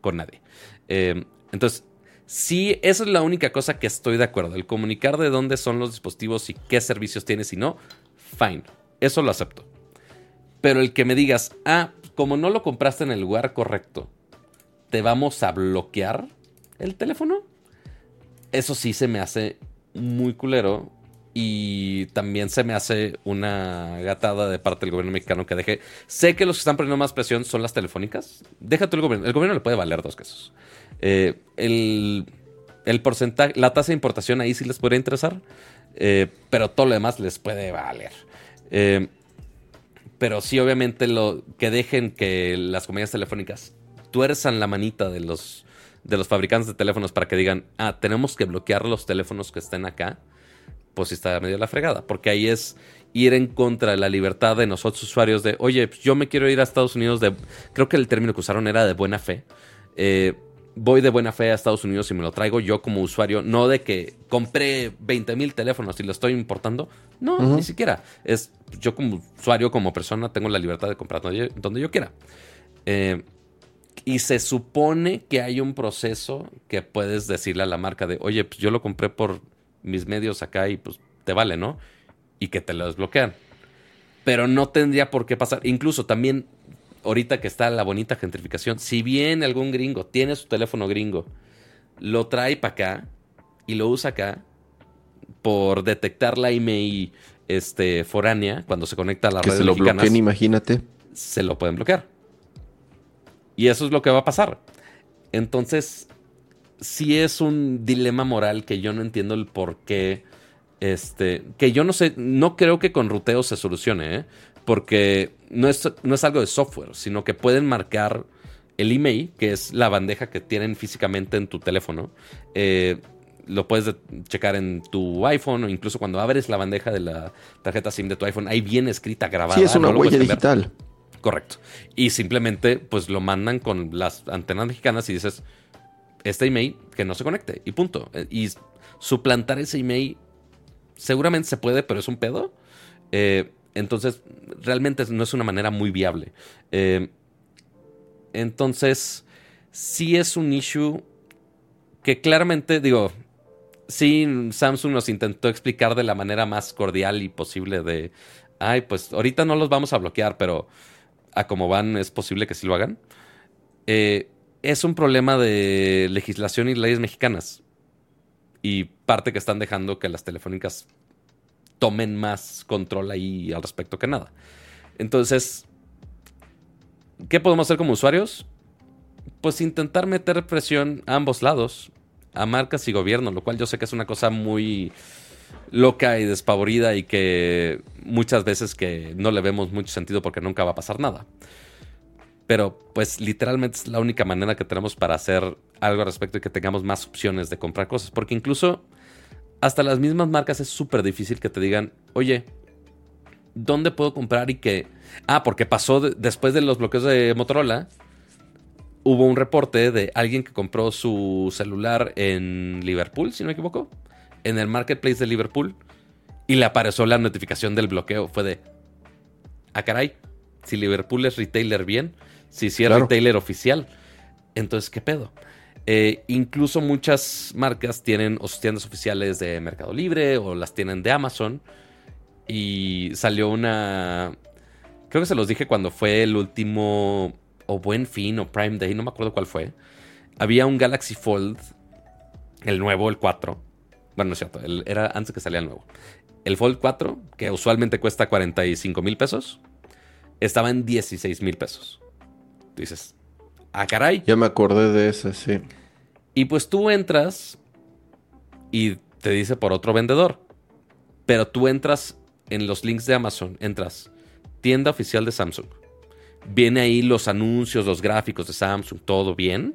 [SPEAKER 1] Con nadie. Eh, entonces, Sí, esa es la única cosa que estoy de acuerdo. El comunicar de dónde son los dispositivos y qué servicios tienes y no, fine. Eso lo acepto. Pero el que me digas, ah, como no lo compraste en el lugar correcto, te vamos a bloquear el teléfono. Eso sí se me hace muy culero. Y también se me hace una gatada de parte del gobierno mexicano que deje. Sé que los que están poniendo más presión son las telefónicas. Déjate el gobierno. El gobierno le puede valer dos quesos. Eh, el, porcentaje, la tasa de importación ahí sí les podría interesar, eh, pero todo lo demás les puede valer. Eh, pero sí, obviamente, lo, que dejen que las compañías telefónicas tuerzan la manita de los, de los fabricantes de teléfonos para que digan, ah, tenemos que bloquear los teléfonos que estén acá, pues sí está medio la fregada, porque ahí es ir en contra de la libertad de nosotros usuarios de, oye, pues yo me quiero ir a Estados Unidos de, creo que el término que usaron era de buena fe. Eh, voy de buena fe a Estados Unidos y me lo traigo yo como usuario, no de que compré 20 mil teléfonos y lo estoy importando, no, ni siquiera. Es yo como usuario, como persona, tengo la libertad de comprar donde yo, quiera. Eh, y se supone que hay un proceso que puedes decirle a la marca de, oye, pues yo lo compré por mis medios acá y pues te vale, ¿no? Y que te lo desbloquean. Pero no tendría por qué pasar. Incluso también ahorita que está la bonita gentrificación, si bien algún gringo tiene su teléfono gringo, lo trae para acá y lo usa acá por detectar la email este, foránea cuando se conecta a la red
[SPEAKER 2] se lo bloqueen, imagínate.
[SPEAKER 1] Se lo pueden bloquear. Y eso es lo que va a pasar. Entonces, sí es un dilema moral que yo no entiendo el por qué. Este, que yo no sé, no creo que con ruteo se solucione, ¿eh? porque no es, no es algo de software, sino que pueden marcar el email, que es la bandeja que tienen físicamente en tu teléfono. Eh, lo puedes checar en tu iPhone o incluso cuando abres la bandeja de la tarjeta SIM de tu iPhone, ahí viene escrita, grabada.
[SPEAKER 2] Sí, es una huella digital.
[SPEAKER 1] Correcto. Y simplemente pues lo mandan con las antenas mexicanas y dices, este email que no se conecte y punto. Y suplantar ese email seguramente se puede, pero es un pedo. Eh, entonces, realmente no es una manera muy viable. Eh, entonces, sí es un issue que claramente, digo, sí, Samsung nos intentó explicar de la manera más cordial y posible de, ay, pues ahorita no los vamos a bloquear, pero a como van es posible que sí lo hagan. Eh, es un problema de legislación y leyes mexicanas. Y parte que están dejando que las telefónicas tomen más control ahí al respecto que nada. Entonces, ¿qué podemos hacer como usuarios? Pues intentar meter presión a ambos lados, a marcas y gobierno, lo cual yo sé que es una cosa muy loca y despavorida y que muchas veces que no le vemos mucho sentido porque nunca va a pasar nada. Pero pues literalmente es la única manera que tenemos para hacer algo al respecto y que tengamos más opciones de comprar cosas. Porque incluso hasta las mismas marcas es súper difícil que te digan, oye, ¿dónde puedo comprar y que... Ah, porque pasó después de los bloqueos de Motorola, hubo un reporte de alguien que compró su celular en Liverpool, si no me equivoco, en el marketplace de Liverpool, y le apareció la notificación del bloqueo. Fue de, ah, caray, si Liverpool es retailer bien, si hiciera retailer oficial, entonces, ¿qué pedo? Eh, incluso muchas marcas tienen o sus tiendas oficiales de Mercado Libre o las tienen de Amazon. Y salió una... Creo que se los dije cuando fue el último o Buen Fin o Prime Day, no me acuerdo cuál fue. Había un Galaxy Fold, el nuevo, el 4. Bueno, no es cierto, era antes que salía el nuevo. El Fold 4, que usualmente cuesta 45 mil pesos, estaba en 16 mil pesos. Tú dices, ah, caray.
[SPEAKER 2] Ya me acordé de ese, sí.
[SPEAKER 1] Y pues tú entras y te dice por otro vendedor. Pero tú entras en los links de Amazon, entras tienda oficial de Samsung. Viene ahí los anuncios, los gráficos de Samsung, todo bien.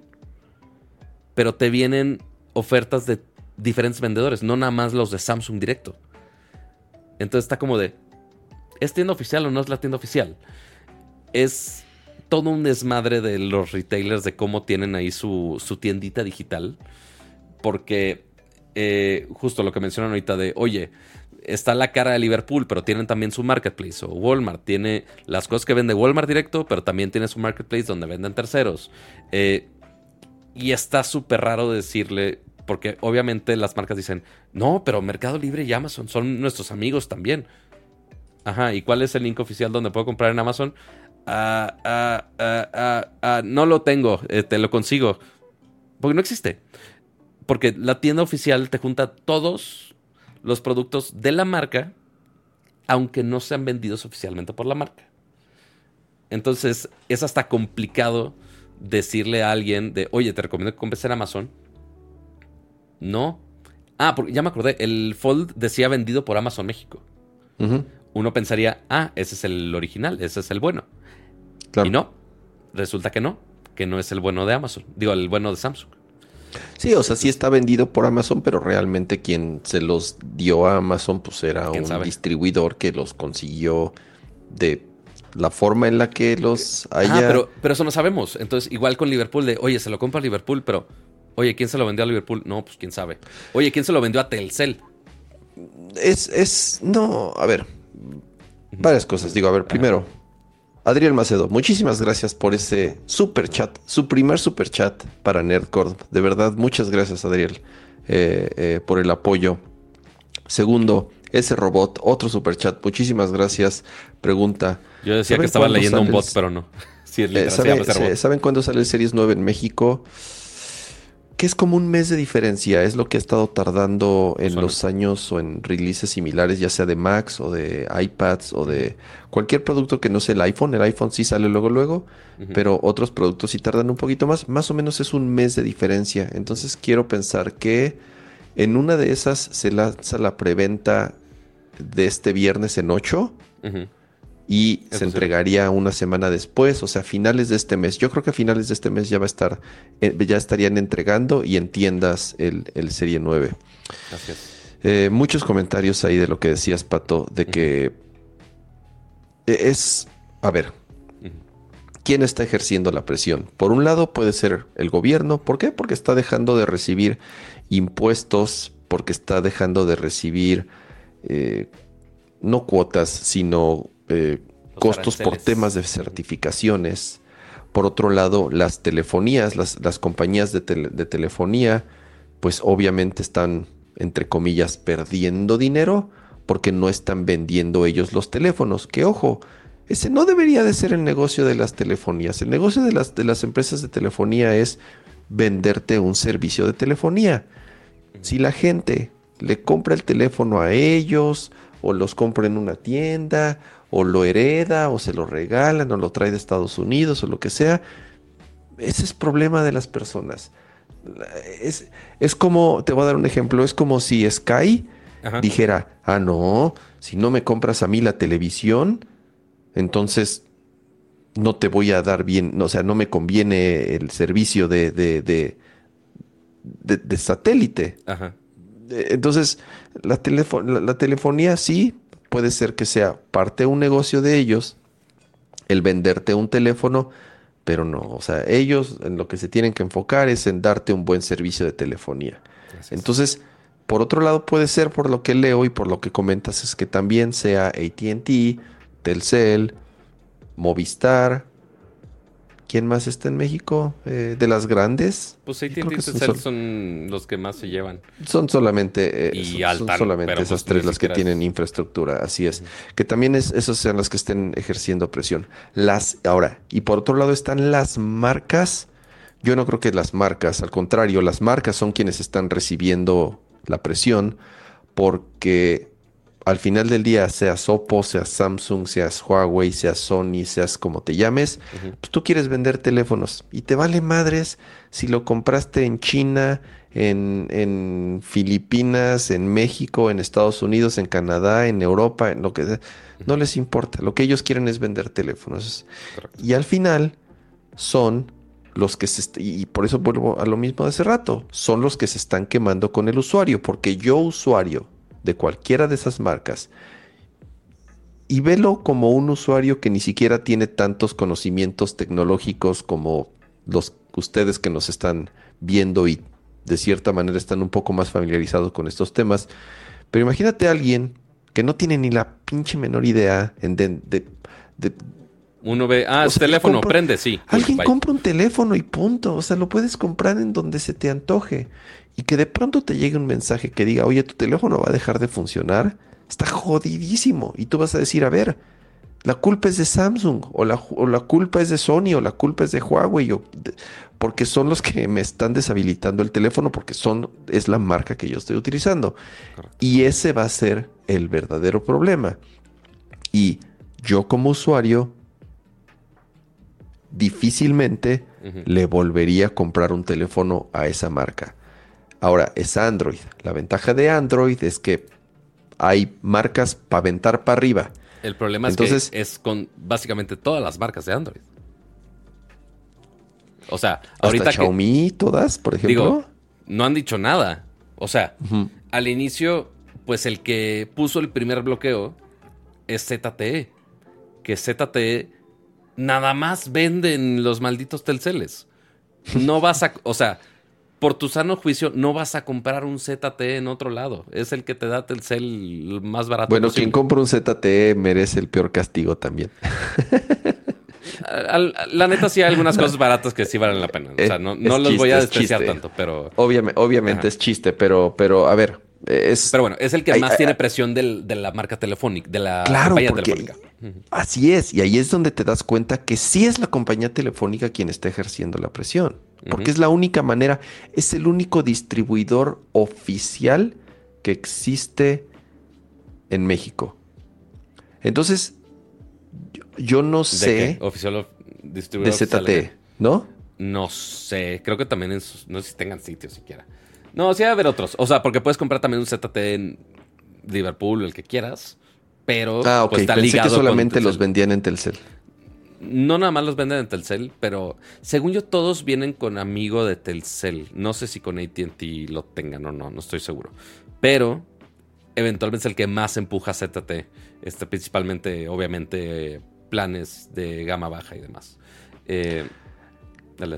[SPEAKER 1] Pero te vienen ofertas de diferentes vendedores, no nada más los de Samsung directo. Entonces está como de, ¿es tienda oficial o no es la tienda oficial? Es todo un desmadre de los retailers de cómo tienen ahí su, tiendita digital. Porque eh, justo lo que mencionan ahorita de, oye, está la cara de Liverpool, pero tienen también su marketplace. O Walmart tiene las cosas que vende Walmart directo, pero también tiene su marketplace donde venden terceros. Eh, y está súper raro decirle, porque obviamente las marcas dicen, no, pero Mercado Libre y Amazon son nuestros amigos también. Ajá, ¿y cuál es el link oficial donde puedo comprar en Amazon? Ah, ah, ah, no lo tengo, eh, te lo consigo. Porque no existe. Porque la tienda oficial te junta todos los productos de la marca, aunque no sean vendidos oficialmente por la marca. Entonces es hasta complicado decirle a alguien de, oye, te recomiendo que compres en Amazon. No. Ah, porque ya me acordé, el Fold decía vendido por Amazon México. Uno pensaría, ah, ese es el original, ese es el bueno. Y no, resulta que no, que no es el bueno de Amazon, digo, el bueno de Samsung.
[SPEAKER 2] Sí, o sea, sí está vendido por Amazon, pero realmente quien se los dio a Amazon, pues era un distribuidor que los consiguió de la forma en la que los ah, haya.
[SPEAKER 1] Ah, pero, pero eso no sabemos. Entonces, igual con Liverpool, de oye, se lo compra a Liverpool, pero oye, ¿quién se lo vendió a Liverpool? No, pues quién sabe. Oye, ¿quién se lo vendió a Telcel?
[SPEAKER 2] Es, es, no, a ver, varias cosas. Digo, a ver, primero, Adriel Macedo, muchísimas gracias por ese super chat, su primer super chat para Nerdcore. De verdad, muchas gracias, Adriel, eh, eh, por el apoyo. Segundo, ese robot, otro super chat, muchísimas gracias. Pregunta.
[SPEAKER 1] Yo decía que estaba leyendo un bot, pero no.
[SPEAKER 2] Eh, ¿Saben cuándo sale el Series 9 en México? Que es como un mes de diferencia, es lo que ha estado tardando en los años o en releases similares, ya sea de Macs o de iPads o de cualquier producto que no sea el iPhone. El iPhone sí sale luego, luego, pero otros productos sí tardan un poquito más. Más o menos es un mes de diferencia. Entonces quiero pensar que en una de esas se lanza la preventa de este viernes en 8 y se entregaría una semana después, o sea, a finales de este mes. Yo creo que a finales de este mes ya va a estar, eh, ya estarían entregando y en tiendas el, Serie 9. Eh, muchos comentarios ahí de lo que decías, Pato, de que e, es, a ver, ¿quién está ejerciendo la presión? Por un lado puede ser el gobierno, ¿por qué? Porque está dejando de recibir impuestos, porque está dejando de recibir eh, no cuotas, sino eh, costos por temas de certificaciones. Por otro lado, las telefonías, las, compañías de, telefonía, pues obviamente están, entre comillas, perdiendo dinero porque no están vendiendo ellos los teléfonos. Que ojo, ese no debería de ser el negocio de las telefonías. El negocio de las, de las empresas de telefonía es venderte un servicio de telefonía. Si la gente le compra el teléfono a ellos o los compra en una tienda o lo hereda o se lo regalan o lo trae de Estados Unidos o lo que sea. Ese es problema de las personas. Es, es como, te voy a dar un ejemplo, es como si Sky dijera, ah, no, si no me compras a mí la televisión, entonces no te voy a dar bien, o sea, no me conviene el servicio de, de, de, de, satélite. Entonces, la, la telefonía sí, puede ser que sea parte de un negocio de ellos el venderte un teléfono, pero no, o sea, ellos en lo que se tienen que enfocar es en darte un buen servicio de telefonía. Entonces, por otro lado puede ser por lo que leo y por lo que comentas es que también sea AT&T, Telcel, Movistar, ¿Quién más está en México? Eh, ¿De las grandes?
[SPEAKER 1] Pues AT&T y son, son, los que más se llevan.
[SPEAKER 2] Son solamente, eh, son, solamente esas pues tres las que tienen infraestructura, así es. Que también es, esas sean las que estén ejerciendo presión. Las, ahora, y por otro lado están las marcas. Yo no creo que las marcas, al contrario, las marcas son quienes están recibiendo la presión porque al final del día, seas Oppo, seas Samsung, seas Huawei, seas Sony, seas como te llames, pues tú quieres vender teléfonos y te vale madres si lo compraste en China, en, en Filipinas, en México, en Estados Unidos, en Canadá, en Europa, en lo que sea. No les importa. Lo que ellos quieren es vender teléfonos. Y al final son los que se... Y por eso vuelvo a lo mismo de hace rato. Son los que se están quemando con el usuario. Porque yo, usuario de cualquiera de esas marcas, y velo como un usuario que ni siquiera tiene tantos conocimientos tecnológicos como los ustedes que nos están viendo y de cierta manera están un poco más familiarizados con estos temas. Pero imagínate a alguien que no tiene ni la pinche menor idea en de,
[SPEAKER 1] uno ve, ah, el teléfono, prende, sí.
[SPEAKER 2] Alguien compra un teléfono y punto. O sea, lo puedes comprar en donde se te antoje. Y que de pronto te llegue un mensaje que diga, oye, tu teléfono va a dejar de funcionar. Está jodidísimo. Y tú vas a decir, a ver, la culpa es de Samsung, o la, la culpa es de Sony, o la culpa es de Huawei, o porque son los que me están deshabilitando el teléfono, porque son, es la marca que yo estoy utilizando. Y ese va a ser el verdadero problema. Y yo como usuario difícilmente le volvería a comprar un teléfono a esa marca. Ahora, es Android. La ventaja de Android es que hay marcas para aventar para arriba.
[SPEAKER 1] El problema es que es con básicamente todas las marcas de Android. O sea, ahorita.
[SPEAKER 2] Xiaomi, todas, por ejemplo. Digo,
[SPEAKER 1] no han dicho nada. O sea, al inicio, pues el que puso el primer bloqueo es ZTE. Que ZTE nada más venden los malditos telceles. No vas a, o sea, por tu sano juicio, no vas a comprar un ZTE en otro lado. Es el que te da Telcel más barato.
[SPEAKER 2] Bueno, quien compra un ZTE merece el peor castigo también.
[SPEAKER 1] la neta sí hay algunas cosas baratas que sí valen la pena. O sea, no, los voy a despreciar tanto, pero...
[SPEAKER 2] Obviamente, obviamente es chiste, pero, pero a ver,
[SPEAKER 1] pero bueno, es el que más tiene presión de la marca telefónica, de la compañía telefónica.
[SPEAKER 2] Así es, y ahí es donde te das cuenta que sí es la compañía telefónica quien está ejerciendo la presión. Porque es la única manera, es el único distribuidor oficial que existe en México. Entonces, yo, no sé.
[SPEAKER 1] Oficial distribuidor.
[SPEAKER 2] De ZTE, ¿no?
[SPEAKER 1] No sé, creo que también en no sé si tengan sitio siquiera. No, sí, a haber otros. O sea, porque puedes comprar también un ZT en Liverpool, el que quieras. Pero
[SPEAKER 2] ah, ok. Pues, está Pensé que solamente los vendían en Telcel.
[SPEAKER 1] No nada más los venden en Telcel, pero según yo todos vienen con amigo de Telcel. No sé si con ATT lo tengan o no, no estoy seguro. Pero eventualmente es el que más empuja ZT. Este, principalmente, obviamente, planes de gama baja y demás. Eh,
[SPEAKER 2] dale.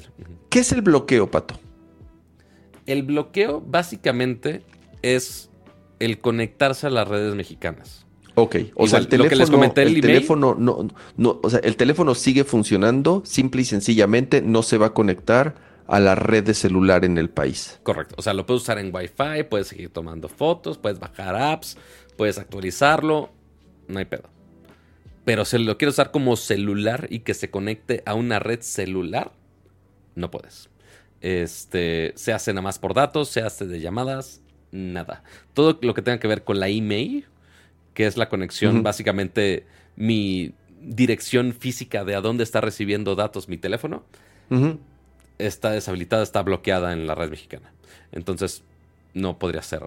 [SPEAKER 2] ¿Qué es el bloqueo, Pato?
[SPEAKER 1] El bloqueo básicamente es el conectarse a las redes mexicanas.
[SPEAKER 2] Ok, o sea, el teléfono, el, teléfono no, no, o sea, el teléfono sigue funcionando, simple y sencillamente no se va a conectar a la red de celular en el país.
[SPEAKER 1] Correcto, o sea, lo puedes usar en Wi-Fi, puedes seguir tomando fotos, puedes bajar apps, puedes actualizarlo, no hay pedo. Pero si lo quieres usar como celular y que se conecte a una red celular, no puedes. Este, se hace nada más por datos, se hace de llamadas, nada. Todo lo que tenga que ver con la email, que es la conexión, básicamente mi dirección física de a dónde está recibiendo datos mi teléfono, está deshabilitada, está bloqueada en la red mexicana. Entonces, no podría hacer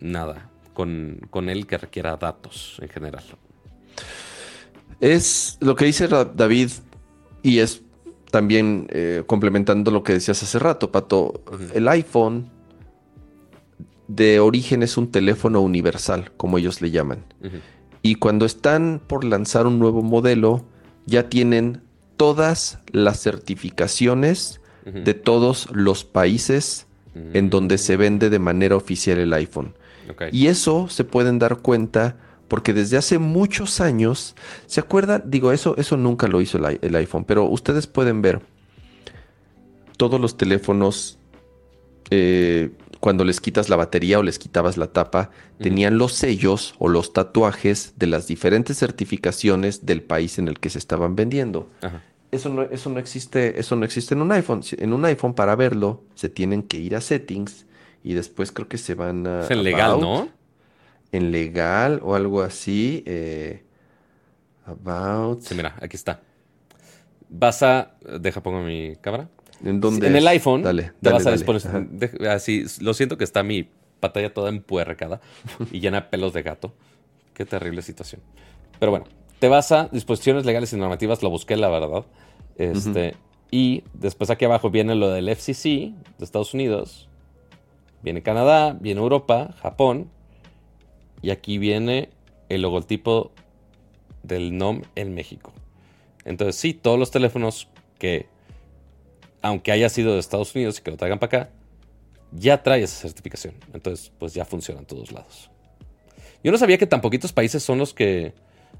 [SPEAKER 1] nada con, con él que requiera datos en general.
[SPEAKER 2] Es lo que dice David y es también eh, complementando lo que decías hace rato, Pato, el iPhone de origen es un teléfono universal, como ellos le llaman. Y cuando están por lanzar un nuevo modelo, ya tienen todas las certificaciones de todos los países en donde se vende de manera oficial el iPhone. Y eso se pueden dar cuenta porque desde hace muchos años, ¿se acuerdan? Digo, eso, eso nunca lo hizo el, iPhone, pero ustedes pueden ver todos los teléfonos, eh, cuando les quitas la batería o les quitabas la tapa, tenían los sellos o los tatuajes de las diferentes certificaciones del país en el que se estaban vendiendo. Eso no, eso no existe, eso no existe en un iPhone. En un iPhone, para verlo, se tienen que ir a settings y después creo que se van a.
[SPEAKER 1] Es legal, ¿no?
[SPEAKER 2] en legal o algo así. Eh, about.
[SPEAKER 1] Sí, mira, aquí está. Vas a. Deja, pongo mi cámara.
[SPEAKER 2] ¿En dónde?
[SPEAKER 1] En el iPhone.
[SPEAKER 2] Dale,
[SPEAKER 1] te
[SPEAKER 2] dale,
[SPEAKER 1] vas a disponer. De- así, lo siento que está mi pantalla toda empuercada y llena de pelos de gato. Qué terrible situación. Pero bueno, te vas a disposiciones legales y normativas, lo busqué, la verdad. Este, Y después aquí abajo viene lo del FCC de Estados Unidos. Viene Canadá, viene Europa, Japón. Y aquí viene el logotipo del NOM en México. Entonces, sí, todos los teléfonos que, aunque haya sido de Estados Unidos y que lo traigan para acá, ya trae esa certificación. Entonces, pues ya funciona en todos lados. Yo no sabía que tan poquitos países son los que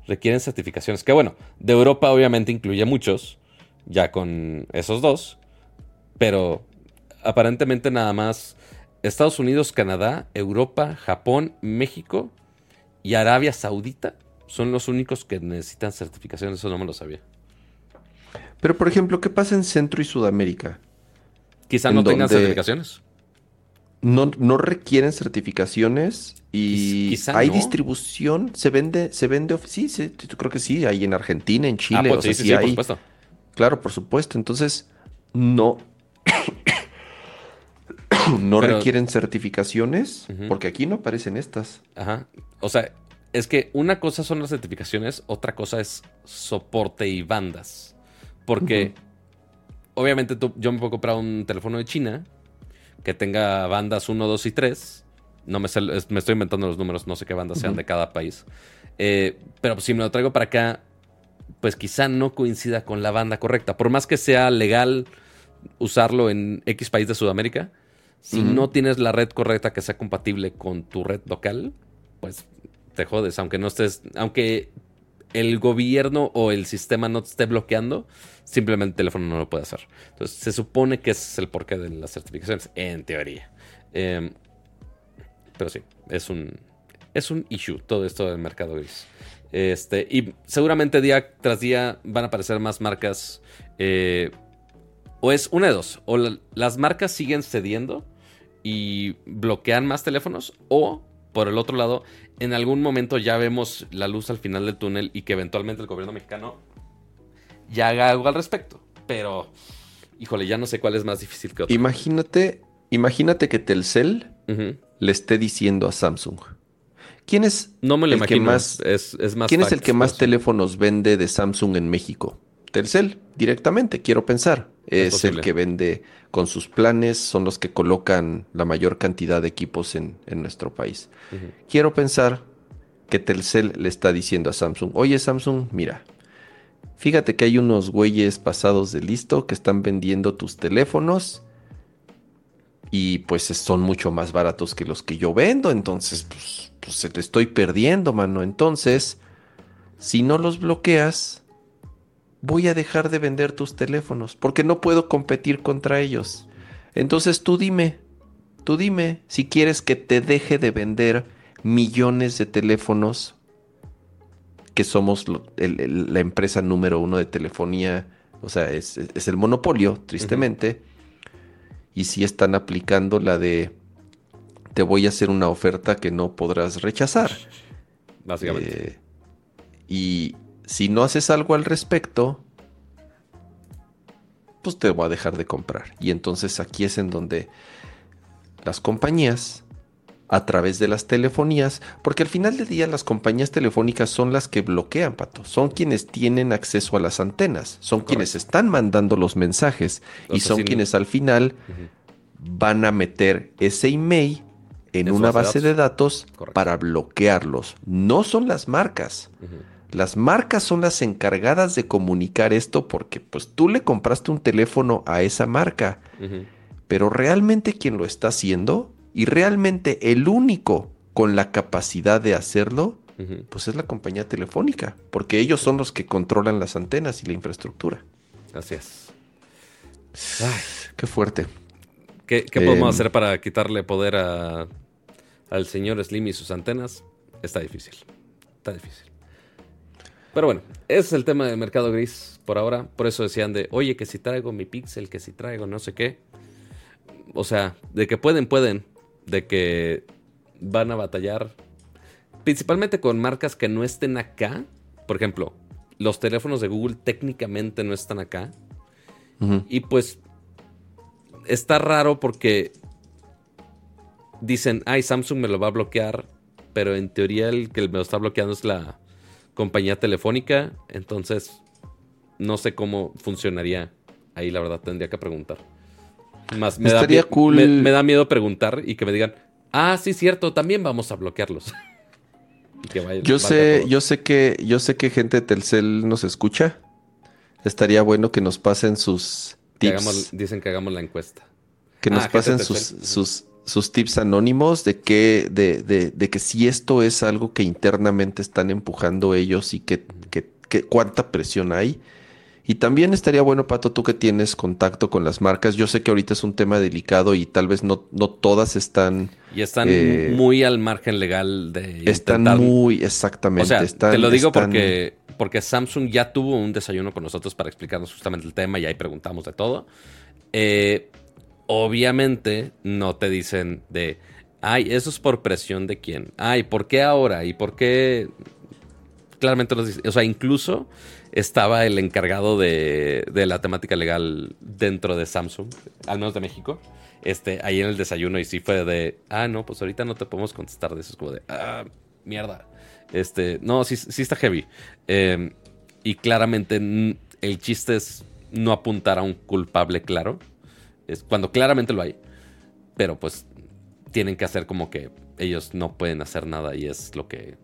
[SPEAKER 1] requieren certificaciones. Que bueno, de Europa obviamente incluye muchos, ya con esos dos. Pero aparentemente nada más Estados Unidos, Canadá, Europa, Japón, México y Arabia Saudita son los únicos que necesitan certificaciones. Eso no me lo sabía.
[SPEAKER 2] Pero, por ejemplo, ¿qué pasa en Centro y Sudamérica?
[SPEAKER 1] Quizá
[SPEAKER 2] ¿En
[SPEAKER 1] no tengan certificaciones.
[SPEAKER 2] No, no requieren certificaciones y
[SPEAKER 1] quizá
[SPEAKER 2] hay
[SPEAKER 1] no.
[SPEAKER 2] distribución, se vende, se vende, sí, sí, creo que sí, hay en Argentina, en Chile,
[SPEAKER 1] ah, pues
[SPEAKER 2] o sea,
[SPEAKER 1] sí, sí,
[SPEAKER 2] sí
[SPEAKER 1] por supuesto.
[SPEAKER 2] Claro, por supuesto. Entonces, no, no
[SPEAKER 1] Pero-
[SPEAKER 2] requieren certificaciones porque aquí no aparecen estas.
[SPEAKER 1] Ajá. O sea, es que una cosa son las certificaciones, otra cosa es soporte y bandas. Porque, obviamente, tú- yo me puedo comprar un teléfono de China que tenga bandas 1, 2 y 3. No me, me estoy inventando los números, no sé qué bandas sean de cada país. Eh, pero si me lo traigo para acá, pues quizá no coincida con la banda correcta. Por más que sea legal usarlo en X país de Sudamérica, si no tienes la red correcta que sea compatible con tu red local, pues te jodes, aunque no estés, aunque el gobierno o el sistema no te esté bloqueando, simplemente el teléfono no lo puede hacer. Entonces, se supone que ese es el porqué de las certificaciones, en teoría. Eh, pero sí, es un, es un issue todo esto del mercado gris. Este, y seguramente día tras día van a aparecer más marcas. eh, o es una de dos. O la- las marcas siguen cediendo y bloquean más teléfonos. O, por el otro lado, en algún momento ya vemos la luz al final del túnel y que eventualmente el gobierno mexicano ya haga algo al respecto. Pero, híjole, ya no sé cuál es más difícil que otro.
[SPEAKER 2] Imagínate, imagínate que Telcel le esté diciendo a Samsung. ¿Quién es
[SPEAKER 1] No me lo
[SPEAKER 2] el que
[SPEAKER 1] imagino.
[SPEAKER 2] más-
[SPEAKER 1] es, es más
[SPEAKER 2] ¿Quién es el que más teléfonos vende de Samsung en México? Telcel, directamente, quiero pensar.
[SPEAKER 1] Es
[SPEAKER 2] Es, el que vende con sus planes, son los que colocan la mayor cantidad de equipos en, en nuestro país. Quiero pensar que Telcel le está diciendo a Samsung, oye Samsung, mira, fíjate que hay unos güeyes pasados de listo que están vendiendo tus teléfonos y pues son mucho más baratos que los que yo vendo, entonces pues, pues se te estoy perdiendo, mano. Entonces, si no los bloqueas, voy a dejar de vender tus teléfonos porque no puedo competir contra ellos. Entonces tú dime, tú dime si quieres que te deje de vender millones de teléfonos que somos lo- el- el- la empresa número uno de telefonía, o sea, es, es- es el monopolio, tristemente, y si están aplicando la de te voy a hacer una oferta que no podrás rechazar.
[SPEAKER 1] Básicamente.
[SPEAKER 2] Eh, y si no haces algo al respecto, pues te voy a dejar de comprar. Y entonces aquí es en donde las compañías, a través de las telefonías, porque al final del día las compañías telefónicas son las que bloquean, Pato, son quienes tienen acceso a las antenas, son quienes están mandando los mensajes y son quienes al final van a meter ese email en una
[SPEAKER 1] base de
[SPEAKER 2] datos
[SPEAKER 1] Correcto.
[SPEAKER 2] para bloquearlos. No son las marcas. Las marcas son las encargadas de comunicar esto porque pues tú le compraste un teléfono a esa marca, pero realmente quien lo está haciendo y realmente el único con la capacidad de hacerlo, pues es la compañía telefónica, porque ellos son los que controlan las antenas y la infraestructura.
[SPEAKER 1] Así es. Ay,
[SPEAKER 2] Qué fuerte.
[SPEAKER 1] ¿Qué, qué podemos
[SPEAKER 2] Em.
[SPEAKER 1] hacer para quitarle poder a, al señor Slim y sus antenas? Está difícil. Está difícil. Pero bueno, ese es el tema del mercado gris por ahora. Por eso decían de, oye, que si traigo mi Pixel, que si traigo no sé qué. O sea, de que pueden, pueden. De que van a batallar. principalmente con marcas que no estén acá. Por ejemplo, los teléfonos de Google técnicamente no están acá. Y pues está raro porque dicen, ay, Samsung me lo va a bloquear, pero en teoría el que me lo está bloqueando es la compañía telefónica. Entonces, no sé cómo funcionaría ahí, la verdad, tendría que preguntar. Más, me, da, cool. me, da miedo preguntar y que me digan, ah, sí, cierto, también vamos a bloquearlos.
[SPEAKER 2] yo sé, yo sé que, yo sé que gente de Telcel nos escucha. Estaría bueno que nos pasen sus tips.
[SPEAKER 1] dicen que hagamos la encuesta.
[SPEAKER 2] Que nos ah, pasen sus, sus, sus, tips anónimos de que, de, de, de, que si esto es algo que internamente están empujando ellos y que, que, que cuánta presión hay y también estaría bueno, Pato, tú que tienes contacto con las marcas. Yo sé que ahorita es un tema delicado y tal vez no, no todas están.
[SPEAKER 1] Y están eh, muy al margen legal de.
[SPEAKER 2] Están muy, exactamente.
[SPEAKER 1] O sea, te lo digo porque, porque Samsung ya tuvo un desayuno con nosotros para explicarnos justamente el tema y ahí preguntamos de todo. Eh, obviamente no te dicen de. Ay, eso es por presión de quién. Ay, ¿por qué ahora? ¿Y por qué? Claramente nos dicen. O sea, incluso estaba el encargado de, la temática legal dentro de Samsung, al menos de México, este, ahí en el desayuno y sí fue de, ah, no, pues ahorita no te podemos contestar de eso, es como de, ah, mierda. Este, no, sí, sí está heavy. Em, y claramente el chiste es no apuntar a un culpable claro, es cuando claramente lo hay, pero pues tienen que hacer como que ellos no pueden hacer nada y es lo que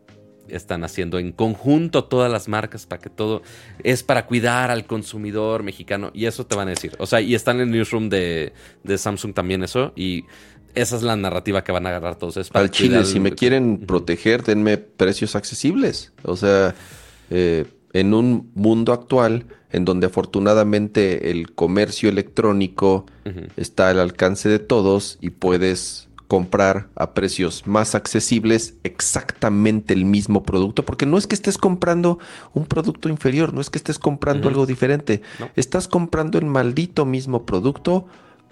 [SPEAKER 1] están haciendo en conjunto todas las marcas para que todo es para cuidar al consumidor mexicano y eso te van a decir. O sea, y están en el newsroom de, Samsung también eso y esa es la narrativa que van a agarrar todos. Es
[SPEAKER 2] Al Chile, si me quieren proteger, denme precios accesibles. O sea, eh, en un mundo actual en donde afortunadamente el comercio electrónico está al alcance de todos y puedes comprar a precios más accesibles exactamente el mismo producto, porque no es que estés comprando un producto inferior, no es que estés comprando algo diferente, estás comprando el maldito mismo producto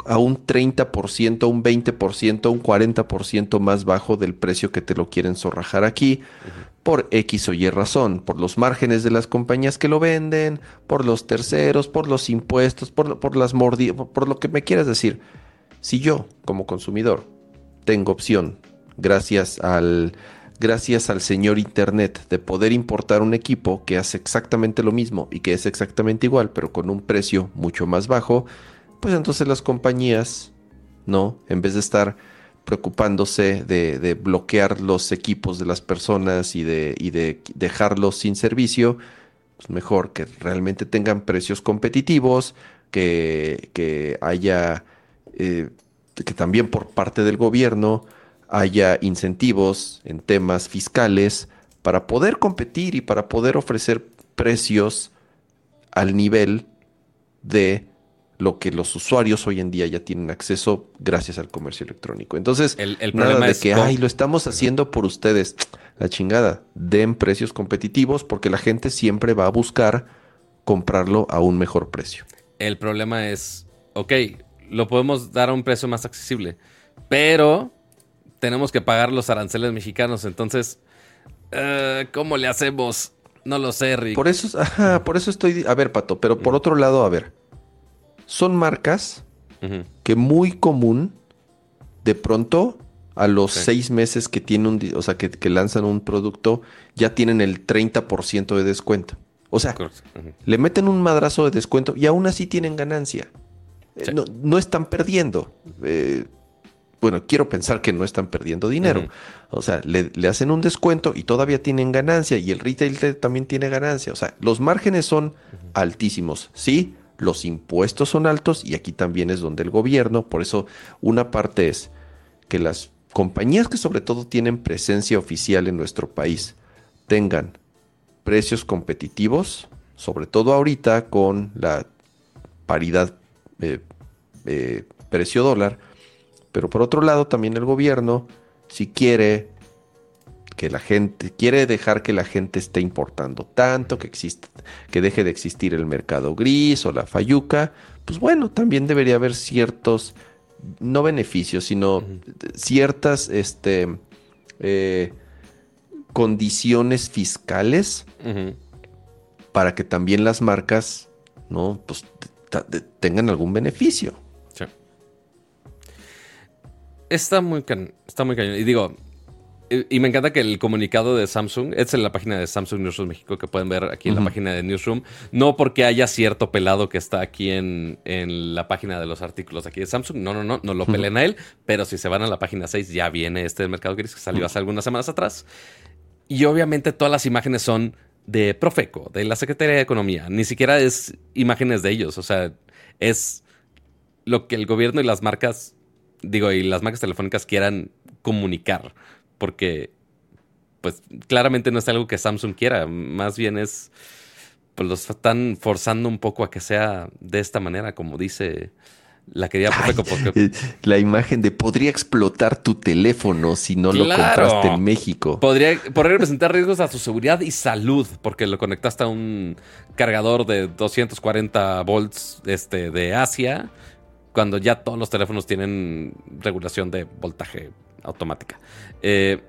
[SPEAKER 2] a un 30%, un 20%, un 40% más bajo del precio que te lo quieren zorrajar aquí, por X o Y razón, por los márgenes de las compañías que lo venden, por los terceros, por los impuestos, por, por las mordidas, por lo que me quieras decir. Si yo, como consumidor, tengo opción, gracias al, gracias al señor Internet, de poder importar un equipo que hace exactamente lo mismo y que es exactamente igual, pero con un precio mucho más bajo, pues entonces las compañías, ¿no? En vez de estar preocupándose de, bloquear los equipos de las personas y de, de dejarlos sin servicio, pues mejor que realmente tengan precios competitivos, que, que haya... Eh, que también por parte del gobierno haya incentivos en temas fiscales para poder competir y para poder ofrecer precios al nivel de lo que los usuarios hoy en día ya tienen acceso gracias al comercio electrónico. Entonces, el, nada de que, ay, lo estamos haciendo por ustedes. La chingada, den precios competitivos porque la gente siempre va a buscar comprarlo a un mejor precio.
[SPEAKER 1] El problema es, ok, lo podemos dar a un precio más accesible. Pero tenemos que pagar los aranceles mexicanos. Entonces, eh, ¿cómo le hacemos? No lo sé, Rick.
[SPEAKER 2] Por eso, por eso estoy. A ver, Pato, pero por otro lado, a ver. Son marcas que muy común, de pronto, a los seis meses que tienen un, o sea, que, que, lanzan un producto, ya tienen el 30% de descuento. O sea, le meten un madrazo de descuento y aún así tienen ganancia. No, están perdiendo. Eh, bueno, quiero pensar que no están perdiendo dinero. O sea, le, hacen un descuento y todavía tienen ganancia y el retail también tiene ganancia. O sea, los márgenes son altísimos. Sí, los impuestos son altos y aquí también es donde el gobierno, por eso una parte es que las compañías que sobre todo tienen presencia oficial en nuestro país tengan precios competitivos, sobre todo ahorita con la paridad eh, eh, precio dólar. Pero por otro lado, también el gobierno, si quiere que la gente, quiere dejar que la gente esté importando tanto, que existe, que deje de existir el mercado gris o la fayuca, pues bueno, también debería haber ciertos, no beneficios, sino ciertas, este, eh, condiciones fiscales para que también las marcas, ¿no? Pues tengan algún beneficio. Sí.
[SPEAKER 1] Está muy, está muy cañón. Y digo, y me encanta que el comunicado de Samsung, es en la página de Samsung Newsroom México que pueden ver aquí en la página de Newsroom, no porque haya cierto pelado que está aquí en, la página de los artículos aquí de Samsung, no, no, no, no lo peleen a él, pero si se van a la página 6 ya viene este mercado gris que salió hace algunas semanas atrás. Y obviamente todas las imágenes son de Profeco, de la Secretaría de Economía, ni siquiera es imágenes de ellos, o sea, es lo que el gobierno y las marcas, digo, y las marcas telefónicas quieran comunicar porque pues claramente no es algo que Samsung quiera, más bien es, pues los están forzando un poco a que sea de esta manera, como dice la querida Profeco. Porque...
[SPEAKER 2] Eh, la imagen de podría explotar tu teléfono si no lo compraste en México.
[SPEAKER 1] Podría, podría representar riesgos a tu seguridad y salud, porque lo conectaste a un cargador de 240 volts este, de Asia, cuando ya todos los teléfonos tienen regulación de voltaje automática. Eh,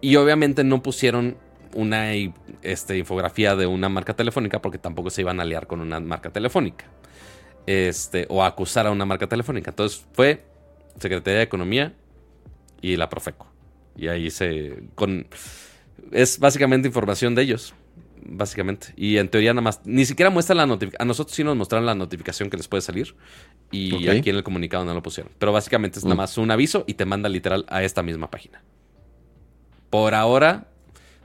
[SPEAKER 1] y obviamente no pusieron una este, infografía de una marca telefónica porque tampoco se iban a liar con una marca telefónica. Este, o acusar a una marca telefónica. Entonces fue Secretaría de Economía y la Profeco. Y ahí se. Con, es básicamente información de ellos. Básicamente. Y en teoría nada más. Ni siquiera muestra la notificación. A nosotros sí nos mostraron la notificación que les puede salir. Y aquí en el comunicado no lo pusieron. Pero básicamente es nada mm. más un aviso y te manda literal a esta misma página. Por ahora,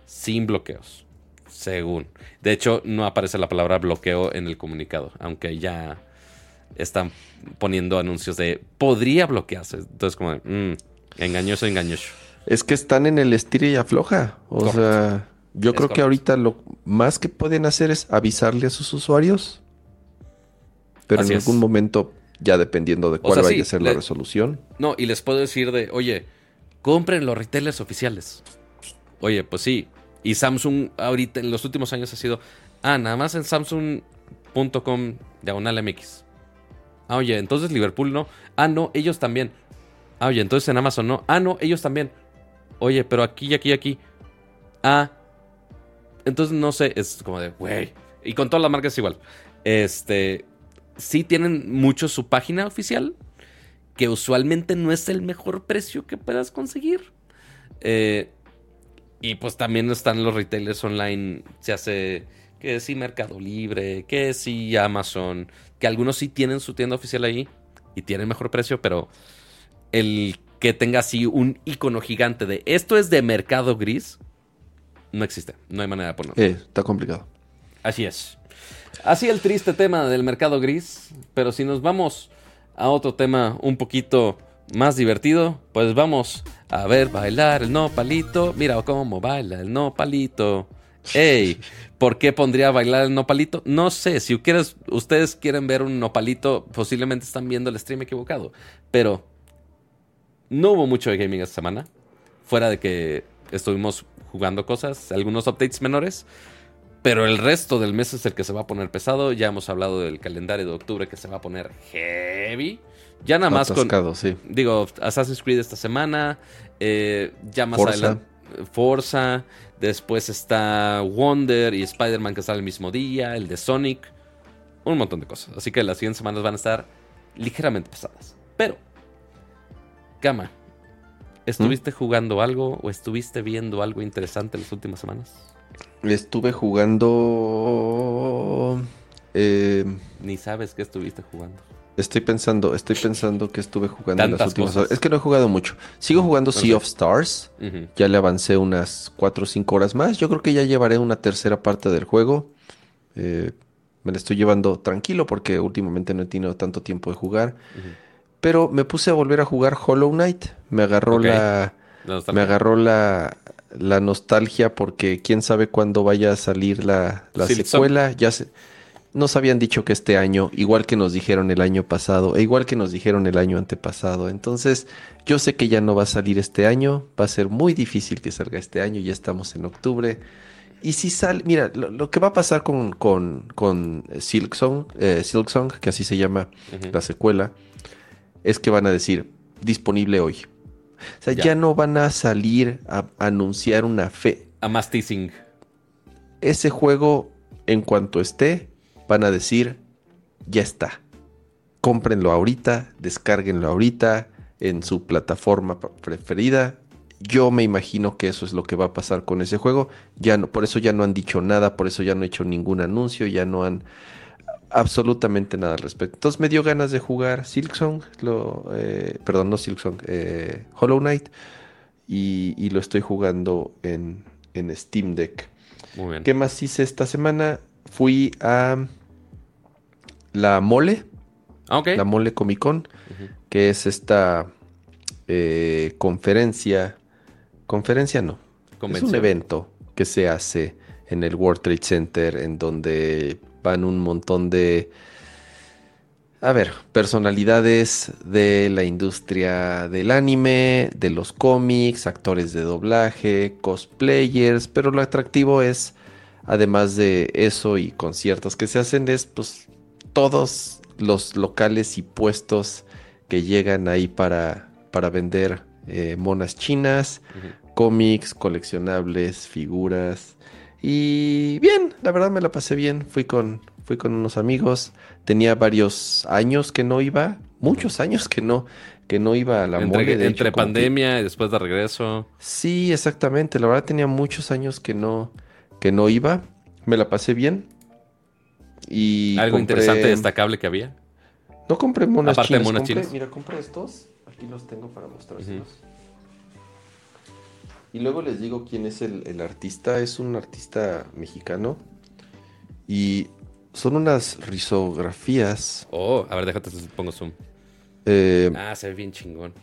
[SPEAKER 1] sin bloqueos. Según. De hecho, no aparece la palabra bloqueo en el comunicado. Aunque ya están poniendo anuncios de podría bloquearse. Entonces, como de, mm, engañoso, engañoso.
[SPEAKER 2] Es que están en el estilo y afloja. O sea, yo creo que ahorita lo más que pueden hacer es avisarle a sus usuarios. Pero en algún momento ya dependiendo de cuál vaya a ser la resolución.
[SPEAKER 1] No, y les puedo decir de, oye, compren los retailers oficiales. Oye, pues sí. Y Samsung ahorita en los últimos años ha sido, ah, nada más en samsung.com diagonal MX. Ah, oye, entonces Liverpool no. Ah, no, ellos también. Ah, oye, entonces en Amazon no. Ah, no, ellos también. Oye, pero aquí y aquí y aquí. Ah. Entonces no sé, es como de, güey. Y con todas las marcas igual. Este, sí tienen mucho su página oficial, que usualmente no es el mejor precio que puedas conseguir. Eh, y pues también están los retailers online, se hace que sí Mercado Libre, que sí Amazon, que algunos sí tienen su tienda oficial ahí y tienen mejor precio, pero el que tenga así un icono gigante de esto es de mercado gris, no existe, no hay manera de ponerlo.
[SPEAKER 2] Eh, está complicado.
[SPEAKER 1] Así es. Así el triste tema del mercado gris, pero si nos vamos a otro tema un poquito más divertido, pues vamos a ver bailar el no palito. Mira cómo baila el no palito. Ey, ¿por qué pondría bailar el nopalito? No sé, si ustedes quieren ver un nopalito, posiblemente están viendo el stream equivocado. Pero no hubo mucho de gaming esta semana. Fuera de que estuvimos jugando cosas, algunos updates menores. Pero el resto del mes es el que se va a poner pesado. Ya hemos hablado del calendario de octubre que se va a poner heavy. Ya nada más con. Digo, Assassin's Creed esta semana. Eh, ya más adelante. Forza. Después está Wonder y Spider-Man que sale el mismo día. El de Sonic. Un montón de cosas. Así que las siguientes semanas van a estar ligeramente pesadas. Pero. Cama. ¿Estuviste ¿Mm? jugando algo o estuviste viendo algo interesante en las últimas semanas?
[SPEAKER 2] Estuve jugando. Eh,
[SPEAKER 1] Ni sabes qué estuviste jugando.
[SPEAKER 2] Estoy pensando, estoy pensando que estuve jugando en las últimas horas. Es que no he jugado mucho. Sigo jugando Sea of Stars. Ya le avancé unas 4 o 5 horas más. Yo creo que ya llevaré una tercera parte del juego. Eh, me la estoy llevando tranquilo porque últimamente no he tenido tanto tiempo de jugar. Pero me puse a volver a jugar Hollow Knight. Me agarró la. me agarró la, la nostalgia porque quién sabe cuándo vaya a salir la, secuela. Ya se, nos habían dicho que este año, igual que nos dijeron el año pasado, e igual que nos dijeron el año antepasado. Entonces, yo sé que ya no va a salir este año, va a ser muy difícil que salga este año, ya estamos en octubre. Y si sale, mira, lo, que va a pasar con, con, con Silksong, eh, que así se llama la secuela, es que van a decir disponible hoy. O sea, ya. no van a salir a anunciar una fe,
[SPEAKER 1] A más teasing.
[SPEAKER 2] Ese juego, en cuanto esté, van a decir, ya está. Cómprenlo ahorita, descárguenlo ahorita en su plataforma preferida. Yo me imagino que eso es lo que va a pasar con ese juego. Ya no, por eso ya no han dicho nada, por eso ya no han hecho ningún anuncio, ya no han absolutamente nada al respecto. Entonces me dio ganas de jugar Silksong, lo, eh, perdón, no Silksong, eh, Hollow Knight, y, lo estoy jugando en, en Steam Deck.
[SPEAKER 1] Muy bien.
[SPEAKER 2] ¿Qué más hice esta semana? Fui a la Mole,
[SPEAKER 1] Ah,
[SPEAKER 2] la Mole Comic Con, que es esta eh, conferencia, conferencia no, es un evento que se hace en el World Trade Center en donde van un montón de, a ver, personalidades de la industria del anime, de los cómics, actores de doblaje, cosplayers, pero lo atractivo es, además de eso y conciertos que se hacen, es pues todos los locales y puestos que llegan ahí para, para vender eh, monas chinas, cómics, coleccionables, figuras. Y bien, la verdad me la pasé bien. Fui con, fui con unos amigos. Tenía varios años que no iba, muchos años que no, que no iba a la
[SPEAKER 1] entre
[SPEAKER 2] mole. de
[SPEAKER 1] entre
[SPEAKER 2] hecho, como que-
[SPEAKER 1] pandemia y después de regreso.
[SPEAKER 2] Sí, exactamente. La verdad tenía muchos años que no, que no iba. Me la pasé bien. Y
[SPEAKER 1] Algo
[SPEAKER 2] compré-
[SPEAKER 1] interesante, destacable que había.
[SPEAKER 2] No compré monas
[SPEAKER 1] Aparte de
[SPEAKER 2] chinas.
[SPEAKER 1] monas
[SPEAKER 2] compré-
[SPEAKER 1] chinas.
[SPEAKER 2] Mira, compré estos. Aquí los tengo para mostrárselos. Y luego les digo quién es el, el artista. Es un artista mexicano. Y son unas risografías.
[SPEAKER 1] Oh, a ver, déjate, pongo zoom.
[SPEAKER 2] eh,
[SPEAKER 1] Ah, se ve bien chingón.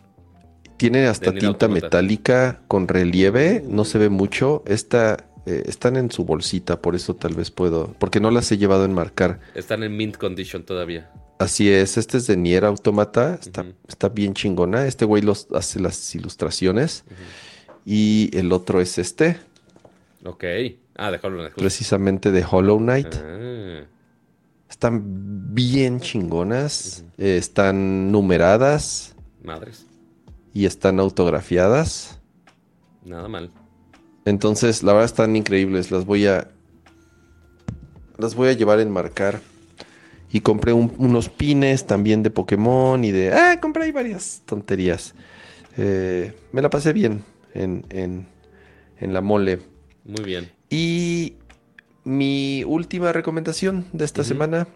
[SPEAKER 2] tiene hasta tinta metálica con relieve. No se ve mucho. Esta, eh, están en su bolsita. Por eso tal vez puedo. Porque no las he llevado a enmarcar.
[SPEAKER 1] Están en mint condition todavía.
[SPEAKER 2] Así es, este es de Nier Automata, está, bien chingona. Este güey los hace las ilustraciones. Y el otro es este,
[SPEAKER 1] Ok. Ah, dejarlo en el
[SPEAKER 2] precisamente de Hollow Knight.
[SPEAKER 1] Ah,
[SPEAKER 2] Están bien chingonas, eh, están numeradas
[SPEAKER 1] madres.
[SPEAKER 2] y están autografiadas.
[SPEAKER 1] Nada mal.
[SPEAKER 2] Entonces, la verdad están increíbles. Las voy a. Las voy a llevar a enmarcar. Y compré un- unos pines también de Pokémon y de. Ah, compré ahí varias tonterías. Eh, me la pasé bien en, en, en la mole.
[SPEAKER 1] Muy bien.
[SPEAKER 2] Y mi última recomendación de esta semana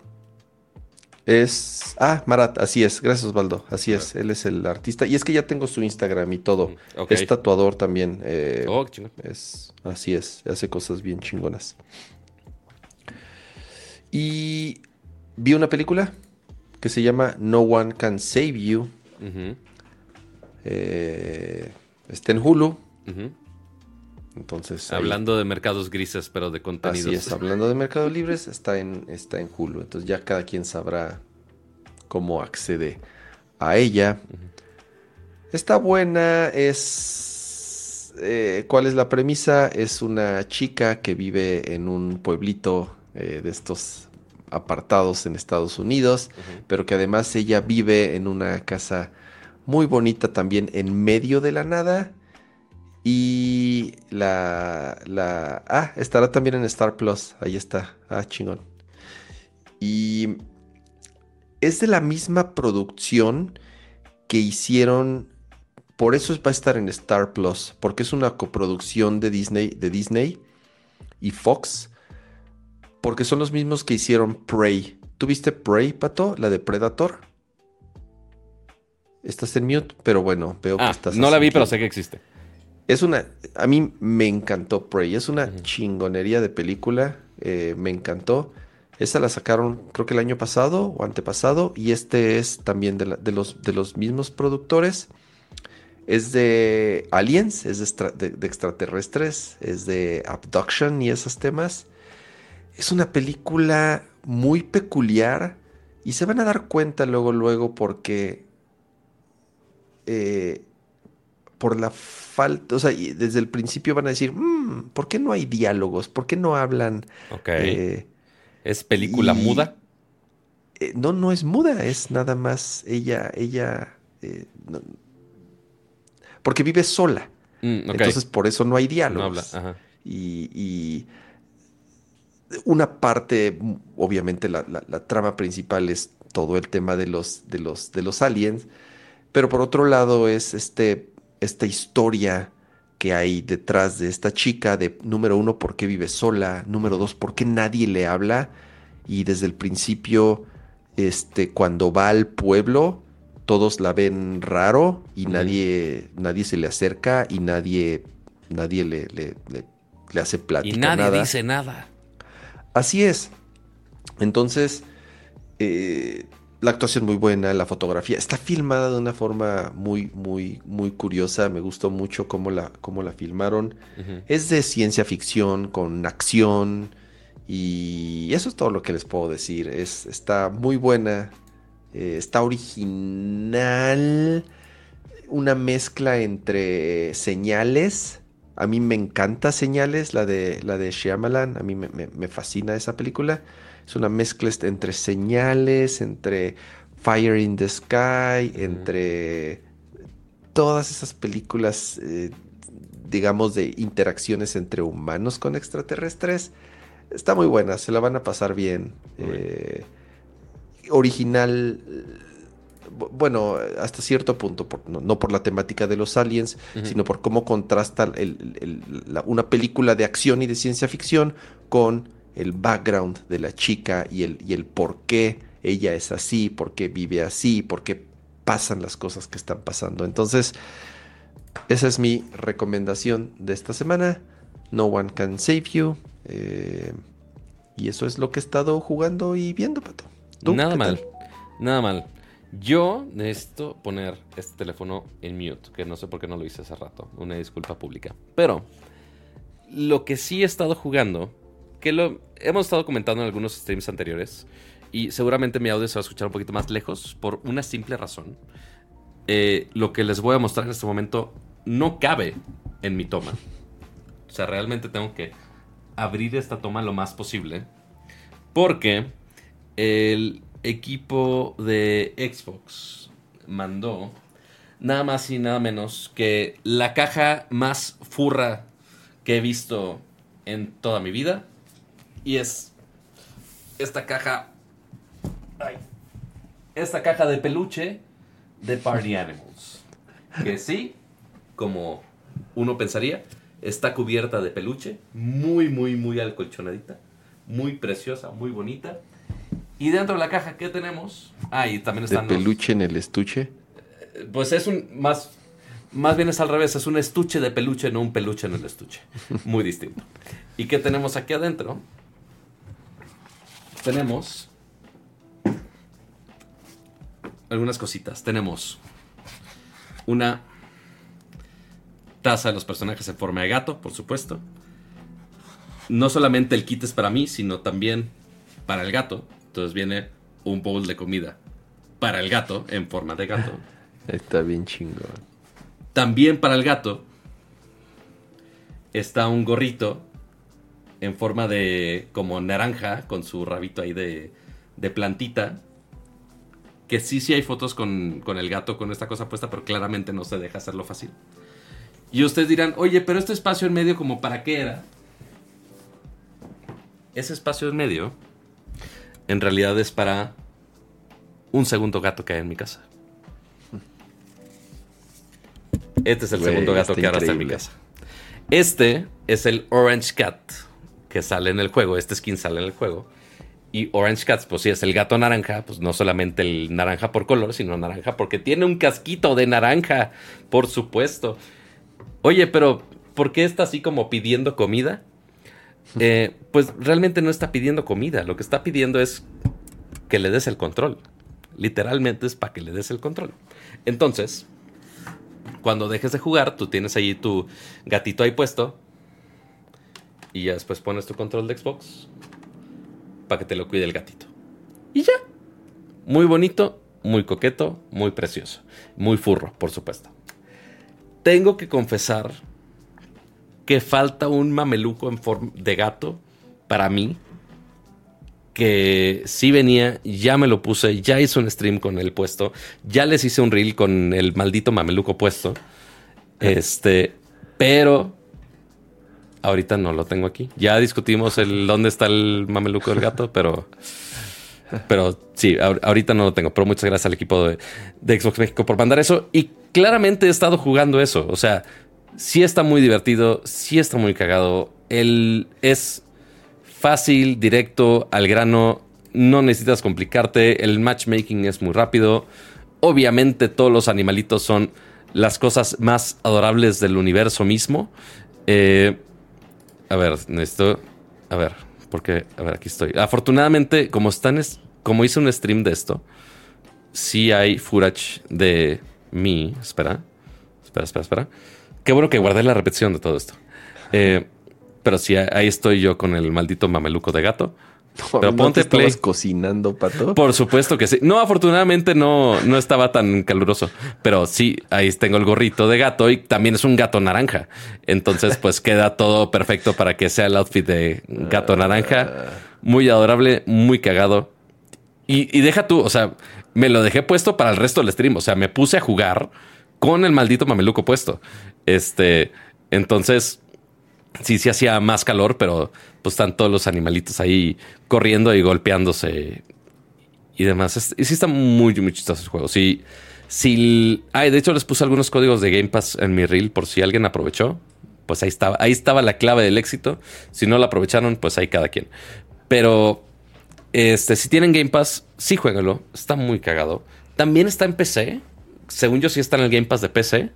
[SPEAKER 2] es. Ah, Marat, así es. Gracias, Osvaldo. Así es. Él es el artista. Y es que ya tengo su Instagram y todo.
[SPEAKER 1] Ok.
[SPEAKER 2] Es tatuador también. eh,
[SPEAKER 1] Oh, qué chingón.
[SPEAKER 2] es, así es, hace cosas bien chingonas. Y vi una película que se llama No One Can Save You. Eh, está en Hulu. Entonces, ahí-
[SPEAKER 1] Hablando de mercados grises, pero de contenidos.
[SPEAKER 2] así es, hablando de Mercado Libres, está en, está en Hulu. Entonces ya cada quien sabrá cómo accede a ella. Está buena, es... eh, ¿Cuál es la premisa? Es una chica que vive en un pueblito eh, de estos apartados en Estados Unidos, pero que además ella vive en una casa muy bonita también en medio de la nada. Y la, la... Ah, estará también en Star Plus. Ahí está. Ah, chingón. Y es de la misma producción que hicieron. Por eso va a estar en Star Plus. Porque es una coproducción de Disney, de Disney y Fox. Porque son los mismos que hicieron Prey. ¿Tú viste Prey, Pato? La de Predator. Estás en mute, pero bueno, veo que
[SPEAKER 1] Ah,
[SPEAKER 2] estás
[SPEAKER 1] no la vi, pero sé que existe.
[SPEAKER 2] Es una. A mí me encantó Prey. Es una chingonería de película. eh, me encantó. Esa la sacaron, creo que el año pasado o antepasado. Y este es también de, la- de los, de los mismos productores. Es de Aliens, es de, extra- de- de extraterrestres, es de Abduction y esos temas. Es una película muy peculiar. Y se van a dar cuenta luego, luego, porque. eh, por la falta, o sea, y desde el principio van a decir, "Mm, ¿por qué no hay diálogos? ¿Por qué no hablan?
[SPEAKER 1] Ok.
[SPEAKER 2] Eh,
[SPEAKER 1] ¿Es película
[SPEAKER 2] y-
[SPEAKER 1] muda?
[SPEAKER 2] eh, no, no es muda, es nada más ella, ella, eh, no- porque vive sola,
[SPEAKER 1] Mm,
[SPEAKER 2] entonces por eso no hay
[SPEAKER 1] no habla.
[SPEAKER 2] diálogos.
[SPEAKER 1] Ajá.
[SPEAKER 2] y, una parte, obviamente la, trama principal es todo el tema de los, de los, de los aliens, pero por otro lado es este, esta historia que hay detrás de esta chica, de número uno, por qué vive sola, número dos, por qué nadie le habla, y desde el principio, este, cuando va al pueblo, todos la ven raro y nadie, nadie se le acerca y nadie, nadie le, le, le, hace plática.
[SPEAKER 1] Y nadie dice nada.
[SPEAKER 2] Así es. Entonces, eh, la actuación muy buena, la fotografía está filmada de una forma muy, muy, muy curiosa. Me gustó mucho cómo la, cómo la filmaron. Es de ciencia ficción con acción y eso es todo lo que les puedo decir. Es, está muy buena, eh, está original, una mezcla entre señales. A mí me encanta señales, la de, la de Shyamalan, a mí me, fascina esa película. Es una mezcla entre señales, entre Fire in the Sky, entre todas esas películas, eh, digamos, de interacciones entre humanos con extraterrestres. Está muy buena, se la van a pasar bien. Eh, original, bueno, hasta cierto punto, no, por la temática de los aliens, sino por cómo contrasta una película de acción y de ciencia ficción con el background de la chica y el, y el por qué ella es así, por qué vive así, por qué pasan las cosas que están pasando. Entonces, esa es mi recomendación de esta semana. No One Can Save You. Eh, y eso es lo que he estado jugando y viendo, Pato.
[SPEAKER 1] Nada mal. Nada mal. Yo necesito poner este teléfono en mute, que no sé por qué no lo hice hace rato. Una disculpa pública. Pero lo que sí he estado jugando, que lo hemos estado comentando en algunos streams anteriores, y seguramente mi audio se va a escuchar un poquito más lejos por una simple razón. Eh, lo que les voy a mostrar en este momento no cabe en mi toma. O sea, realmente tengo que abrir esta toma lo más posible. Porque el equipo de Xbox mandó nada más y nada menos que la caja más furra que he visto en toda mi vida. Y es esta caja. esta caja de peluche de Party Animals. Que sí, como uno pensaría, está cubierta de peluche. Muy, muy, muy alcolchonadita. Muy preciosa, muy bonita. Y dentro de la caja, ¿qué tenemos? Ah, y también están.
[SPEAKER 2] ¿De peluche en el estuche?
[SPEAKER 1] Eh, pues es un. Más, más bien es al revés, es un estuche de peluche, no un peluche en el estuche. Muy distinto. ¿Y qué tenemos aquí adentro? Tenemos. Algunas cositas. Tenemos una taza de los personajes en forma de gato, por supuesto. No solamente el kit es para mí, sino también para el gato. Entonces viene un bowl de comida para el gato en forma de gato.
[SPEAKER 2] Está bien chingón.
[SPEAKER 1] También para el gato está un gorrito en forma de como naranja con su rabito ahí de, de plantita. Que sí, sí hay fotos con, con, el gato con esta cosa puesta, pero claramente no se deja hacerlo fácil. Y ustedes dirán, oye, pero este espacio en medio, ¿como para qué era? Ese espacio en medio en realidad es para un segundo gato que hay en mi casa. Este es el segundo gato que ahora está en mi casa. Este es el Orange Cat que sale en el juego. Este skin sale en el juego. Y Orange Cat, pues sí, es el gato naranja. Pues no solamente el naranja por color, sino naranja porque tiene un casquito de naranja, por supuesto. Oye, pero ¿por qué está así como pidiendo comida? Eh, pues realmente no está pidiendo comida, lo que está pidiendo es que le des el control. Literalmente es para que le des el control. Entonces, cuando dejes de jugar, tú tienes ahí tu gatito ahí puesto y ya después pones tu control de Xbox para que te lo cuide el gatito. Y ya. Muy bonito, muy coqueto, muy precioso. Muy furro, por supuesto. Tengo que confesar que falta un mameluco en forma de gato para mí. Que sí venía, ya me lo puse, ya hice un stream con el puesto, ya les hice un reel con el maldito mameluco puesto. Este, pero Ahorita no lo tengo aquí. Ya discutimos el dónde está el mameluco del gato, pero. Pero sí, ahorita no lo tengo. Pero muchas gracias al equipo de, Xbox México por mandar eso. Y claramente he estado jugando eso. O sea, sí está muy divertido, sí está muy cagado. Él es fácil, directo, al grano. No necesitas complicarte. El matchmaking es muy rápido. Obviamente, todos los animalitos son las cosas más adorables del universo mismo. Eh, a ver, necesito. A ver, porque. A ver, aquí estoy. Afortunadamente, como están. como hice un stream de esto, sí hay footage de mí. Espera. Espera, espera, espera. Qué bueno que guardé la repetición de todo esto. Eh, pero sí, ahí estoy yo con el maldito mameluco de gato.
[SPEAKER 2] Pero ponte te cocinando, pato?
[SPEAKER 1] Por supuesto que sí. No, afortunadamente no, no estaba tan caluroso. Pero sí, ahí tengo el gorrito de gato y también es un gato naranja. Entonces, pues queda todo perfecto para que sea el outfit de gato naranja. Muy adorable, muy cagado. Y, y deja tú, o sea, me lo dejé puesto para el resto del stream. O sea, me puse a jugar con el maldito mameluco puesto. Este, entonces, sí, sí hacía más calor, pero pues están todos los animalitos ahí corriendo y golpeándose y demás. y sí está muy, muy chistoso el juego. Sí, sí. Ay, de hecho les puse algunos códigos de Game Pass en mi reel por si alguien aprovechó. Pues ahí estaba, ahí estaba la clave del éxito. Si no la aprovecharon, pues ahí cada quien. Pero este, si tienen Game Pass, sí jueguenlo. Está muy cagado. También está en PC. Según yo, sí está en el Game Pass de PC.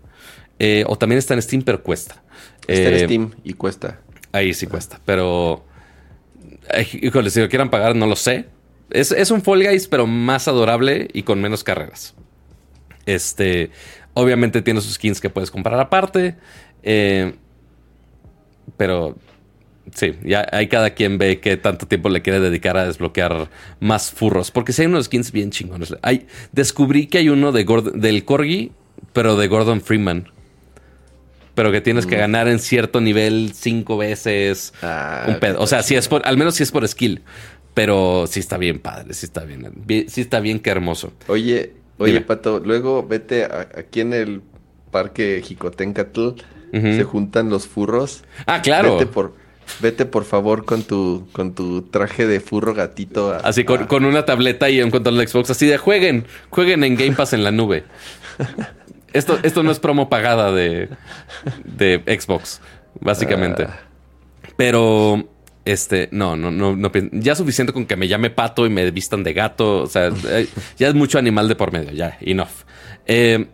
[SPEAKER 1] Eh, o también está en Steam, pero cuesta.
[SPEAKER 2] Está en eh, Steam y cuesta.
[SPEAKER 1] Ahí sí cuesta, pero. Híjole, si lo quieran pagar, no lo sé. Es, un Fall Guys, pero más adorable y con menos carreras. Este. Obviamente tiene sus skins que puedes comprar aparte. Eh, pero. Sí, ya hay cada quien ve que tanto tiempo le quiere dedicar a desbloquear más furros. Porque si hay unos skins bien chingones. Hay, descubrí que hay uno de del Corgi, pero de Gordon Freeman pero que tienes que ganar en cierto nivel cinco veces. Ah, un pedo. O sea, si es por, al menos si es por skill. Pero sí está bien padre, sí está bien, sí está bien que hermoso.
[SPEAKER 2] Oye, oye, Pato, luego vete aquí en el parque Jicotencatl, se juntan los furros.
[SPEAKER 1] Ah, claro.
[SPEAKER 2] Vete por, vete por favor con tu, con tu traje de furro gatito.
[SPEAKER 1] así con, con, una tableta y un control de Xbox, así de jueguen, jueguen en Game Pass en la nube. Esto, esto no es promo pagada de, de Xbox, básicamente. Ah. Pero, este, no, no, no, no, ya suficiente con que me llame pato y me vistan de gato. O sea, eh, ya es mucho animal de por medio, ya, enough. Eh,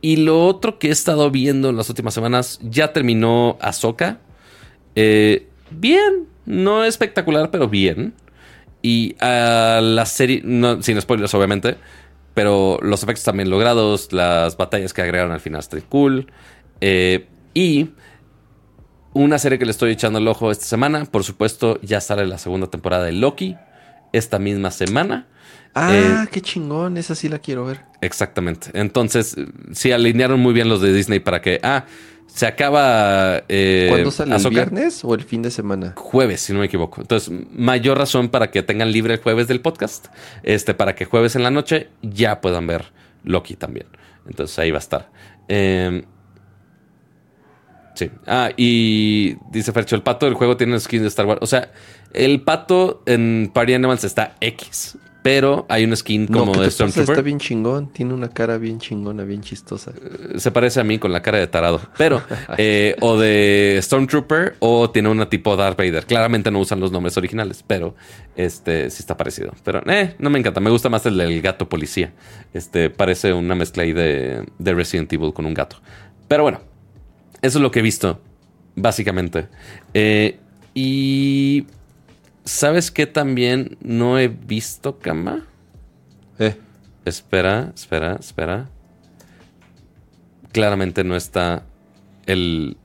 [SPEAKER 1] y lo otro que he estado viendo en las últimas semanas, ya terminó Ahsoka. Eh, bien, no espectacular, pero bien. Y a la serie, no, sin spoilers, obviamente pero los efectos también logrados, las batallas que agregaron al final están cool. Eh, y una serie que le estoy echando el ojo esta semana, por supuesto, ya sale la segunda temporada de Loki esta misma semana.
[SPEAKER 2] Ah, eh, qué chingón, esa sí la quiero ver.
[SPEAKER 1] Exactamente. Entonces, sí alinearon muy bien los de Disney para que, ah, se acaba.
[SPEAKER 2] Eh, ¿Cuándo sale? ¿El viernes o el fin de semana?
[SPEAKER 1] Jueves, si no me equivoco. Entonces, mayor razón para que tengan libre el jueves del podcast. Este, para que jueves en la noche ya puedan ver Loki también. Entonces ahí va a estar. Em, sí. Ah, y dice Fercho, el pato del juego tiene skin de Star Wars. O sea, el pato en Party Animals está X pero hay un skin como de Stormtrooper.
[SPEAKER 2] Está bien chingón, tiene una cara bien chingona, bien chistosa.
[SPEAKER 1] Eh, se parece a mí con la cara de tarado, pero eh, o de Stormtrooper o tiene una tipo Darth Vader. Claramente no usan los nombres originales, pero este sí está parecido. Pero eh, no me encanta, me gusta más el del gato policía. Este parece una mezcla ahí de, de Resident Evil con un gato. Pero bueno, eso es lo que he visto, básicamente. Eh, y ¿Sabes qué también no he visto, Cama?
[SPEAKER 2] Eh.
[SPEAKER 1] Espera, espera, espera. Claramente no está el,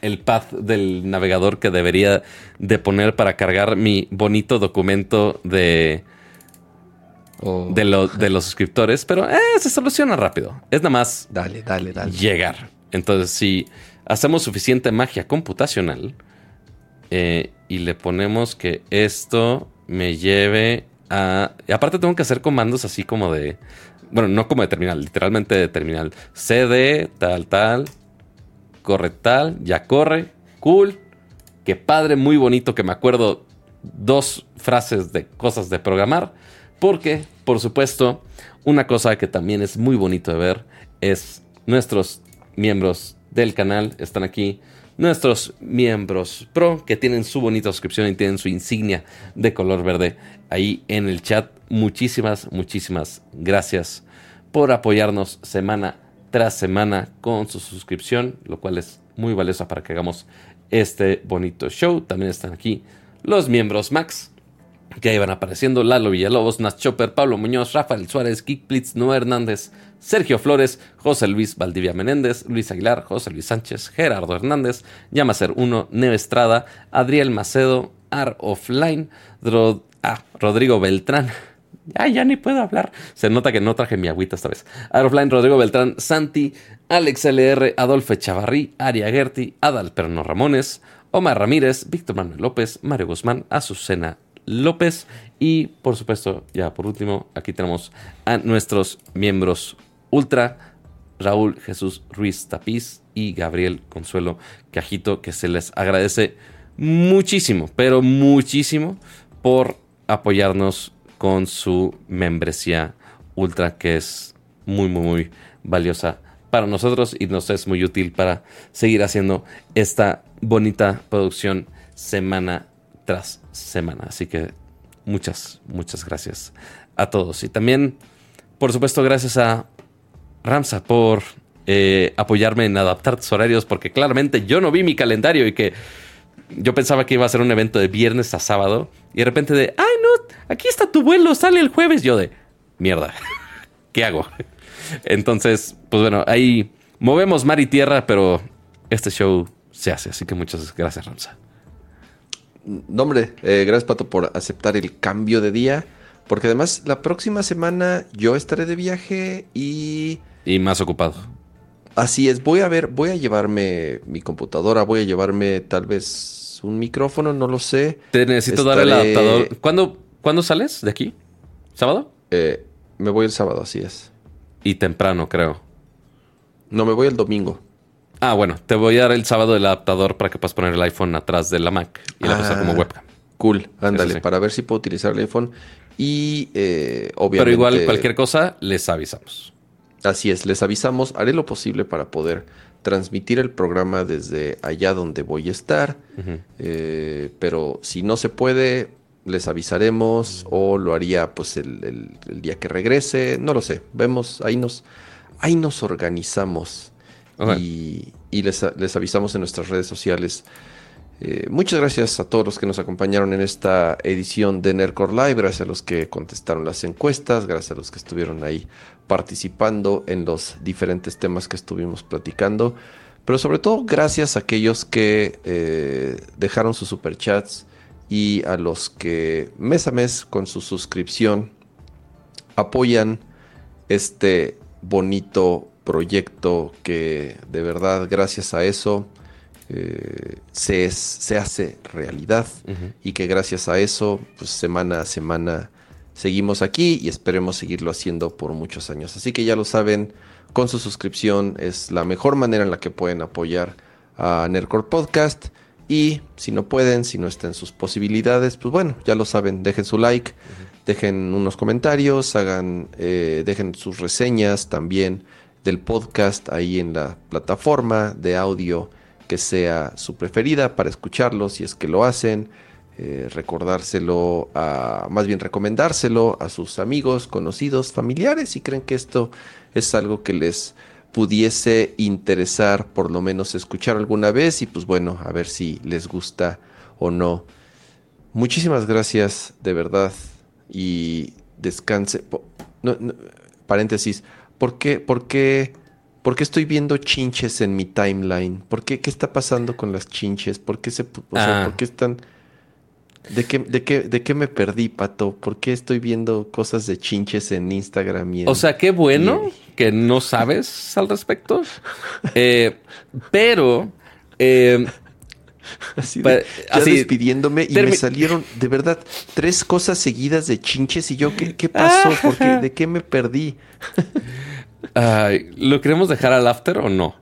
[SPEAKER 1] el path del navegador que debería de poner para cargar mi bonito documento de, oh. de, de, los suscriptores, pero eh, se soluciona rápido. Es nada más
[SPEAKER 2] dale, dale, dale.
[SPEAKER 1] llegar. Entonces, si hacemos suficiente magia computacional, eh, y le ponemos que esto me lleve a... Aparte tengo que hacer comandos así como de... Bueno, no como de terminal, literalmente de terminal. CD, tal, tal. corre tal, ya corre, cool, qué padre, muy bonito que me acuerdo dos frases de cosas de programar, porque, por supuesto, una cosa que también es muy bonito de ver es nuestros miembros del canal están aquí. Nuestros miembros pro que tienen su bonita suscripción y tienen su insignia de color verde ahí en el chat. Muchísimas, muchísimas gracias por apoyarnos semana tras semana con su suscripción, lo cual es muy valioso para que hagamos este bonito show. También están aquí los miembros Max, que van apareciendo Lalo Villalobos, Nas Chopper, Pablo Muñoz, Rafael Suárez, Geek Blitz, Noé Hernández, Sergio Flores, José Luis Valdivia Menéndez, Luis Aguilar, José Luis Sánchez, Gerardo Hernández, Llamacer 1, Neve Estrada, Adriel Macedo, Ar Offline, ah, Rodrigo Beltrán. Ya, ya ni puedo hablar. Se nota que no traje mi agüita esta vez. Ar Offline, Rodrigo Beltrán, Santi, Alex LR, Adolfo Chavarrí, Aria Gerti, Adal Perno Ramones, Omar Ramírez, Víctor Manuel López, Mario Guzmán, Azucena López. Y por supuesto, ya por último, aquí tenemos a nuestros miembros ultra, Raúl Jesús Ruiz Tapiz y Gabriel Consuelo Cajito, que se les agradece muchísimo, pero muchísimo por apoyarnos con su membresía ultra, que es muy, muy, muy valiosa para nosotros y nos es muy útil para seguir haciendo esta bonita producción semana tras semana. Así que muchas, muchas gracias a todos. Y también, por supuesto, gracias a Ramsa por eh, apoyarme en adaptar tus horarios, porque claramente yo no vi mi calendario y que yo pensaba que iba a ser un evento de viernes a sábado y de repente de, ay no, aquí está tu vuelo, sale el jueves. Yo de, mierda, ¿qué hago? Entonces, pues bueno, ahí movemos mar y tierra, pero este show se hace. Así que muchas gracias, Ramsa.
[SPEAKER 2] No, hombre, eh, gracias Pato por aceptar el cambio de día. Porque además la próxima semana yo estaré de viaje y...
[SPEAKER 1] Y más ocupado.
[SPEAKER 2] Así es, voy a ver, voy a llevarme mi computadora, voy a llevarme tal vez un micrófono, no lo sé.
[SPEAKER 1] Te necesito dar el adaptador. ¿Cuándo, ¿Cuándo sales de aquí? ¿Sábado?
[SPEAKER 2] Eh, me voy el sábado, así es.
[SPEAKER 1] Y temprano, creo.
[SPEAKER 2] No, me voy el domingo.
[SPEAKER 1] Ah, bueno, te voy a dar el sábado el adaptador para que puedas poner el iPhone atrás de la Mac y la ah, como webcam.
[SPEAKER 2] Cool, ándale, para ver si puedo utilizar el iPhone. Y eh, obviamente.
[SPEAKER 1] Pero igual, cualquier cosa, les avisamos.
[SPEAKER 2] Así es, les avisamos. Haré lo posible para poder transmitir el programa desde allá donde voy a estar. Eh, pero si no se puede, les avisaremos o lo haría pues el, día que regrese. No lo sé. Vemos, ahí nos, ahí nos organizamos y, les, avisamos en nuestras redes sociales. Eh, muchas gracias a todos los que nos acompañaron en esta edición de Nerdcore Live, gracias a los que contestaron las encuestas, gracias a los que estuvieron ahí participando en los diferentes temas que estuvimos platicando, pero sobre todo gracias a aquellos que eh, dejaron sus superchats y a los que mes a mes con su suscripción apoyan este bonito proyecto que de verdad gracias a eso eh, se, se, hace realidad y que gracias a eso pues semana a semana seguimos aquí y esperemos seguirlo haciendo por muchos años. Así que ya lo saben, con su suscripción es la mejor manera en la que pueden apoyar a Nerdcore Podcast. Y si no pueden, si no están sus posibilidades, pues bueno, ya lo saben, dejen su like, dejen unos comentarios, hagan, eh, dejen sus reseñas también del podcast ahí en la plataforma de audio que sea su preferida para escucharlo si es que lo hacen. Eh, recordárselo a, más bien recomendárselo a sus amigos, conocidos, familiares si creen que esto es algo que les pudiese interesar por lo menos escuchar alguna vez y pues bueno, a ver si les gusta o no. Muchísimas gracias de verdad y descanse. paréntesis, ¿Por qué, por qué, por qué estoy viendo chinches en mi timeline? ¿Por qué, qué está pasando con las chinches? ¿Por qué se, o sea, ah. ¿por qué están? ¿De qué, de, qué, ¿De qué me perdí, Pato? ¿Por qué estoy viendo cosas de chinches en Instagram? Y
[SPEAKER 1] o sea, qué bueno que no sabes al respecto. Eh, pero... Eh,
[SPEAKER 2] así, de, despidiéndome y me salieron de verdad tres cosas seguidas de chinches y yo, ¿qué, qué pasó? Ah. ¿De qué me perdí?
[SPEAKER 1] ¿Lo queremos dejar al after o no?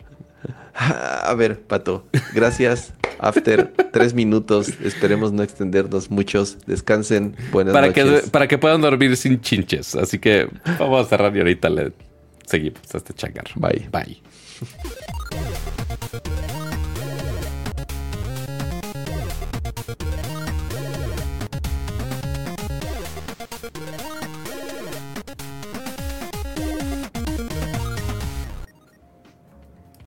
[SPEAKER 2] A ver, Pato, gracias. After tres minutos. Esperemos no extendernos muchos. Descansen. Buenas
[SPEAKER 1] para
[SPEAKER 2] noches.
[SPEAKER 1] Que, para que puedan dormir sin chinches. Así que vamos a cerrar y ahorita le seguimos a este changar.
[SPEAKER 2] Bye.
[SPEAKER 1] Bye.